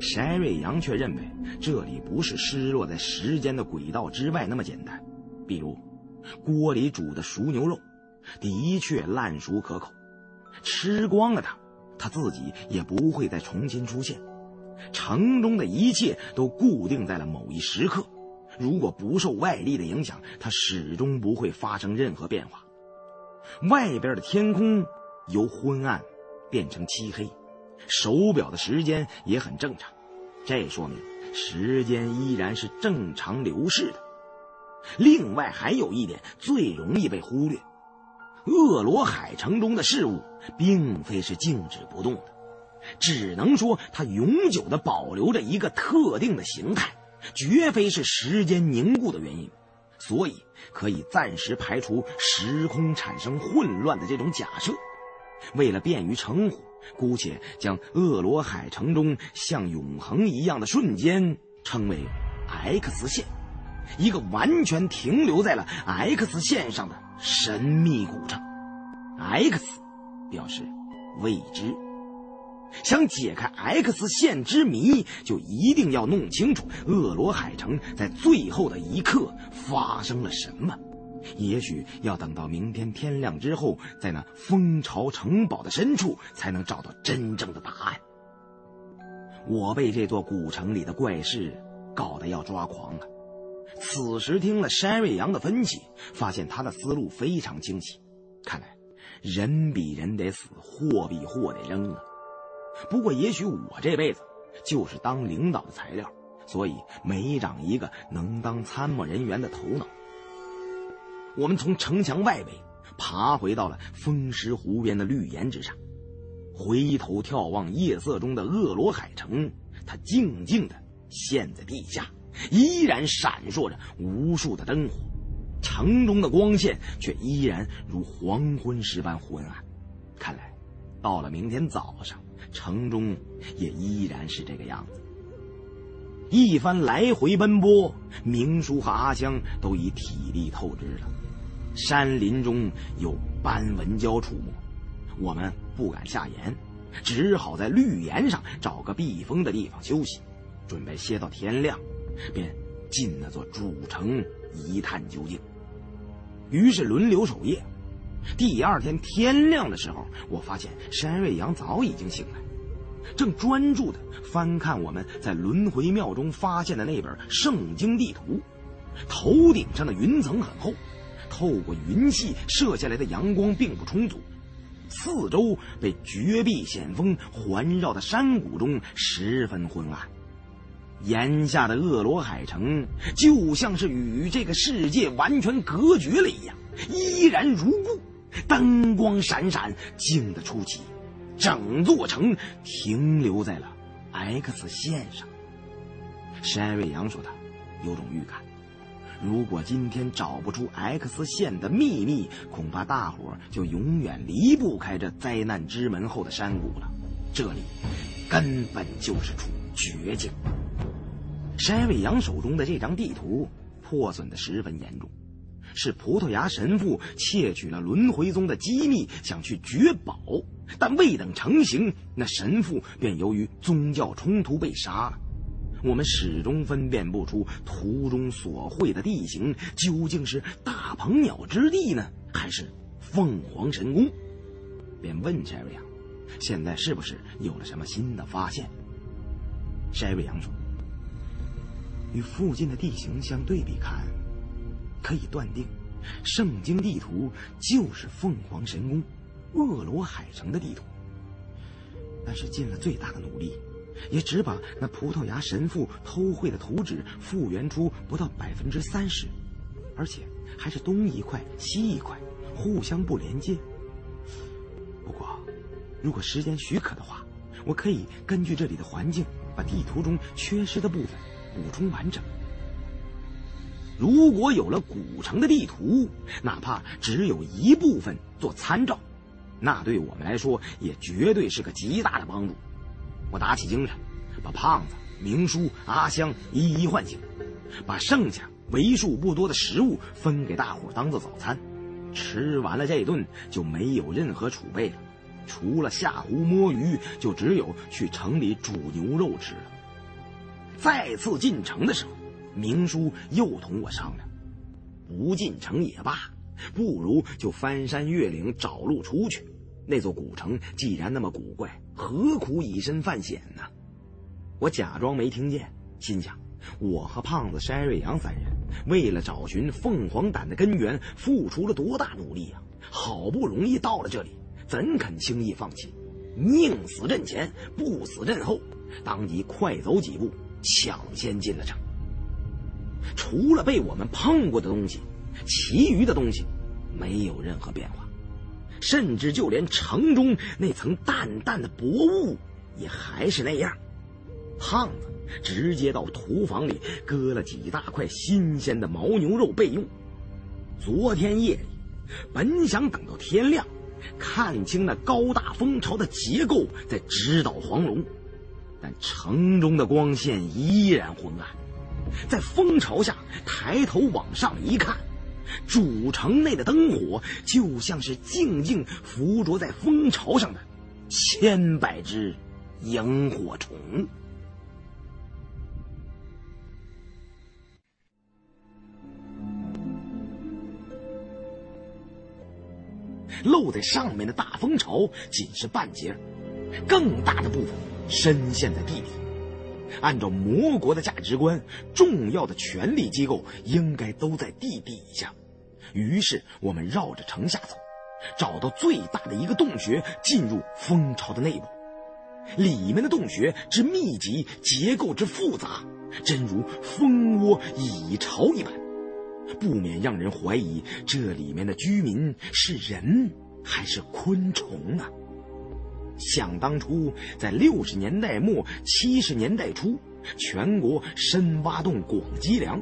S1: 山瑞阳却认为这里不是失落在时间的轨道之外那么简单，比如。锅里煮的熟牛肉，的确烂熟可口。吃光了它，他自己也不会再重新出现。城中的一切都固定在了某一时刻，如果不受外力的影响，它始终不会发生任何变化。外边的天空由昏暗变成漆黑，手表的时间也很正常，这说明时间依然是正常流逝的。另外还有一点最容易被忽略：恶罗海城中的事物并非是静止不动的，只能说它永久的保留着一个特定的形态，绝非是时间凝固的原因，所以可以暂时排除时空产生混乱的这种假设。为了便于称呼，姑且将厄罗海城中像永恒一样的瞬间称为 X 线，一个完全停留在了 X 线上的神秘古城。X 表示未知。想解开 X 线之谜，就一定要弄清楚厄罗海城在最后的一刻发生了什么。也许要等到明天天亮之后，在那蜂巢城堡的深处，才能找到真正的答案。我被这座古城里的怪事搞得要抓狂了。此时听了山瑞阳的分析，发现他的思路非常清晰。看来，人比人得死，货比货得扔啊。不过，也许我这辈子就是当领导的材料，所以没长一个能当参谋人员的头脑。我们从城墙外围爬回到了风石湖边的绿岩之上，回头眺望夜色中的恶罗海城，它静静地陷在地下，依然闪烁着无数的灯火，城中的光线却依然如黄昏时般昏暗。看来，到了明天早上。城中也依然是这个样子。一番来回奔波，明叔和阿香都已体力透支了。山林中有斑纹蛟出没，我们不敢下岩，只好在绿岩上找个避风的地方休息，准备歇到天亮，便进那座主城一探究竟。于是轮流守夜。第二天天亮的时候，我发现山瑞阳早已经醒来。正专注地翻看我们在轮回庙中发现的那本圣经地图，头顶上的云层很厚，透过云隙射下来的阳光并不充足，四周被绝壁险峰环绕的山谷中十分昏暗。眼下的恶罗海城就像是与这个世界完全隔绝了一样，依然如故，灯光闪闪，静得出奇。整座城停留在了 X 线上。山瑞阳说：“他有种预感，如果今天找不出 X 线的秘密，恐怕大伙就永远离不开这灾难之门后的山谷了。这里根本就是处绝境。”山瑞阳手中的这张地图破损的十分严重，是葡萄牙神父窃取了轮回宗的机密，想去掘宝。但未等成型，那神父便由于宗教冲突被杀了。我们始终分辨不出图中所绘的地形究竟是大鹏鸟之地呢，还是凤凰神宫。便问柴瑞阳：“现在是不是有了什么新的发现？”柴瑞阳说：“与附近的地形相对比看，可以断定，圣经地图就是凤凰神宫。”恶罗海城的地图，但是尽了最大的努力，也只把那葡萄牙神父偷绘的图纸复原出不到百分之三十，而且还是东一块西一块，互相不连接。不过，如果时间许可的话，我可以根据这里的环境，把地图中缺失的部分补充完整。如果有了古城的地图，哪怕只有一部分做参照。那对我们来说也绝对是个极大的帮助。我打起精神，把胖子、明叔、阿香一一唤醒，把剩下为数不多的食物分给大伙当做早餐。吃完了这顿，就没有任何储备了，除了下湖摸鱼，就只有去城里煮牛肉吃了。再次进城的时候，明叔又同我商量：不进城也罢，不如就翻山越岭找路出去。那座古城既然那么古怪，何苦以身犯险呢？我假装没听见，心想：我和胖子山瑞阳三人为了找寻凤凰胆的根源，付出了多大努力呀！好不容易到了这里，怎肯轻易放弃？宁死阵前，不死阵后。当即快走几步，抢先进了城。除了被我们碰过的东西，其余的东西没有任何变化。甚至就连城中那层淡淡的薄雾，也还是那样。胖子直接到厨房里割了几大块新鲜的牦牛肉备用。昨天夜里，本想等到天亮，看清那高大蜂巢的结构，再直捣黄龙，但城中的光线依然昏暗。在蜂巢下抬头往上一看，主城内的灯火就像是静静附着在蜂巢上的千百只萤火虫。露在上面的大蜂巢仅是半截，更大的部分深陷在地底。按照魔国的价值观，重要的权力机构应该都在地底下。于是我们绕着城下走，找到最大的一个洞穴，进入蜂巢的内部。里面的洞穴之密集，结构之复杂，真如蜂窝蚁巢一般。不免让人怀疑，这里面的居民是人还是昆虫啊？想当初，在六十年代末、七十年代初，全国深挖洞广积粮，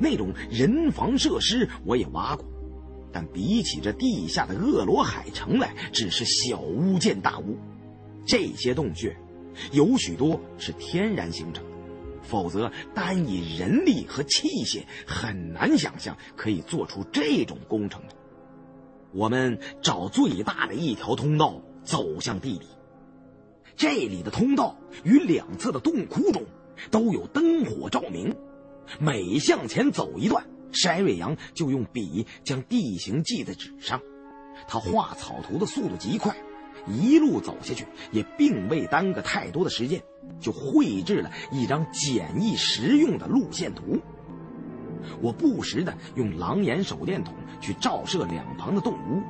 S1: 那种人防设施我也挖过，但比起这地下的恶罗海城来，只是小巫见大巫。这些洞穴，有许多是天然形成的。否则，单以人力和器械，很难想象可以做出这种工程的。我们找最大的一条通道走向地底。这里的通道与两侧的洞窟中都有灯火照明。每向前走一段，筛瑞阳就用笔将地形记在纸上。他画草图的速度极快。一路走下去，也并未耽搁太多的时间，就绘制了一张简易实用的路线图。我不时的用狼眼手电筒去照射两旁的洞屋，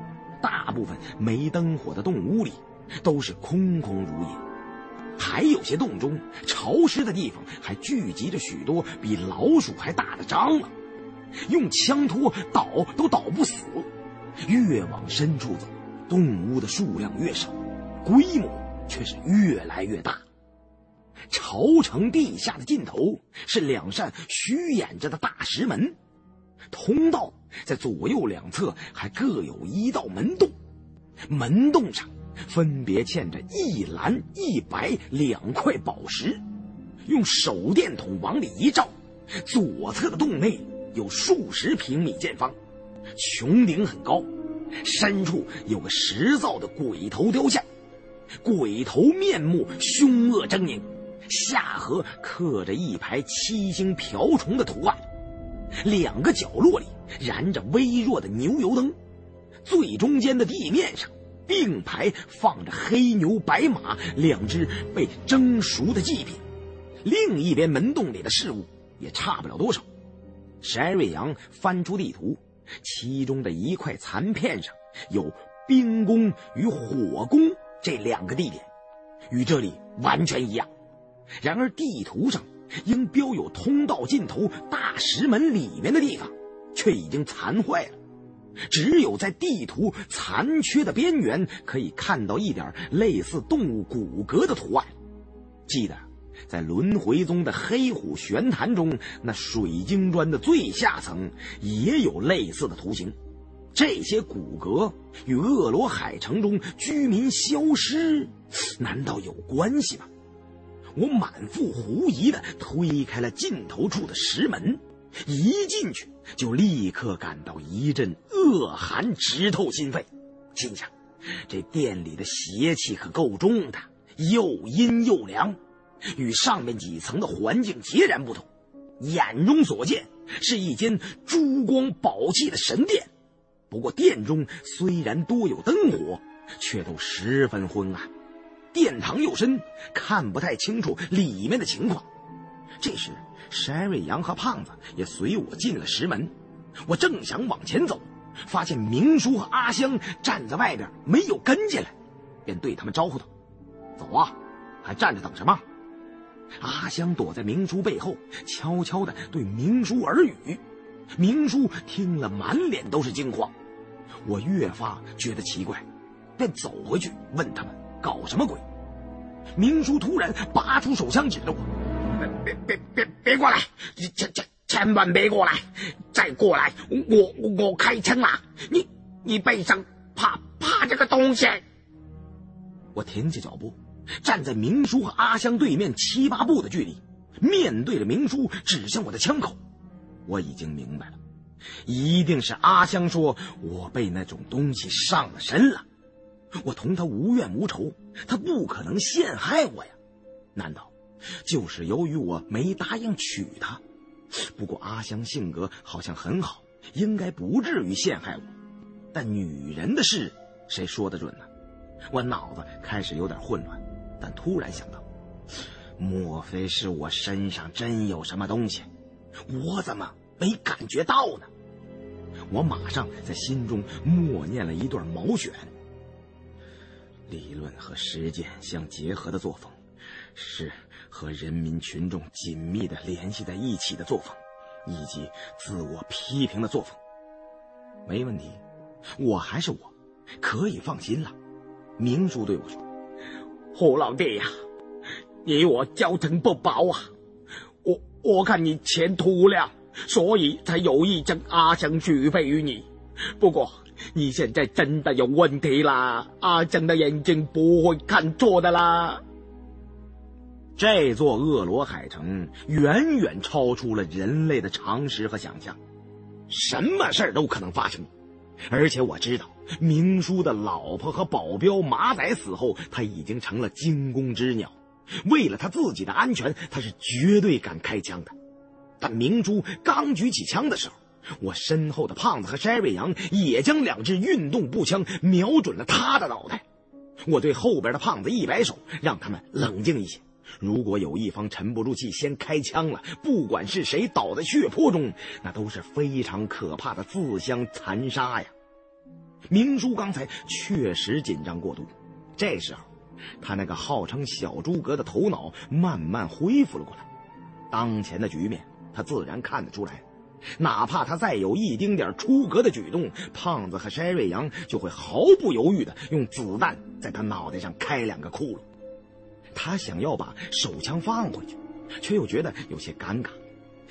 S1: 大部分没灯火的洞屋里都是空空如也，还有些洞中潮湿的地方还聚集着许多比老鼠还大的蟑螂，用枪托捣都捣不死。越往深处走。洞屋的数量越少，规模却是越来越大。朝城地下的尽头是两扇虚掩着的大石门，通道在左右两侧还各有一道门洞，门洞上分别嵌着一蓝一白两块宝石。用手电筒往里一照，左侧的洞内有数十平米见方，穹顶很高。深处有个石造的鬼头雕像，鬼头面目凶恶狰狞，下颌刻着一排七星瓢虫的图案，两个角落里燃着微弱的牛油灯，最中间的地面上并排放着黑牛白马两只被蒸熟的祭品，另一边门洞里的事物也差不了多少。山瑞阳翻出地图。其中的一块残片上有冰宫与火宫这两个地点，与这里完全一样。然而地图上应标有通道尽头大石门里面的地方，却已经残坏了。只有在地图残缺的边缘，可以看到一点类似动物骨骼的图案。记得。在轮回宗的黑虎玄坛中，那水晶砖的最下层也有类似的图形。这些骨骼与恶罗海城中居民消失，难道有关系吗？我满腹狐疑地推开了尽头处的石门，一进去就立刻感到一阵恶寒直透心肺，心想：这店里的邪气可够重的，又阴又凉。与上面几层的环境截然不同，眼中所见是一间珠光宝气的神殿。不过殿中虽然多有灯火，却都十分昏暗，殿堂又深，看不太清楚里面的情况。这时，山瑞阳和胖子也随我进了石门。我正想往前走，发现明叔和阿香站在外边没有跟进来，便对他们招呼道：“走啊，还站着等什么？”阿香躲在明叔背后，悄悄地对明叔耳语。明叔听了，满脸都是惊慌。我越发觉得奇怪，便走回去问他们搞什么鬼。明叔突然拔出手枪指着我：“
S2: 别别别别过来！千千千万别过来！再过来，我我开枪了！你你背上怕怕这个东西！
S1: 我停下脚步，站在明叔和阿香对面七八步的距离，面对着明叔指向我的枪口。我已经明白了，一定是阿香说我被那种东西上了身了。我同他无怨无仇，他不可能陷害我呀？难道就是由于我没答应娶她？不过阿香性格好像很好，应该不至于陷害我。但女人的事，谁说得准呢？我脑子开始有点混乱，但突然想到，莫非是我身上真有什么东西？我怎么没感觉到呢？我马上在心中默念了一段毛选。理论和实践相结合的作风，是和人民群众紧密的联系在一起的作风，以及自我批评的作风。没问题，我还是我，可以放心了。明叔对我说：“
S2: 胡老弟呀，你我交情不薄啊，我我看你前途无量，所以才有意将阿香许配于你。不过。”你现在真的有问题啦！阿江的眼睛不会看错的啦。
S1: 这座恶罗海城远远超出了人类的常识和想象，什么事儿都可能发生。而且我知道，明叔的老婆和保镖马仔死后，他已经成了惊弓之鸟。为了他自己的安全，他是绝对敢开枪的。但明珠刚举起枪的时候，我身后的胖子和筛瑞阳也将两支运动步枪瞄准了他的脑袋。我对后边的胖子一摆手，让他们冷静一些。如果有一方沉不住气先开枪了，不管是谁倒在血泊中，那都是非常可怕的自相残杀呀。明叔刚才确实紧张过度，这时候，他那个号称小诸葛的头脑慢慢恢复了过来。当前的局面，他自然看得出来。哪怕他再有一丁点出格的举动，胖子和筛瑞阳就会毫不犹豫的用子弹在他脑袋上开两个窟窿。他想要把手枪放回去，却又觉得有些尴尬，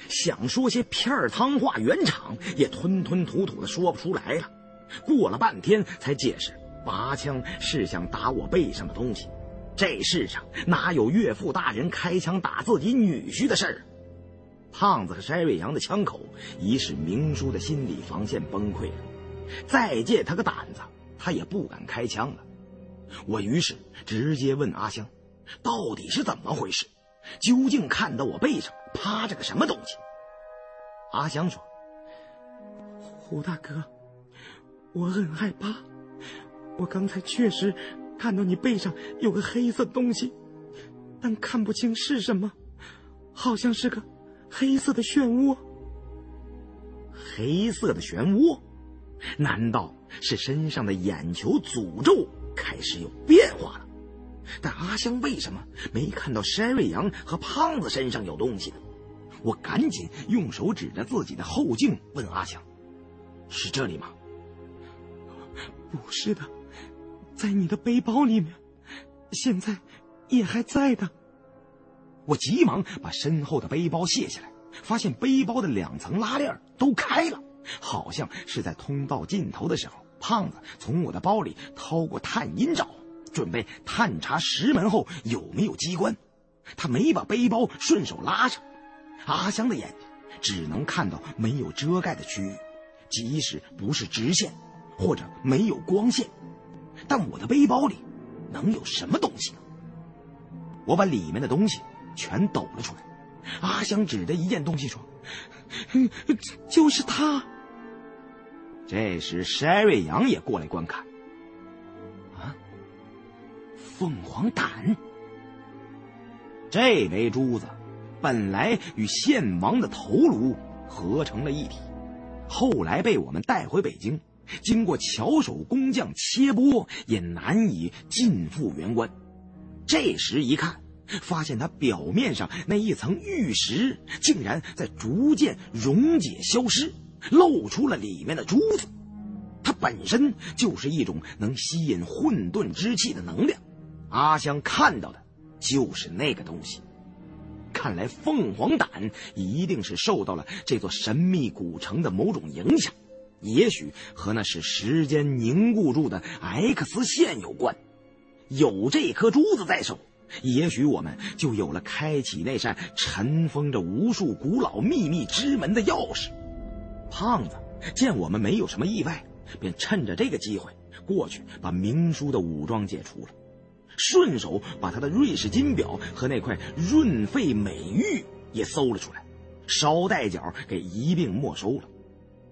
S1: 想说些片儿汤话圆场，也吞吞吐吐的说不出来了。过了半天才解释，拔枪是想打我背上的东西。这世上哪有岳父大人开枪打自己女婿的事儿？胖子和筛瑞阳的枪口，已使明叔的心理防线崩溃了。再借他个胆子，他也不敢开枪了。我于是直接问阿香：“到底是怎么回事？究竟看到我背上趴着个什么东西？”阿香说：“
S4: 胡大哥，我很害怕。我刚才确实看到你背上有个黑色东西，但看不清是什么，好像是个……”黑色的漩涡，
S1: 黑色的漩涡，难道是身上的眼球诅咒开始有变化了？但阿香为什么没看到山瑞阳和胖子身上有东西呢？我赶紧用手指着自己的后颈，问阿香：“是这里吗？”“
S4: 不是的，在你的背包里面，现在也还在的。”
S1: 我急忙把身后的背包卸下来，发现背包的两层拉链都开了，好像是在通道尽头的时候，胖子从我的包里掏过探阴爪，准备探查石门后有没有机关。他没把背包顺手拉上，阿香的眼睛只能看到没有遮盖的区域，即使不是直线，或者没有光线，但我的背包里能有什么东西？我把里面的东西。全抖了出来。阿香指着一件东西说：“
S4: 就是他。”
S1: 这时筛瑞阳也过来观看。凤凰胆！这枚珠子本来与献王的头颅合成了一体，后来被我们带回北京，经过巧手工匠切剥，也难以尽复原观。这时一看。发现它表面上那一层玉石竟然在逐渐溶解消失，露出了里面的珠子。它本身就是一种能吸引混沌之气的能量。阿香看到的就是那个东西。看来凤凰胆一定是受到了这座神秘古城的某种影响，也许和那是时间凝固住的 X 线有关。有这颗珠子在手，也许我们就有了开启那扇尘封着无数古老秘密之门的钥匙。胖子见我们没有什么意外，便趁着这个机会过去把明叔的武装解除了。顺手把他的瑞士金表和那块润肺美玉也搜了出来，捎带脚给一并没收了。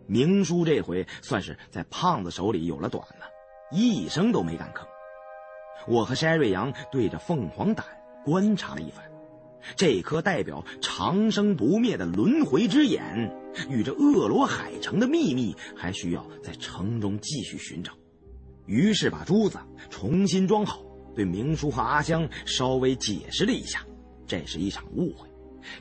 S1: 明叔这回算是在胖子手里有了短了，一声都没敢吭。我和山瑞阳对着凤凰胆观察了一番，这颗代表长生不灭的轮回之眼，与这恶罗海城的秘密，还需要在城中继续寻找。于是把珠子重新装好。对明叔和阿香稍微解释了一下，这是一场误会。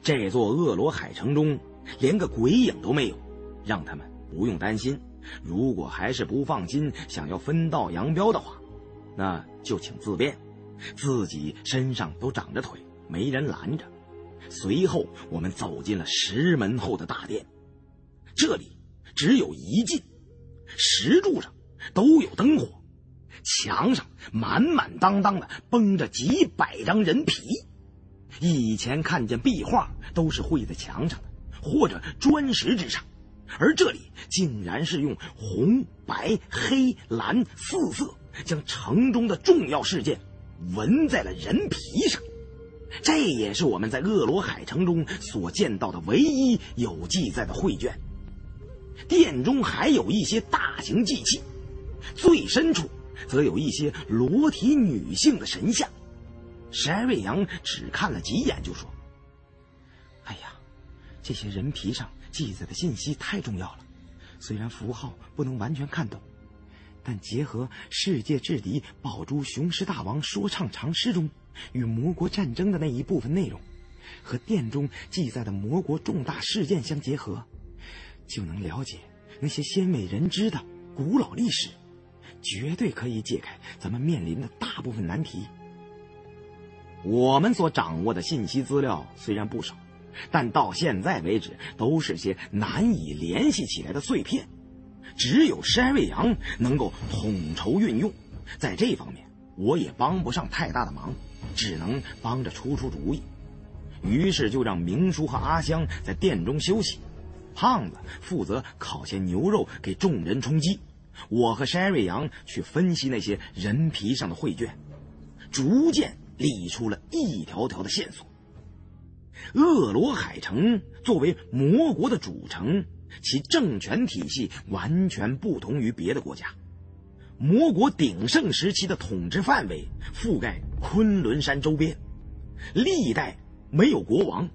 S1: 这座恶罗海城中连个鬼影都没有，让他们不用担心。如果还是不放心，想要分道扬镳的话，那就请自便。自己身上都长着腿，没人拦着。随后，我们走进了石门后的大殿，这里只有一进，石柱上都有灯火。墙上满满当当的绷着几百张人皮，以前看见壁画都是绘在墙上的，或者砖石之上，而这里竟然是用红、白、黑、蓝四色将城中的重要事件纹在了人皮上。这也是我们在恶罗海城中所见到的唯一有记载的绘卷。殿中还有一些大型祭器，最深处。则有一些裸体女性的神像，山瑞阳只看了几眼就说：“
S4: 哎呀，这些人皮上记载的信息太重要了，虽然符号不能完全看懂，但结合世界至敌宝珠雄狮大王说唱长诗中与魔国战争的那一部分内容，和殿中记载的魔国重大事件相结合，就能了解那些鲜为人知的古老历史。”绝对可以解开咱们面临的大部分难题。
S1: 我们所掌握的信息资料虽然不少，但到现在为止都是些难以联系起来的碎片。只有山瑞阳能够统筹运用，在这方面我也帮不上太大的忙，只能帮着出出主意。于是就让明叔和阿香在殿中休息，胖子负责烤些牛肉给众人充饥。我和山瑞阳去分析那些人皮上的绘卷，逐渐理出了一条条的线索。恶罗海城作为魔国的主城，其政权体系完全不同于别的国家。魔国鼎盛时期的统治范围覆盖昆仑山周边，历代没有国王，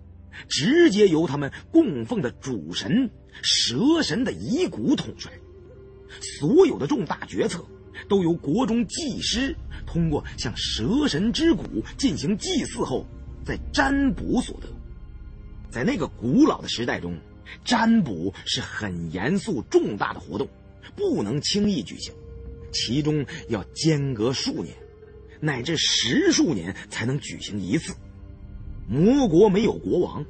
S1: 直接由他们供奉的主神蛇神的遗骨统帅。所有的重大决策都由国中祭师通过向蛇神之谷进行祭祀后再占卜所得。在那个古老的时代中，占卜是很严肃重大的活动，不能轻易举行，其中要间隔数年，乃至十数年才能举行一次。魔国没有国王，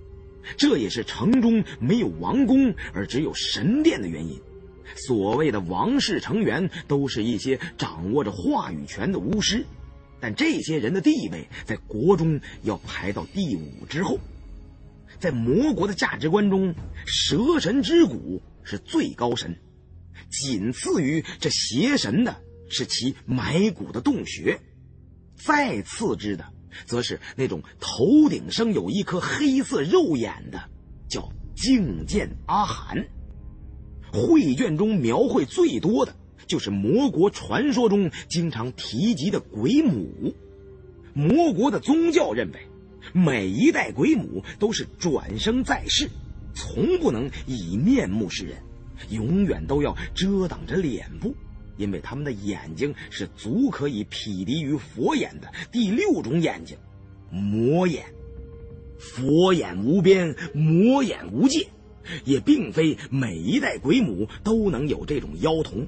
S1: 这也是城中没有王宫而只有神殿的原因。所谓的王室成员都是一些掌握着话语权的巫师，但这些人的地位在国中要排到第五之后。在魔国的价值观中，蛇神之骨是最高神，仅次于这邪神的是其埋骨的洞穴，再次之的则是那种头顶生有一颗黑色肉眼的，叫镜剑阿寒。绘卷中描绘最多的就是魔国传说中经常提及的鬼母。魔国的宗教认为，每一代鬼母都是转生在世，从不能以面目示人，永远都要遮挡着脸部，因为他们的眼睛是足可以匹敌于佛眼的第六种眼睛——魔眼。佛眼无边，魔眼无界。也并非每一代鬼母都能有这种妖童，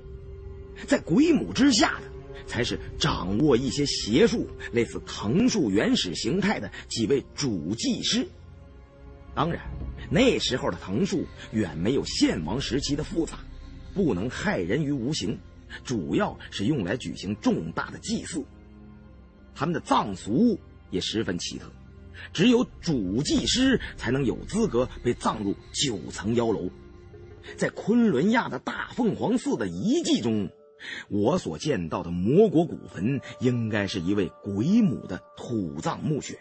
S1: 在鬼母之下的，才是掌握一些邪术、类似藤树原始形态的几位主祭师，当然，那时候的藤树远没有献王时期的复杂，不能害人于无形，主要是用来举行重大的祭祀。他们的葬俗也十分奇特，只有主祭师才能有资格被葬入九层妖楼。在昆仑亚的大凤凰寺的遗迹中，我所见到的魔国古坟应该是一位鬼母的土葬墓穴，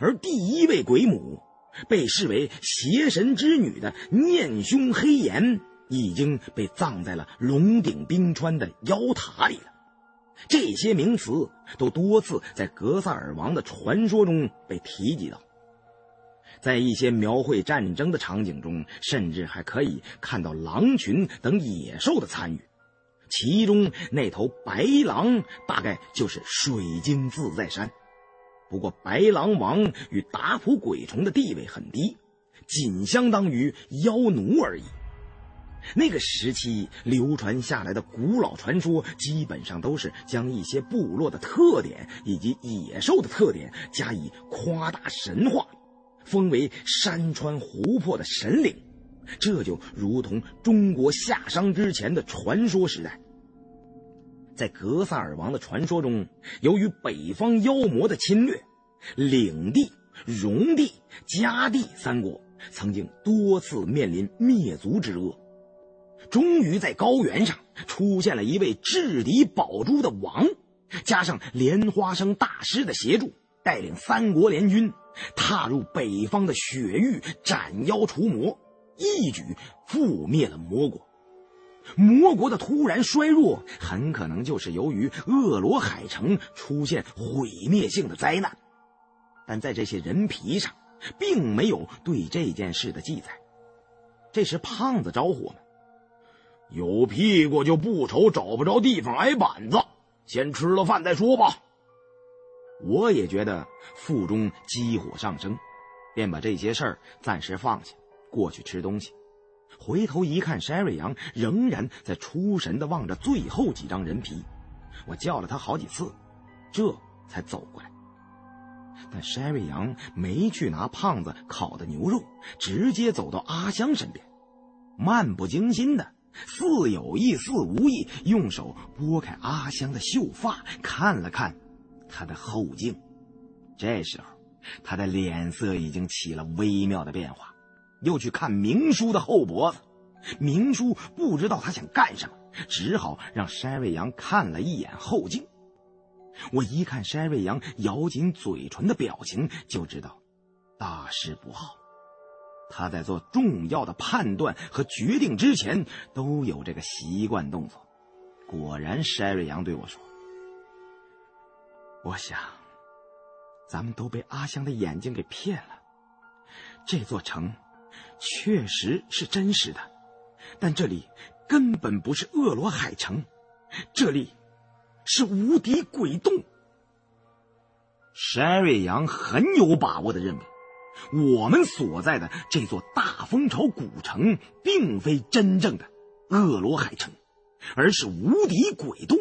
S1: 而第一位鬼母被视为邪神之女的念凶黑岩已经被葬在了龙顶冰川的妖塔里了。这些名词都多次在格萨尔王的传说中被提及到。在一些描绘战争的场景中，甚至还可以看到狼群等野兽的参与，其中那头白狼大概就是水晶自在山。不过，白狼王与达普鬼虫的地位很低，仅相当于妖奴而已。那个时期流传下来的古老传说，基本上都是将一些部落的特点以及野兽的特点加以夸大神话。封为山川湖泊的神灵，这就如同中国夏商之前的传说时代。在格萨尔王的传说中，由于北方妖魔的侵略，领地、戎地、迦地三国曾经多次面临灭族之厄，终于在高原上出现了一位制敌宝珠的王，加上莲花生大师的协助，带领三国联军。踏入北方的雪域，斩妖除魔，一举覆灭了魔国。魔国的突然衰弱，很可能就是由于恶罗海城出现毁灭性的灾难，但在这些人皮上，并没有对这件事的记载。这时，胖子招呼我们：“
S2: 有屁股就不愁找不着地方挨板子，先吃了饭再说吧。”
S1: 我也觉得腹中激火上升，便把这些事儿暂时放下，过去吃东西。回头一看，山瑞阳仍然在出神的望着最后几张人皮。我叫了他好几次，这才走过来。但山瑞阳没去拿胖子烤的牛肉，直接走到阿香身边，漫不经心的，似有意似无意，用手拨开阿香的秀发，看了看。他的后颈，这时候，他的脸色已经起了微妙的变化，又去看明叔的后脖子。明叔不知道他想干什么，只好让山瑞阳看了一眼后颈。我一看山瑞阳咬紧嘴唇的表情，就知道大事不好。他在做重要的判断和决定之前，都有这个习惯动作。果然，山瑞阳对我说。我想，咱们都被阿香的眼睛给骗了。这座城确实是真实的，但这里根本不是恶罗海城，这里是无敌鬼洞。山瑞阳很有把握的认为，我们所在的这座大蜂巢古城并非真正的恶罗海城，而是无敌鬼洞。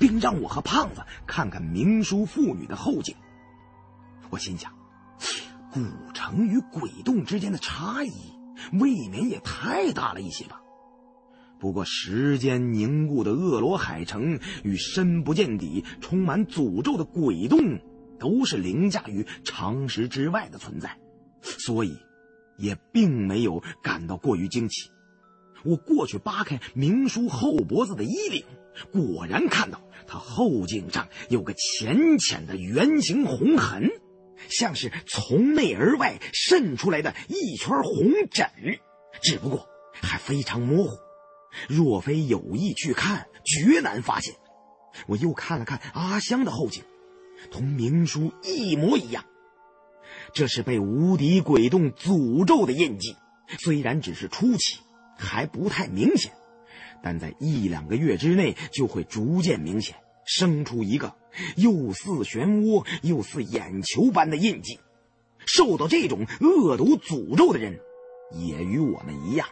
S1: 并让我和胖子看看明叔父女的后颈。我心想，古城与鬼洞之间的差异，未免也太大了一些吧。不过，时间凝固的恶罗海城与深不见底、充满诅咒的鬼洞，都是凌驾于常识之外的存在，所以也并没有感到过于惊奇。我过去扒开明叔后脖子的衣领。果然看到他后颈上有个浅浅的圆形红痕，像是从内而外渗出来的一圈红疹，只不过还非常模糊，若非有意去看，绝难发现。我又看了看阿香的后颈，同明叔一模一样，这是被无敌鬼洞诅咒的印记，虽然只是初期，还不太明显。但在一两个月之内，就会逐渐明显，生出一个又似漩涡又似眼球般的印记。受到这种恶毒诅咒的人，也与我们一样，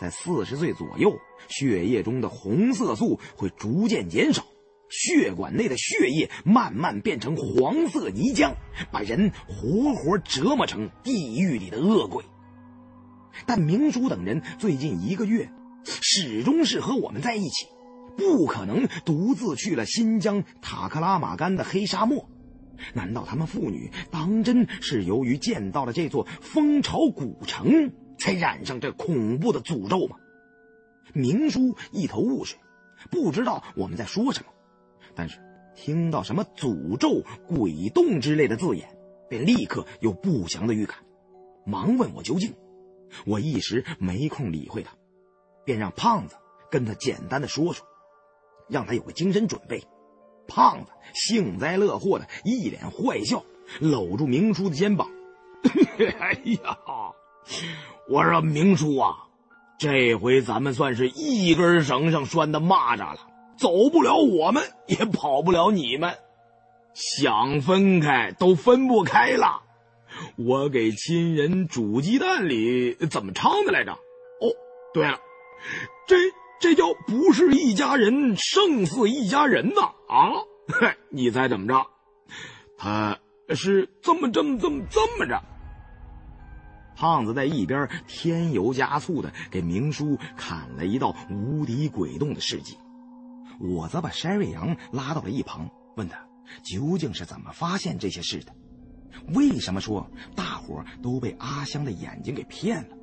S1: 在四十岁左右，血液中的红色素会逐渐减少，血管内的血液慢慢变成黄色泥浆，把人活活折磨成地狱里的恶鬼。但明叔等人最近一个月始终是和我们在一起，不可能独自去了新疆塔克拉玛干的黑沙漠。难道他们父女当真是由于见到了这座蜂巢古城，才染上这恐怖的诅咒吗？明叔一头雾水，不知道我们在说什么，但是听到什么诅咒、鬼洞之类的字眼，便立刻有不祥的预感，忙问我究竟。我一时没空理会他，便让胖子跟他简单的说说，让他有个精神准备。胖子幸灾乐祸的一脸坏笑，搂住明叔的肩膀：“
S2: 哎呀，我说明叔啊，这回咱们算是一根绳上拴的蚂蚱了，走不了我们，也跑不了你们，想分开都分不开了。我给亲人煮鸡蛋里怎么唱的来着？哦，对了，这……”这叫不是一家人，胜似一家人呐！啊，你猜怎么着？他是这么这么这么这么着。
S1: 胖子在一边添油加醋的给明叔砍了一道无敌鬼洞的事迹，我则把山瑞阳拉到了一旁，问他究竟是怎么发现这些事的？为什么说大伙都被阿香的眼睛给骗了？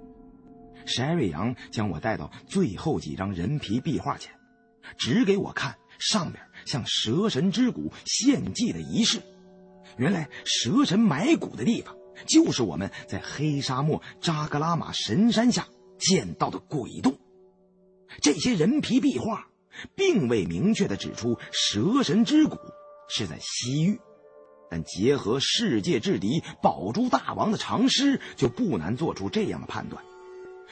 S1: 山瑞阳将我带到最后几张人皮壁画前，指给我看上边向蛇神之谷献祭的仪式。原来蛇神埋骨的地方，就是我们在黑沙漠扎格拉玛神山下见到的鬼洞。这些人皮壁画，并未明确的指出蛇神之谷是在西域，但结合世界之敌宝珠大王的长诗，就不难做出这样的判断。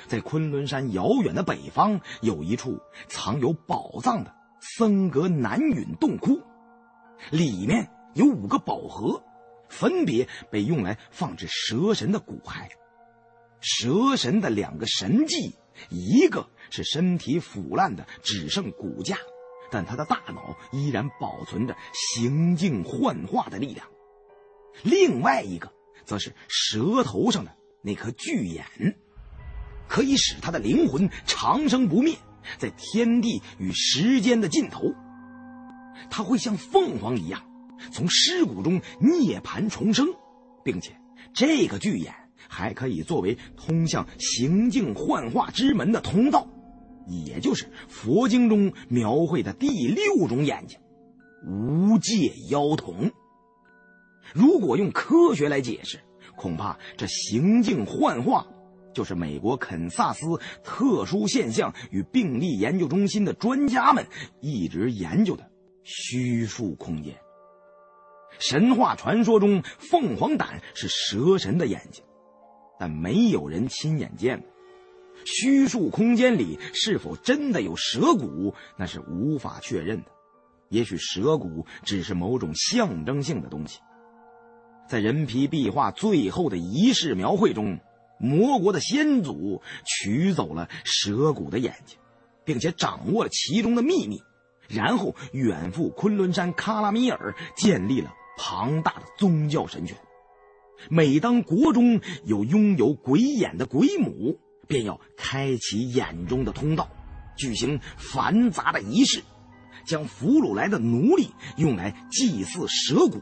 S1: 在昆仑山遥远的北方，有一处藏有宝藏的僧格南陨洞窟，里面有五个宝盒，分别被用来放置蛇神的骨骸。蛇神的两个神迹，一个是身体腐烂的只剩骨架，但他的大脑依然保存着行径幻化的力量；另外一个，则是蛇头上的那颗巨眼。可以使他的灵魂长生不灭，在天地与时间的尽头，他会像凤凰一样从尸骨中涅槃重生，并且这个巨眼还可以作为通向行境幻化之门的通道，也就是佛经中描绘的第六种眼睛——无界妖瞳。如果用科学来解释，恐怕这行境幻化。就是美国肯萨斯特殊现象与病例研究中心的专家们一直研究的虚数空间。神话传说中，凤凰胆是蛇神的眼睛，但没有人亲眼见过。虚数空间里是否真的有蛇骨，那是无法确认的。也许蛇骨只是某种象征性的东西。在人皮壁画最后的仪式描绘中。魔国的先祖取走了蛇骨的眼睛，并且掌握了其中的秘密，然后远赴昆仑山喀拉米尔，建立了庞大的宗教神权。每当国中有拥有鬼眼的鬼母，便要开启眼中的通道，举行繁杂的仪式，将俘虏来的奴隶用来祭祀蛇骨。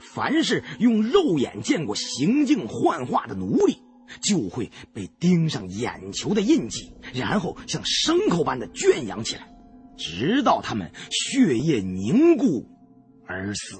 S1: 凡是用肉眼见过行径幻化的奴隶。就会被钉上眼球的印记，然后像牲口般的圈养起来，直到他们血液凝固而死。